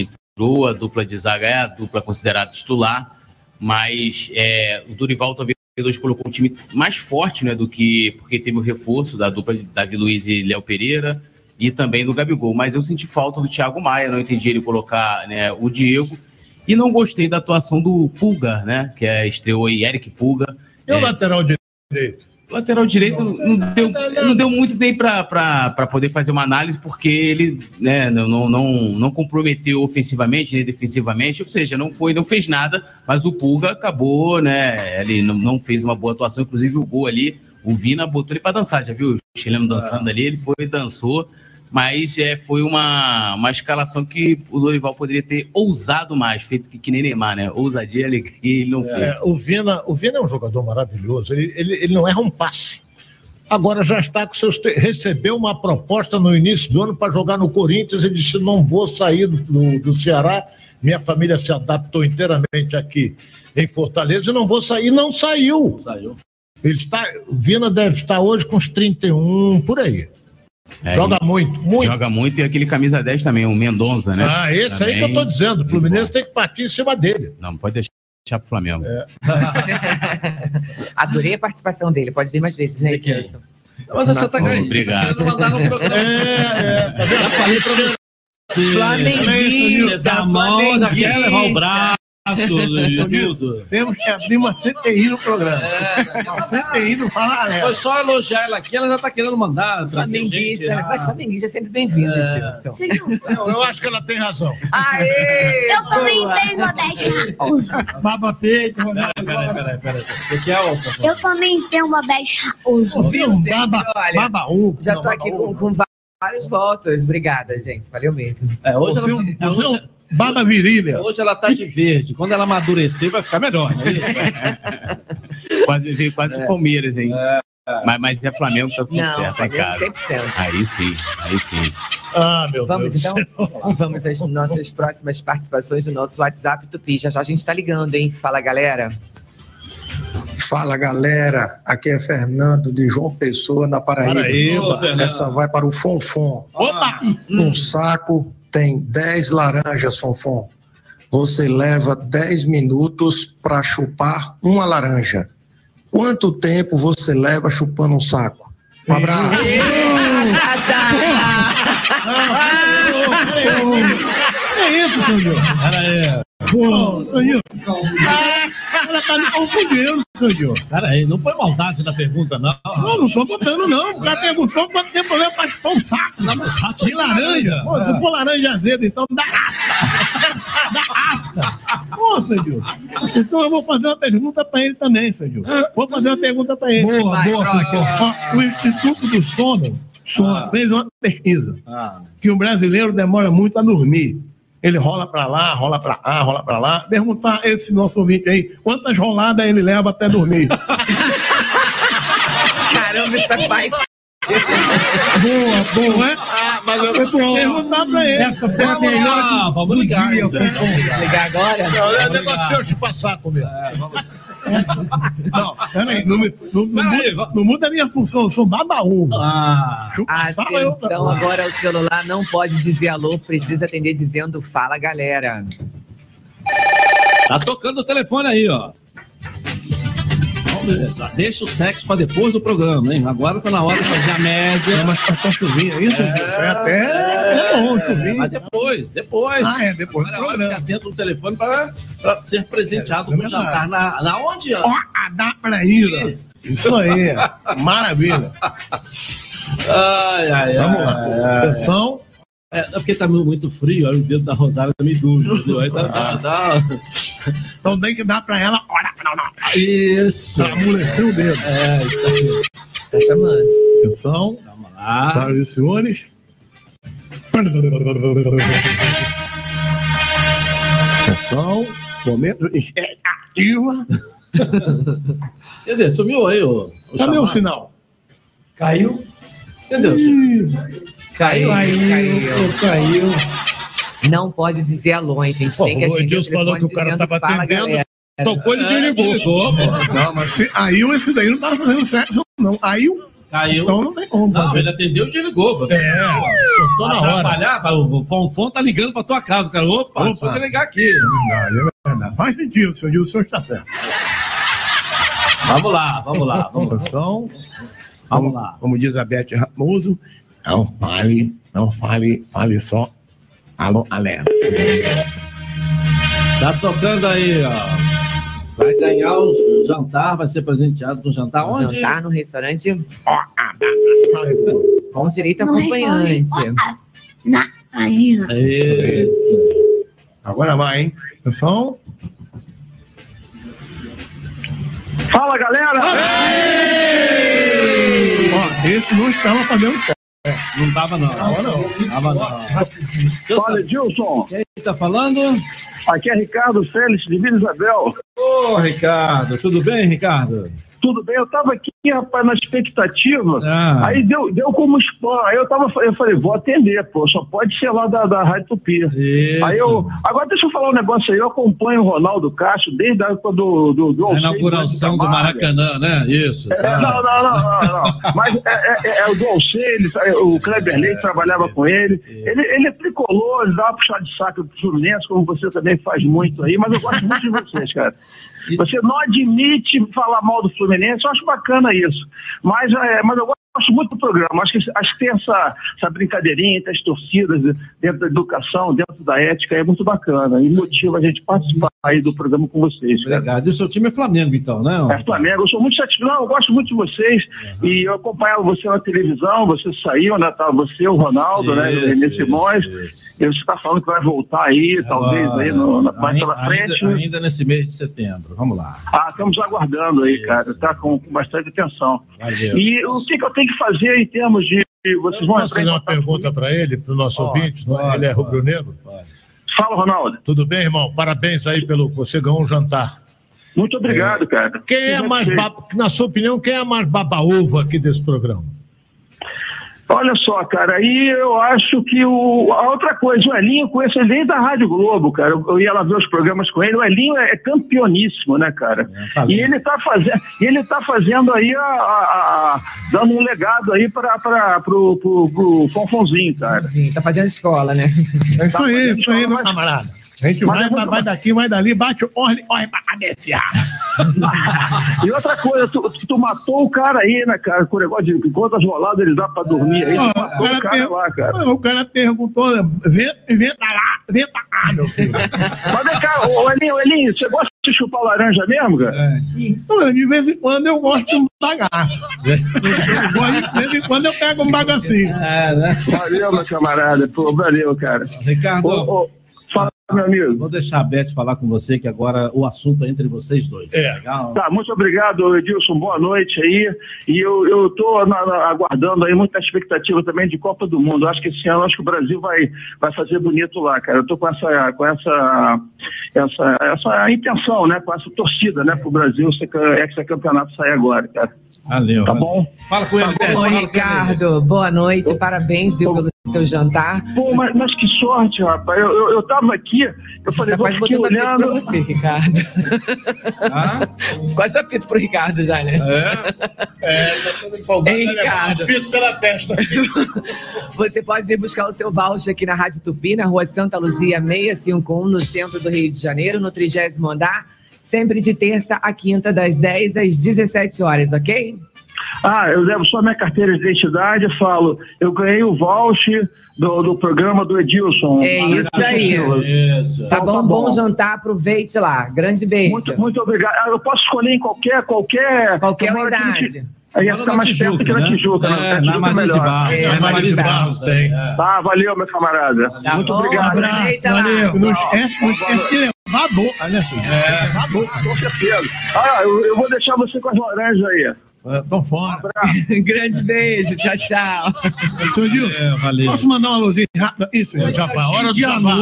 a dupla de zaga é a dupla considerada titular. Mas é, o Dorival talvez hoje colocou um time mais forte né, do que. Porque teve o reforço da dupla de Davi Luiz e Léo Pereira e também do Gabigol. Mas eu senti falta do Thiago Maia, não entendi ele colocar né, o Diego. E não gostei da atuação do Pulga, né? Que é, estreou aí Eric Pulga. E o É, lateral direito? Lateral direito não deu, não deu muito nem para poder fazer uma análise, porque ele né, não, não, não, não comprometeu ofensivamente nem defensivamente, ou seja, não foi, não fez nada, mas o Pulga acabou, né? Ele não, não fez uma boa atuação, inclusive o gol ali, o Vina botou ele para dançar, já viu o chileno dançando ali, ele foi e dançou. Mas é, foi uma, uma escalação que o Dorival poderia ter ousado mais, feito que, que nem Neymar, né? Ousadia, alegria, ele não fez. É, o, Vina, o Vina é um jogador maravilhoso, ele, ele, ele não erra um passe. Agora já está com seus. te- Recebeu uma proposta no início do ano para jogar no Corinthians. Ele disse: não vou sair do, do, do Ceará. Minha família se adaptou inteiramente aqui em Fortaleza e não vou sair. Não saiu. Saiu. Ele está, o Vina deve estar hoje com uns 31, por aí. É, Joga muito, muito. Joga muito e aquele camisa 10 também, o Mendonça, né? Ah, esse aí que eu tô dizendo. O Fluminense tem que partir em cima dele. Não, pode deixar pro Flamengo. É. Adorei a participação dele. Pode vir mais vezes, né, Edilson? Mas você tá ganhando. Obrigado. Querendo mandar no programa. É, é, tá vendo? Já falei pra você. Flamenguista, mão, já quer levar o flamenguista. braço. Temos que abrir uma CTI no programa. Uma CTI no Fala Foi só elogiar ela aqui, ela já tá querendo mandar. Flamenguista, gente. mas flamenguista é sempre bem-vindo, É. Eu, eu acho que ela tem razão. Aê! Eu também tenho modéstia Raposo. Baba peito, Peraí, peraí, peraí, peraí. O que é o Eu também tenho uma bege Raposo. Viu, gente? Olha, Babaú. já tô aqui com, com vários votos. Obrigada, gente. Valeu mesmo. É, hoje ela- é, hoje- Baba virilha. Hoje ela tá de verde. Quando ela amadurecer, vai ficar melhor, né? Quase veio quase Palmeiras, hein? Mas, mas é Flamengo, tá tudo Não, certo, tá Flamengo casa. 100%. Aí sim, aí sim. Ah, meu Vamos Deus. então? Vamos às nossas próximas participações do nosso WhatsApp Tupi. Já já a gente tá ligando, hein? Fala, galera. Fala galera, aqui é Fernando de João Pessoa, na Paraíba. Paraíba. Essa vai para o Fonfon. Opa! Um saco tem 10 laranjas, Fonfon. Você leva 10 minutos para chupar uma laranja. Quanto tempo você leva chupando um saco? Um abraço. É isso, Sandro. Pera aí. Pô, Ela tá me confundindo, Sandro. Pera aí, não foi maldade na pergunta, não. Não, não tô botando, não. O cara perguntou quanto tempo leva pra chupar um saco. Não, mas saco de laranja. Pô, se for laranja azeda, então dá afta. dá afta. Pô. Então eu vou fazer uma pergunta pra ele também, Sandro. Vou fazer uma pergunta pra ele. Boa, Vai, boa. Ó, O Instituto do Sono, Sono Ah. fez uma pesquisa Ah. que o brasileiro demora muito a dormir. Ele rola pra lá, rola pra cá, rola pra lá. Perguntar a esse nosso ouvinte aí, quantas roladas ele leva até dormir? Caramba, isso é pai. boa, boa, é? mas eu Perguntar pra ele. Essa foi a Vamos lá, melhor vamos do ligar, dia. Fofão. Ligar agora? Não, é Vamos negócio ligar. teu chupar saco mesmo. Não, peraí, não, muda- não muda a minha função, eu sou babaú. Ah, Atenção, agora o celular não pode dizer alô, precisa atender dizendo fala, galera. Tá tocando o telefone aí, ó. Vamos Deixa o sexo pra depois do programa, hein? Agora tá na hora de fazer a média. Mas passar chuvinha, isso, É, é até é bom, chuvinha. Mas depois, depois. Ah, é, depois do Agora é de programa. ficar atento no telefone pra, pra ser presenteado É, com é jantar na, na onde? ó? A da Paraíba. Isso aí, maravilha. Ai, ai, Vamos ai, lá. ai, ai. Atenção. É, é porque tá muito frio, aí o dedo da Rosário tá meio duro? Aí tá, tá, tá- Então tem que dar pra ela. Olha, não, não. Isso. Pra amolecer o dedo. É, isso aí. Tá chamando. Atenção. Vamos lá. Para os senhores. Atenção. Momento expectativa. Cadê? Sumiu aí o Cadê o sinal? Caiu? Cadê o sinal? Caiu, Caiu, caiu. Não pode dizer alô, hein, gente. Pô, Tem que o Edilson falou que o cara dizendo tava fala, atendendo. galera. Tocou, ele É, desligou. pô. Não, mas se, aí esse daí não tava fazendo sexo, não. Aí o. Caiu. Então não tem como Não, fazer. ele atendeu e desligou. mano. É, tô na hora. O Fonfon tá ligando pra tua casa, cara. Opa, Opa. só ligar aqui. Verdade, é verdade. Faz sentido, senhor Edilson, o senhor está certo. Vamos lá, vamos lá, vamos lá. Atenção. Vamos lá. Como diz a Beth Raposo, não fale, não fale, fale só. Alô, alerta. Tá tocando aí, ó. Vai ganhar o jantar, vai ser presenteado com jantar onde? Jantar no restaurante com direito No acompanhante. Na Paraíba. Isso. Agora vai, hein? Atenção. Fala, galera! Ó, esse não estava fazendo sexo. Não tava, não. Tava não. Tava, não. Fala, Edilson. Quem tá falando? Aqui é Ricardo Félix, de Vila Isabel. Ô, Ricardo, tudo bem, Ricardo? Tudo bem? Eu tava aqui, rapaz, na expectativa. Ah. Aí deu, deu como spam. Aí eu tava, eu falei, vou atender, pô. Só pode ser lá da, da Rádio Tupi. Isso. Aí eu. Agora deixa eu falar um negócio aí. Eu acompanho o Ronaldo Castro desde a época do. do, do A inauguração do Maracanã, né? Isso. É, tá. não, não, não, não, não. Mas é, é- é o do o Kleber Leite trabalhava com ele. Ele, ele é tricolor, ele dá uma puxada de saco pro Fluminense, como você também faz muito aí, mas eu gosto muito de vocês, cara. Você não admite falar mal do Fluminense, eu acho bacana isso. Mas, é, mas eu gosto muito do programa. Acho que, acho que tem essa, essa brincadeirinha entre as torcidas, dentro da educação, dentro da ética, é muito bacana. E motiva a gente participar aí do programa com vocês. cara. Obrigado. E o seu time é Flamengo, então, né? É Flamengo, eu sou muito satisfeito. Não, eu gosto muito de vocês. E eu acompanhava você na televisão, você saiu, né? Tá, você, o Ronaldo, né? O Isso, Renê isso, Simões. E você está falando que vai voltar aí, talvez, Agora, aí no, na, mais pela ainda, frente. ainda, ainda nesse mês de setembro. Vamos lá. Ah, estamos aguardando aí, cara, tá com, com bastante atenção. Valeu. E o que, que eu tenho que fazer em termos de. Vocês vão Posso fazer uma pergunta para ele, para o nosso Pode, ouvinte? é? pode, ele é rubro-negro? Fala, Ronaldo. Tudo bem, irmão? Parabéns aí pelo você ganhou um jantar. Muito obrigado, cara. Quem é mais, baba, na sua opinião, quem é mais baba-ovo aqui desse programa? Olha só, cara, aí eu acho que o, a outra coisa, o Elinho, eu conheço ele desde da Rádio Globo, cara. Eu, eu ia lá ver os programas com ele. O Elinho é, é campeoníssimo, né, cara? tá e ele tá fazendo, ele tá fazendo aí a, a- a- dando um legado aí para pro, pro, pro Fonfonzinho, cara. Sim, tá fazendo escola, né? É isso aí, isso aí, meu camarada. A gente vai, vai, vai daqui, vai dali, bate o orne, orne pra cabecear. E outra coisa, tu, tu matou o cara aí, né, cara, com o negócio de quantas roladas ele dá pra dormir aí. Ó, matou o cara lá, cara. o cara perguntou, venta, lá, venta cá, meu filho. Mas vem cá, ô Elinho, Elinho, você gosta de chupar laranja mesmo, cara? Olha, De vez em quando eu gosto de um bagaço. De vez em quando eu pego um bagacinho. Valeu, meu camarada. Pô, valeu, cara. Ricardo, Ô, ô, meu amigo. Vou deixar a Beth falar com você, que agora o assunto é entre vocês dois. É. Legal? Tá, muito obrigado, Edilson. Boa noite aí. E eu, na- aguardando aí muita expectativa também de Copa do Mundo. Acho que esse ano acho que o Brasil vai, vai fazer bonito lá, cara. Eu tô com essa, com essa, essa, essa intenção, né? Com essa torcida, né? Pro Brasil ser ca- ex-campeonato sair agora, cara. Valeu. Tá bom? Fala com ele, fala com ele. Ricardo. Boa noite. Parabéns, viu, pelo seu jantar. Pô, mas, mas que sorte, rapaz. Eu, eu, eu tava aqui, eu falei, Tá vou quase botando apito olhando. pra você, Ricardo. Quase apito pro Ricardo já, né? É, tá todo empolgado. Ei, levar Ricardo. um pito pela testa. Você pode vir buscar o seu voucher aqui na Rádio Tupi, na rua Santa Luzia 651, no centro do Rio de Janeiro, no 30 andar, sempre de terça a quinta, das 10 às 17 horas, ok? Ah, eu levo só minha carteira de identidade e falo, eu ganhei o voucher do, do programa do Edilson. É isso aí. Isso. Tá Então bom, tá bom bom. jantar, aproveite lá. Grande beijo. Muito, muito obrigado. Ah, Eu posso escolher em qualquer, qualquer, Qualquer unidade. Aí ia ficar na mais Tijuca, perto que na né? Tijuca, É, né? na Tijuca é Marisa melhor. Barros. É, É, na Marisa Barros. tem. é. Tá, valeu, meu camarada. Tá muito bom, obrigado. abraço. Aproveita lá. Valeu. Não esquece, não esquece de levar a boca, né, filho? É. Levar a boca. Com certeza. Ah, eu, eu vou deixar você com as laranjas aí. Tô fora. Grande beijo. Tchau, tchau. Seu É, valeu. posso mandar uma luzinha rápida? Isso, é jabá. Hora do jabá.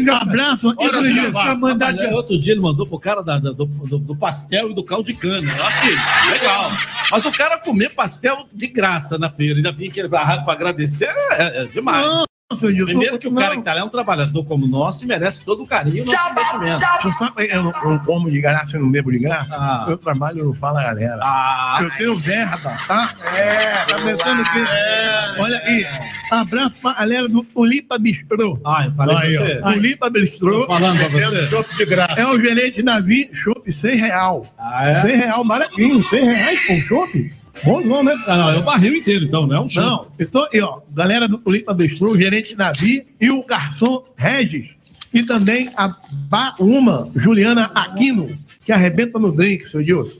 já Abraço. Hora do jabá. mandar de Outro dia ele mandou pro cara da- da- do, do- do pastel e do caldo de cana. Eu acho que legal. Mas o cara comer pastel de graça na feira, ainda vinha aquele barraco pra agradecer, é, é demais. Não, Primeiro que o não. cara que tá lá é um trabalhor como nosso e merece todo o carinho do nosso investimento. Tu sabe, eu não, como de graça, eu não bebo de graça. Ah. Eu trabalho no Fala Galera. Ah, eu tenho verba, tá? É, tá pensando que. Olha aí. Abraço pra galera do Tulipa Bistrô. Ah, eu falei aí, pra você. ó. Tulipa Bistrô. Tô falando pra É você. de graça. É o gerente Navi, chopp 100 real. Ah, é? 100 real, baratinho. 100 reais com chopp. Bom não, né? Ah, não, é o barril inteiro, então, não é um show. Não, eu tô ó. Galera do Tulipa o gerente Navi e o garçom Regis. E também a Bauma, Juliana Aquino, que arrebenta no drink, seu Edilson.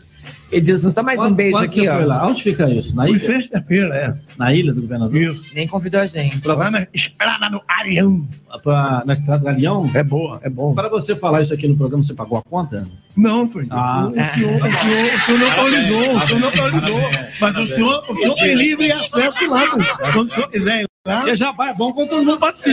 Edilson, só mais um beijo quando aqui, você foi ó. lá? Onde fica isso? Na Foi ilha? sexta-feira, é. Na ilha do governador? Isso. Nem convidou a gente. Lá na estrada do Arião. Pra- na Estrada do Galeão? É boa, é bom. Para você falar isso aqui no programa, você pagou a conta? Não, senhor. Ah. o, senhor, o, senhor, o, senhor, o senhor não autorizou, o senhor não autorizou. Mas o senhor, o senhor tem livre acesso lá. senhor. Quando o senhor quiser ir lá. Porque já vai, é bom quando todo mundo participa.